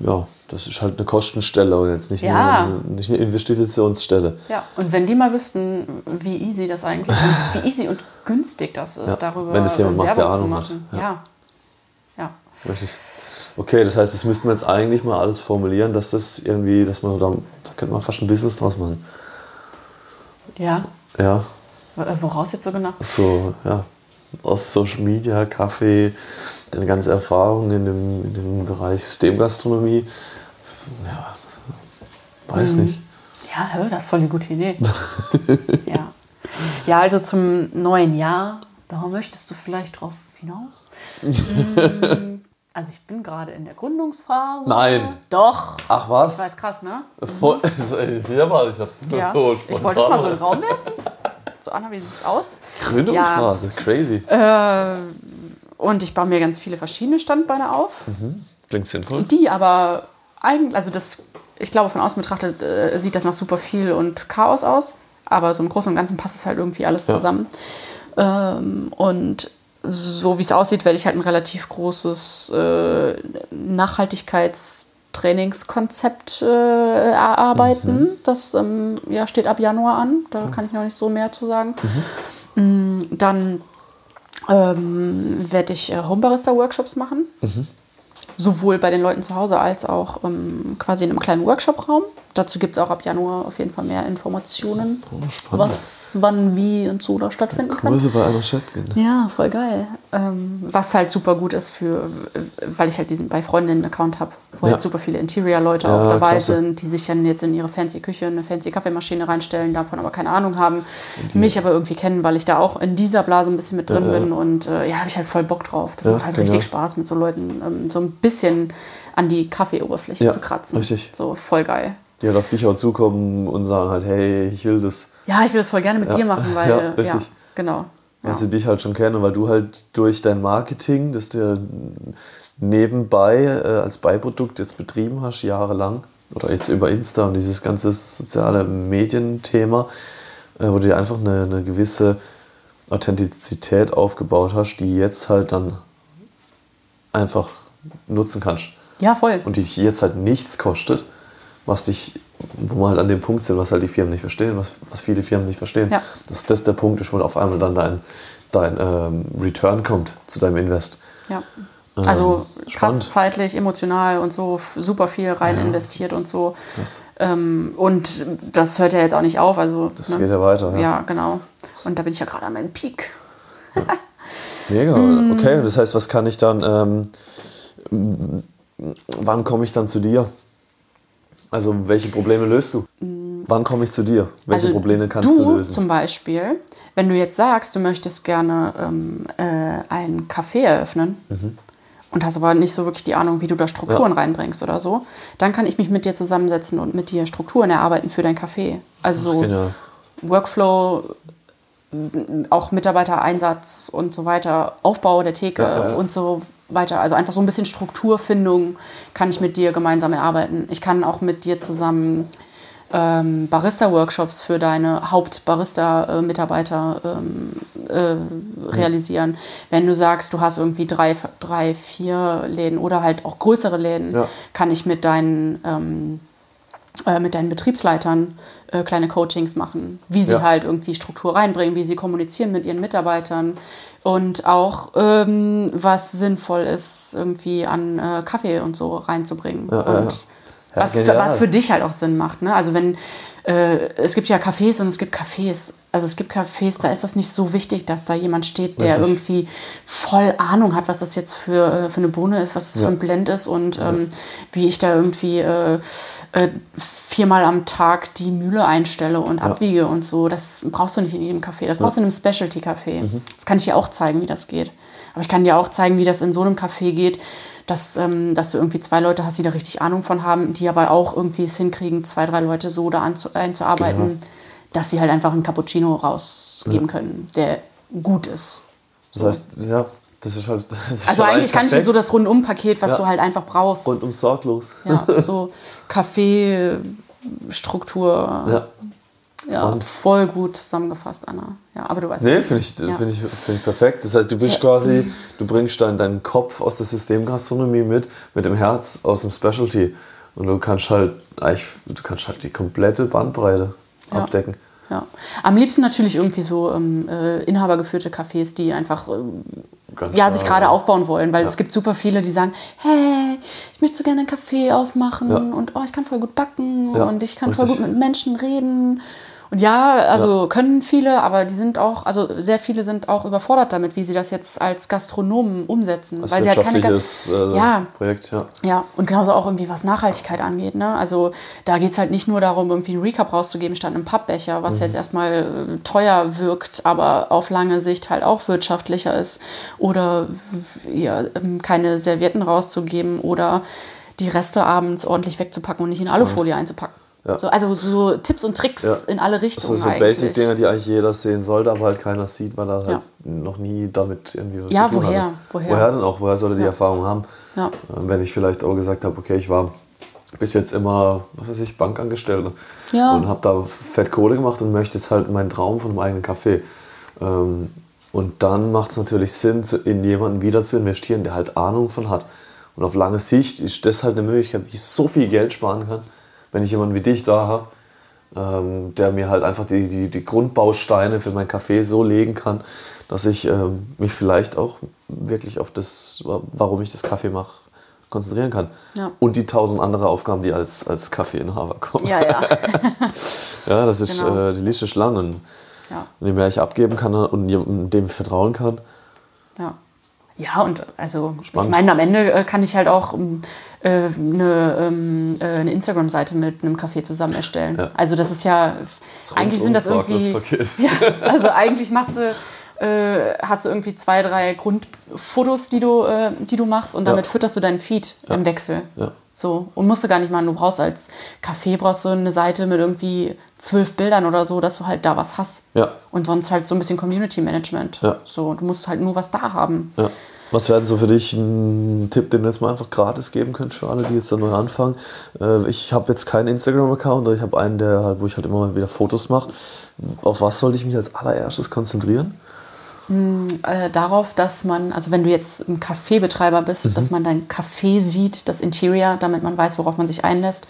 ja, das ist halt eine Kostenstelle und jetzt nicht, Ja. eine, nicht eine Investitionsstelle. Ja, und wenn die mal wüssten, wie easy das eigentlich und wie easy und günstig das ist, Ja, darüber wenn das jemand macht, der zu Ahnung hat. machen. Ja. Ja. ja. Richtig. Okay, das heißt, das müssten wir jetzt eigentlich mal alles formulieren, dass das irgendwie, dass man da, da könnte man fast ein Business draus machen. Ja. Ja, äh, Woraus jetzt so genau? so, ja, aus Social Media, Kaffee, deine ganze Erfahrung in dem, in dem Bereich Systemgastronomie. Ja, weiß Mhm. nicht. Ja, das ist voll die gute Idee. ja. ja, also zum neuen Jahr, da möchtest du vielleicht drauf hinaus? Mm, also ich bin gerade in der Gründungsphase. Nein. Doch. Ach was? Ich weiß, krass, ne? Voll, sehr mal, ich hab's Ja. so ich wollte es mal so in den spontan. Raum werfen. So, Anna, wie sieht's aus? Gründungsphase, crazy. Äh, und ich baue mir ganz viele verschiedene Standbeine auf, Klingt sinnvoll. die aber eigentlich, also das, ich glaube, von außen betrachtet äh, sieht das nach super viel und Chaos aus, aber so im Großen und Ganzen passt es halt irgendwie alles Ja. zusammen. Ähm, und so wie es aussieht, werde ich halt ein relativ großes äh, Nachhaltigkeitstrainingskonzept äh, erarbeiten. Das ähm, ja, steht ab Januar an. Da kann ich noch nicht so mehr zu sagen. Mm, Dann ähm, werde ich äh, Homebarista-Workshops machen. Sowohl bei den Leuten zu Hause als auch ähm, quasi in einem kleinen Workshop-Raum. Dazu gibt es auch ab Januar auf jeden Fall mehr Informationen, Oh, was, wann, wie und so da stattfinden kann. Grüße bei einer Chat gehen. Ja, voll geil. Ähm, was halt super gut ist für, weil ich halt diesen bei Freundinnen Account habe, wo Ja. halt super viele Interior-Leute Ja, auch dabei klasse. sind, die sich dann jetzt in ihre fancy Küche eine fancy Kaffeemaschine reinstellen, davon aber keine Ahnung haben, mich aber irgendwie kennen, weil ich da auch in dieser Blase ein bisschen mit drin bin und äh, ja, habe ich halt voll Bock drauf. Das macht halt genau. richtig Spaß, mit so Leuten ähm, so ein bisschen an die Kaffeeoberfläche zu kratzen. richtig. So voll geil. Die halt auf dich auch zukommen und sagen halt, hey, ich will das. Ja, ich will das voll gerne mit Ja. dir machen, weil Ja, ja, richtig. genau. weil Ja. sie dich halt schon kennen, weil du halt durch dein Marketing, das du ja nebenbei äh, als Beiprodukt jetzt betrieben hast, jahrelang, oder jetzt über Insta und dieses ganze soziale Medienthema, äh, wo du dir einfach eine, eine gewisse Authentizität aufgebaut hast, die jetzt halt dann einfach nutzen kannst. ja, voll. Und die dich jetzt halt nichts kostet, was dich, wo wir halt an dem Punkt sind, was halt die Firmen nicht verstehen, was, was viele Firmen nicht verstehen. Ja. Dass das der Punkt ist, wo auf einmal dann dein, dein ähm, Return kommt zu deinem Invest. Ja. Also Ähm, krass spannend. zeitlich, emotional und so super viel rein investiert und so. Das, Ähm, und das hört ja jetzt auch nicht auf. Also, das geht ja weiter. Ja. ja, genau. Und da bin ich ja gerade an meinem Peak. Mega. Hm. Okay, das heißt, was kann ich dann, ähm, wann komme ich dann zu dir? Also welche Probleme löst du? Wann komme ich zu dir? Welche. Also Probleme kannst du du lösen? zum Beispiel, wenn du jetzt sagst, du möchtest gerne ähm, äh, ein Café eröffnen und hast aber nicht so wirklich die Ahnung, wie du da Strukturen Mhm. Ja. reinbringst oder so, dann kann ich mich mit dir zusammensetzen und mit dir Strukturen erarbeiten für dein Café. Also so Genau. Workflow, auch Mitarbeitereinsatz und so weiter, Aufbau der Theke Ja, ja. und so weiter. Also einfach so ein bisschen Strukturfindung kann ich mit dir gemeinsam erarbeiten. Ich kann auch mit dir zusammen ähm, Barista-Workshops für deine Haupt-Barista-Mitarbeiter ähm, äh, realisieren. Wenn du sagst, du hast irgendwie drei, drei, vier Läden oder halt auch größere Läden, Ja. kann ich mit deinen ähm, äh, mit deinen Betriebsleitern äh, kleine Coachings machen, wie sie Ja. halt irgendwie Struktur reinbringen, wie sie kommunizieren mit ihren Mitarbeitern und auch ähm, was sinnvoll ist, irgendwie an äh, Kaffee und so reinzubringen. Ja, ja, und ja. Ja, was, für, genial. was für dich halt auch Sinn macht. Ne? Also wenn äh, es gibt ja Cafés und es gibt Cafés. Also es gibt Cafés, da ist das nicht so wichtig, dass da jemand steht, der Richtig. irgendwie voll Ahnung hat, was das jetzt für, äh, für eine Bohne ist, was das Ja. für ein Blend ist und ähm, wie ich da irgendwie äh, äh, viermal am Tag die Mühle einstelle und abwiege und so. Das brauchst du nicht in jedem Café. Das brauchst du in einem Specialty-Café. Mhm. Das kann ich dir auch zeigen, wie das geht. Aber ich kann dir auch zeigen, wie das in so einem Café geht, dass, ähm, dass du irgendwie zwei Leute hast, die da richtig Ahnung von haben, die aber auch irgendwie es hinkriegen, zwei, drei Leute so da einzuarbeiten, Genau. dass sie halt einfach einen Cappuccino rausgeben können, der gut ist. Das heißt, ja, das ist halt. Das ist Also schon eigentlich kann ich dir so das Rundum-Paket, was Ja. du halt einfach brauchst. Rundum sorglos. Ja, so Kaffeestruktur. Ja. Ja, Spannend. voll gut zusammengefasst, Anna. Ja, aber du weißt Nee, finde ich, Ja. find ich, find ich perfekt. Das heißt, du bist quasi, du bringst deinen, deinen Kopf aus der Systemgastronomie mit, mit dem Herz aus dem Specialty. Und du kannst halt eigentlich, du kannst halt die komplette Bandbreite Ja. abdecken. Ja. Am liebsten natürlich irgendwie so ähm, äh, inhabergeführte Cafés, die einfach Ganz ja, sich gerade aufbauen wollen, weil Ja. es gibt super viele, die sagen, hey, ich möchte so gerne einen Kaffee aufmachen Ja. und oh, ich kann voll gut backen Ja, und ich kann voll richtig. gut mit Menschen reden. Und ja, also können viele, aber die sind auch, also sehr viele sind auch überfordert damit, wie sie das jetzt als Gastronomen umsetzen. Als weil sie halt keine wirtschaftliches äh, Ja. Projekt, ja. ja, und genauso auch irgendwie was Nachhaltigkeit angeht. Ne? Also da geht es halt nicht nur darum, irgendwie einen Recap rauszugeben statt einem Pappbecher, was jetzt erstmal äh, teuer wirkt, aber auf lange Sicht halt auch wirtschaftlicher ist. Oder ja, ähm, keine Servietten rauszugeben oder die Reste abends ordentlich wegzupacken und nicht in Alufolie einzupacken. Ja. So, also so Tipps und Tricks Ja. in alle Das Richtungen sind so. Basic-Dinge, die eigentlich jeder sehen sollte, aber halt keiner sieht, weil er halt Ja. noch nie damit irgendwie was Ja, zu tun woher? hatte. Woher? Woher denn auch? Woher soll er die. Erfahrung haben? Ähm, Wenn ich vielleicht auch gesagt habe, okay, ich war bis jetzt immer, was weiß ich, Bankangestellter Ja. und habe da fett Kohle gemacht und möchte jetzt halt meinen Traum von einem eigenen Café. Ähm, Und dann macht es natürlich Sinn, in jemanden wieder zu investieren, der halt Ahnung von hat. Und auf lange Sicht ist das halt eine Möglichkeit, wie ich so viel Geld sparen kann, wenn ich jemanden wie dich da habe, ähm, der mir halt einfach die, die, die Grundbausteine für mein Café so legen kann, dass ich ähm, mich vielleicht auch wirklich auf das, wa- warum ich das Kaffee mache, konzentrieren kann. Ja. Und die tausend andere Aufgaben, die als, als Kaffeeinhaber kommen. Ja, ja. Ja, das ist Genau. äh, die Liste ist lang. Und ja. je mehr ich abgeben kann und dem ich vertrauen kann, Ja. Ja, und also Spannend. ich meine, am Ende äh, kann ich halt auch ähm, äh, eine, ähm, äh, eine Instagram-Seite mit einem Café zusammen erstellen. Ja. Also das ist ja, eigentlich sind das irgendwie, ja, also eigentlich machst du, äh, hast du irgendwie zwei, drei Grundfotos, die du, äh, die du machst und damit Ja. fütterst du deinen Feed im Wechsel. Ja. So, und musst du gar nicht machen. Du brauchst als Café brauchst du eine Seite mit irgendwie zwölf Bildern oder so, dass du halt da was hast. Ja. Und sonst halt so ein bisschen Community Management. Ja. So, du musst halt nur was da haben. Ja. Was wäre denn so für dich ein Tipp, den du jetzt mal einfach gratis geben könntest für alle, die jetzt da neu anfangen? Äh, ich habe jetzt keinen Instagram-Account, aber ich habe einen, der halt, wo ich halt immer mal wieder Fotos mache. Auf was sollte ich mich als allererstes konzentrieren? Äh, darauf, dass man, also wenn du jetzt ein Kaffeebetreiber bist, Mhm. dass man dein Café sieht, das Interior, damit man weiß, worauf man sich einlässt.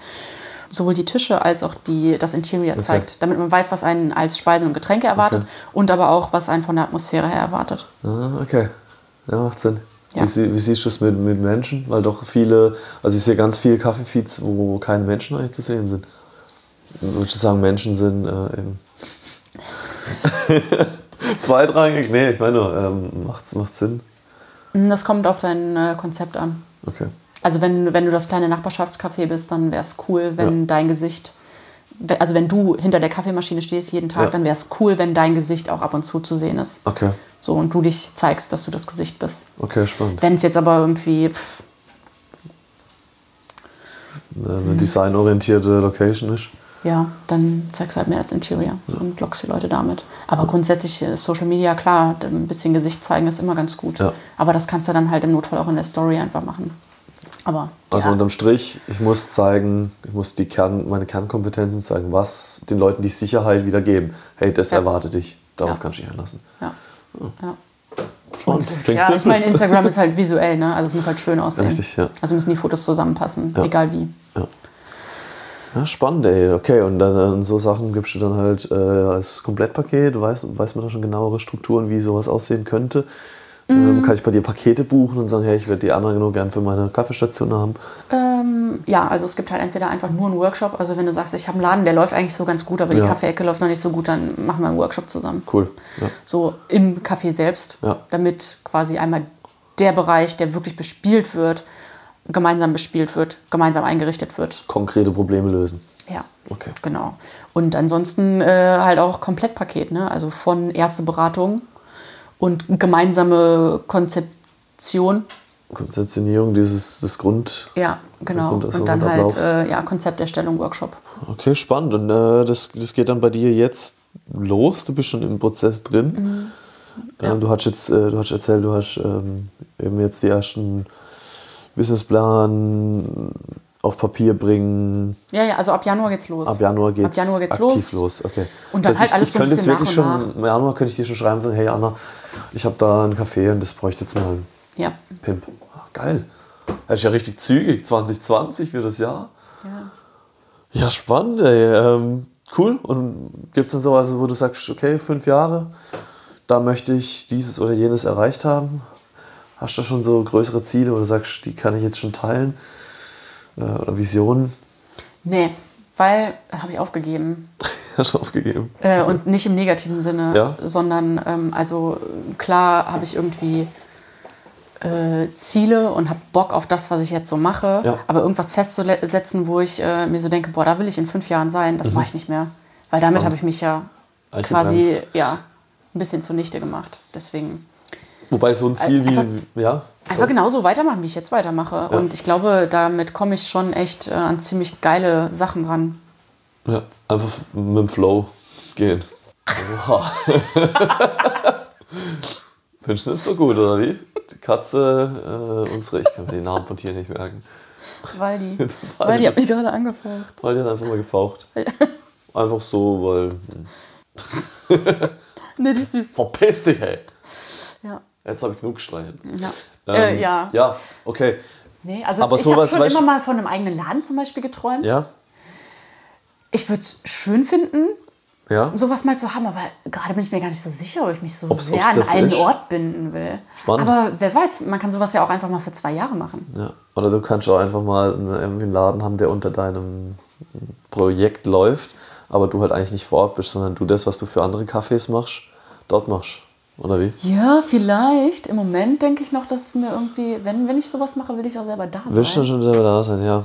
Sowohl die Tische als auch die, das Interior zeigt, damit man weiß, was einen als Speisen und Getränke erwartet Okay. und aber auch, was einen von der Atmosphäre her erwartet. Ah, okay. Ja, macht Sinn. Ja. Wie, wie siehst du das mit, mit Menschen? Weil doch viele, also ich sehe ganz viele Kaffeefeeds, wo keine Menschen eigentlich zu sehen sind. Würdest du sagen, Menschen sind äh, eben zweitrangig? Nee, ich meine nur, ähm, macht, macht Sinn. Mm, Das kommt auf dein äh, Konzept an. Okay. Also wenn, wenn du das kleine Nachbarschaftscafé bist, dann wäre es cool, wenn Ja. dein Gesicht, also wenn du hinter der Kaffeemaschine stehst jeden Tag, Ja. dann wäre es cool, wenn dein Gesicht auch ab und zu zu sehen ist. Okay, So und du dich zeigst, dass du das Gesicht bist. okay, spannend. Wenn es jetzt aber irgendwie, pff, Eine designorientierte Location ist. Ja, dann zeigst du halt mehr als Interior und lockst die Leute damit. Aber grundsätzlich ist Social Media, klar, ein bisschen Gesicht zeigen ist immer ganz gut. Ja. Aber das kannst du dann halt im Notfall auch in der Story einfach machen. Aber Also ja. unterm Strich, ich muss zeigen, ich muss die Kern, meine Kernkompetenzen zeigen, was den Leuten die Sicherheit wieder geben. Hey, das Ja. erwarte dich. Darauf Ja. kannst du dich einlassen. ja. ja. Spannend. Klingt ja, ich meine, Instagram ist halt visuell, ne? Also es muss halt schön aussehen. Richtig, ja. Also müssen die Fotos zusammenpassen, Ja. egal wie. Ja. Spannend, ey. Okay, und dann so Sachen gibst du dann halt äh, als Komplettpaket. Weiß, weiß man da schon genauere Strukturen, wie sowas aussehen könnte? Ähm, kann ich bei dir Pakete buchen und sagen, hey, ich werde die anderen nur gern für meine Kaffeestation haben? Ähm, ja, also es gibt halt entweder einfach nur einen Workshop. Also wenn du sagst, ich habe einen Laden, der läuft eigentlich so ganz gut, aber die Ja. Kaffeeecke läuft noch nicht so gut, dann machen wir einen Workshop zusammen. Cool. Ja. So im Café selbst, Ja. damit quasi einmal der Bereich, der wirklich bespielt wird, gemeinsam bespielt wird, gemeinsam eingerichtet wird. Konkrete Probleme lösen. Ja. Okay. Genau. Und ansonsten äh, halt auch Komplettpaket, ne? Also von erste Beratung und gemeinsame Konzeption. Konzeptionierung dieses des Grund. Ja, genau. Grund- Und dann halt äh, ja, Konzepterstellung, Workshop. Okay, spannend. Und äh, das, das geht dann bei dir jetzt los. Du bist schon im Prozess drin. Ähm, du hast jetzt, äh, du hast erzählt, du hast ähm, eben jetzt die ersten Businessplan auf Papier bringen. Ja, ja, also ab Januar geht's los. Ab Januar geht's Ab Januar geht's aktiv los. los. Okay. Und Das dann heißt, halt alles ich, so ich ein könnte jetzt wirklich schon im Januar könnte ich dir schon schreiben und sagen, hey Anna, ich habe da einen Café und das bräuchte jetzt mal einen Ja. Pimp. Ah, geil. Das ist ja richtig zügig. 2020 für das Jahr. ja. Ja, spannend, ey. Ähm, cool. Und gibt es dann sowas, wo du sagst, okay, fünf Jahre, da möchte ich dieses oder jenes erreicht haben? Hast du schon so größere Ziele, wo du sagst, die kann ich jetzt schon teilen? Äh, oder Visionen? Nee, weil habe ich aufgegeben. Hast du aufgegeben? Äh, und nicht im negativen Sinne, Ja. sondern ähm, also klar habe ich irgendwie äh, Ziele und habe Bock auf das, was ich jetzt so mache. Ja. Aber irgendwas festzusetzen, wo ich äh, mir so denke, boah, da will ich in fünf Jahren sein, das mache ich nicht mehr. Weil damit Mhm. Habe ich mich ja quasi ja, ein bisschen zunichte gemacht. Deswegen Wobei so ein Ziel Einfach- wie, ja, einfach so. genauso weitermachen, wie ich jetzt weitermache. Ja. Und ich glaube, damit komme ich schon echt äh, an ziemlich geile Sachen ran. ja, einfach mit dem Flow gehen. Oha. Findest du nicht so gut, oder wie? Die Katze, äh, unsere, ich kann mir den Namen von Tieren nicht merken. Weil die- die hat mich gerade angefaucht. Weil die hat einfach mal gefaucht. Einfach so, weil. Ne, die ist süß. Verpiss dich, hey! Ja. Jetzt habe ich genug gestreichelt. Ja. Ähm, äh, ja. Ja, okay. Nee, also Aber ich habe schon immer mal von einem eigenen Laden zum Beispiel geträumt. Ja? Ich würde es schön finden, Ja? sowas mal zu haben, aber gerade bin ich mir gar nicht so sicher, ob ich mich so Ob's- sehr ob's an einen ist. Ort binden will. Spannend. Aber wer weiß, man kann sowas ja auch einfach mal für zwei Jahre machen. ja. Oder du kannst auch einfach mal einen Laden haben, der unter deinem Projekt läuft, aber du halt eigentlich nicht vor Ort bist, sondern du das, was du für andere Cafés machst, dort machst. Oder wie? Ja, vielleicht. Im Moment denke ich noch, dass mir irgendwie, wenn, wenn ich sowas mache, will ich auch selber da Willst du sein. schon selber da sein, ja.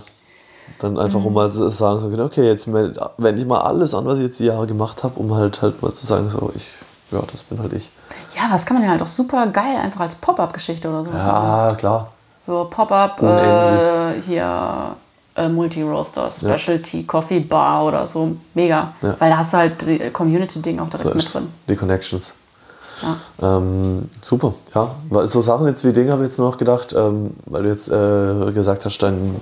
Dann einfach, Mhm. um mal zu sagen, so, okay, jetzt wende ich mal alles an, was ich jetzt die Jahre gemacht habe, um halt halt mal zu sagen, so, ich, ja, das bin halt ich. Ja, aber das kann man ja halt auch super geil einfach als Pop-Up-Geschichte oder machen. Ja, klar. So Pop-Up, äh, hier äh, Multi-Roaster, Specialty, Coffee Bar oder so. Mega. Ja. Weil da hast du halt die Community-Ding auch direkt So mit ist drin. die Connections. Ja. Ähm, super, ja. So Sachen jetzt wie Ding habe ich jetzt noch gedacht, ähm, weil du jetzt äh, gesagt hast, dein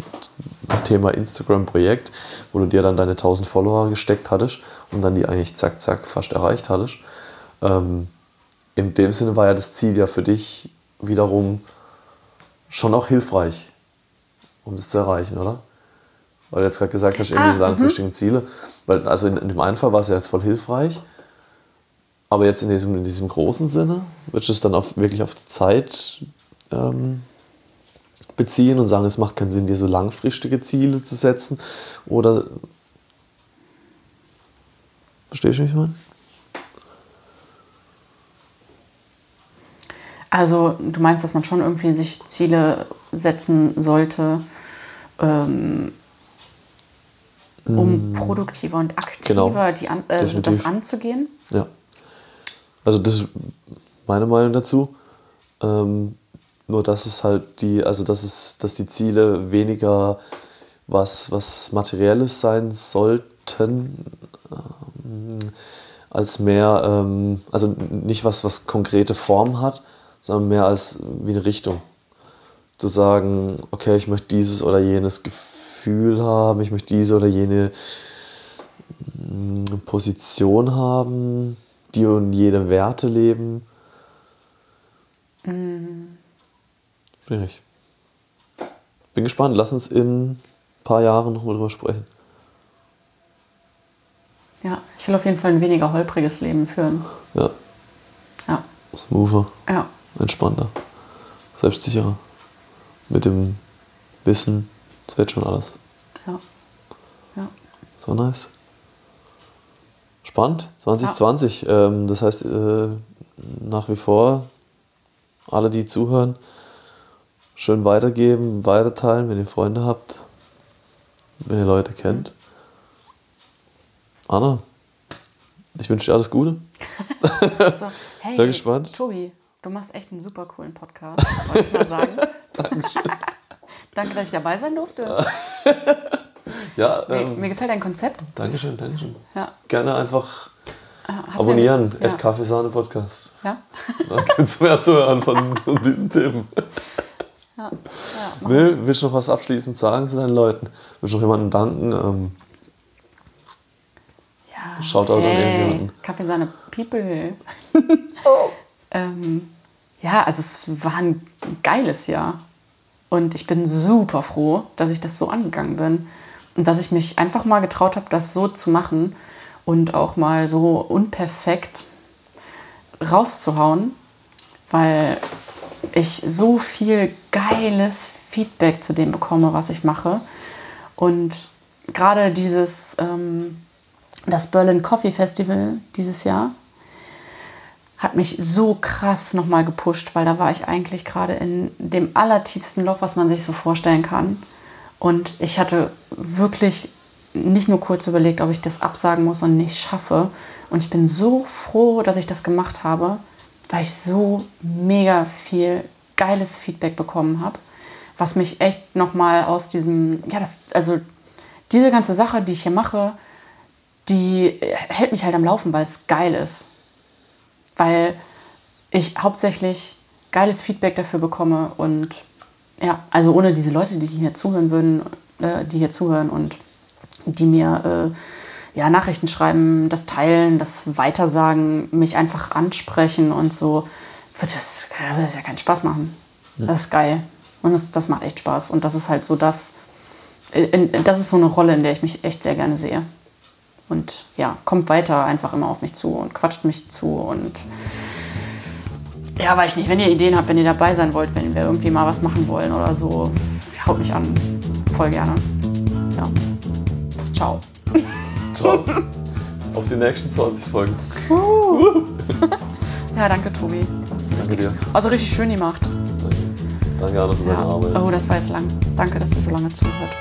Thema Instagram-Projekt, wo du dir dann deine 1000 Follower gesteckt hattest und dann die eigentlich zack, zack fast erreicht hattest. Ähm, in dem Sinne war ja das Ziel ja für dich wiederum schon auch hilfreich, um das zu erreichen, oder? Weil du jetzt gerade gesagt hast, irgendwie Ah, diese langfristigen Ziele. Weil, also in, in dem einen Fall war es ja jetzt voll hilfreich, aber jetzt in diesem, in diesem großen Sinne, würdest du es dann auf, wirklich auf die Zeit ähm, beziehen und sagen, es macht keinen Sinn, dir so langfristige Ziele zu setzen? Oder. Verstehst du, wie ich meine? Also du meinst, dass man schon irgendwie sich Ziele setzen sollte, ähm, um produktiver und aktiver Mm. Genau. die äh, das anzugehen? Ja. Also das ist meine Meinung dazu. Ähm, nur dass es halt die, also dass es, dass die Ziele weniger was, was Materielles sein sollten, ähm, als mehr, ähm, also nicht was, was konkrete Form hat, sondern mehr als wie eine Richtung. Zu sagen, okay, ich möchte dieses oder jenes Gefühl haben, ich möchte diese oder jene Position haben, die und jede Werte leben. Schwierig. Bin gespannt. Lass uns in ein paar Jahren noch mal drüber sprechen. Ja, ich will auf jeden Fall ein weniger holpriges Leben führen. Ja, Ja, smoother, ja, entspannter, selbstsicherer. Mit dem Wissen, es wird schon alles. ja. ja. So nice. Spannend, 2020. Ähm, das heißt, äh, nach wie vor, alle, die zuhören, schön weitergeben, weiterteilen, wenn ihr Freunde habt, wenn ihr Leute kennt. Anna, ich wünsche dir alles Gute. So, hey, Sehr gespannt. Tobi, du machst echt einen super coolen Podcast, wollte ich mal sagen. Dankeschön. Danke, dass ich dabei sein durfte. Ja, Mir, ähm, mir gefällt dein Konzept. Dankeschön, Dankeschön. Ja. Gerne einfach Hast abonnieren, ja. Kaffeesahne Podcast. Ja. Da gibt es mehr zu hören von, von diesen Themen. Ja. ja. Nee, willst du noch was abschließend sagen zu deinen Leuten? Willst du noch jemandem danken? Ähm, ja. Shoutout an hey, irgendjemanden. Kaffeesahne People. ähm, ja, also es war ein geiles Jahr. Und ich bin super froh, dass ich das so angegangen bin. Und dass ich mich einfach mal getraut habe, das so zu machen und auch mal so unperfekt rauszuhauen, weil ich so viel geiles Feedback zu dem bekomme, was ich mache. Und gerade dieses, ähm, das Berlin Coffee Festival dieses Jahr hat mich so krass nochmal gepusht, weil da war ich eigentlich gerade in dem allertiefsten Loch, was man sich so vorstellen kann. Und ich hatte wirklich nicht nur kurz überlegt, ob ich das absagen muss und nicht schaffe. Und ich bin so froh, dass ich das gemacht habe, weil ich so mega viel geiles Feedback bekommen habe, was mich echt nochmal aus diesem, ja, das, also diese ganze Sache, die ich hier mache, die hält mich halt am Laufen, weil es geil ist. Weil ich hauptsächlich geiles Feedback dafür bekomme und ja, also ohne diese Leute, die hier zuhören würden, äh, die hier zuhören und die mir äh, ja, Nachrichten schreiben, das teilen, das Weitersagen, mich einfach ansprechen und so, wird das, äh, würde das ja keinen Spaß machen. Das ist geil. Und das, das macht echt Spaß. Und das ist halt so das, äh, in, das ist so eine Rolle, in der ich mich echt sehr gerne sehe. Und ja, kommt weiter einfach immer auf mich zu und quatscht mich zu und ja, weiß ich nicht, wenn ihr Ideen habt, wenn ihr dabei sein wollt, wenn wir irgendwie mal was machen wollen oder so, haut mich an. Voll gerne. Ja. Ciao. ciao. Auf die nächsten 20 Folgen. Ja, danke, Tobi. Danke richtig, dir. also richtig schön gemacht. Danke, Anna, für Ja. deine Arbeit. Oh, das war jetzt lang. Danke, dass ihr so lange zuhört.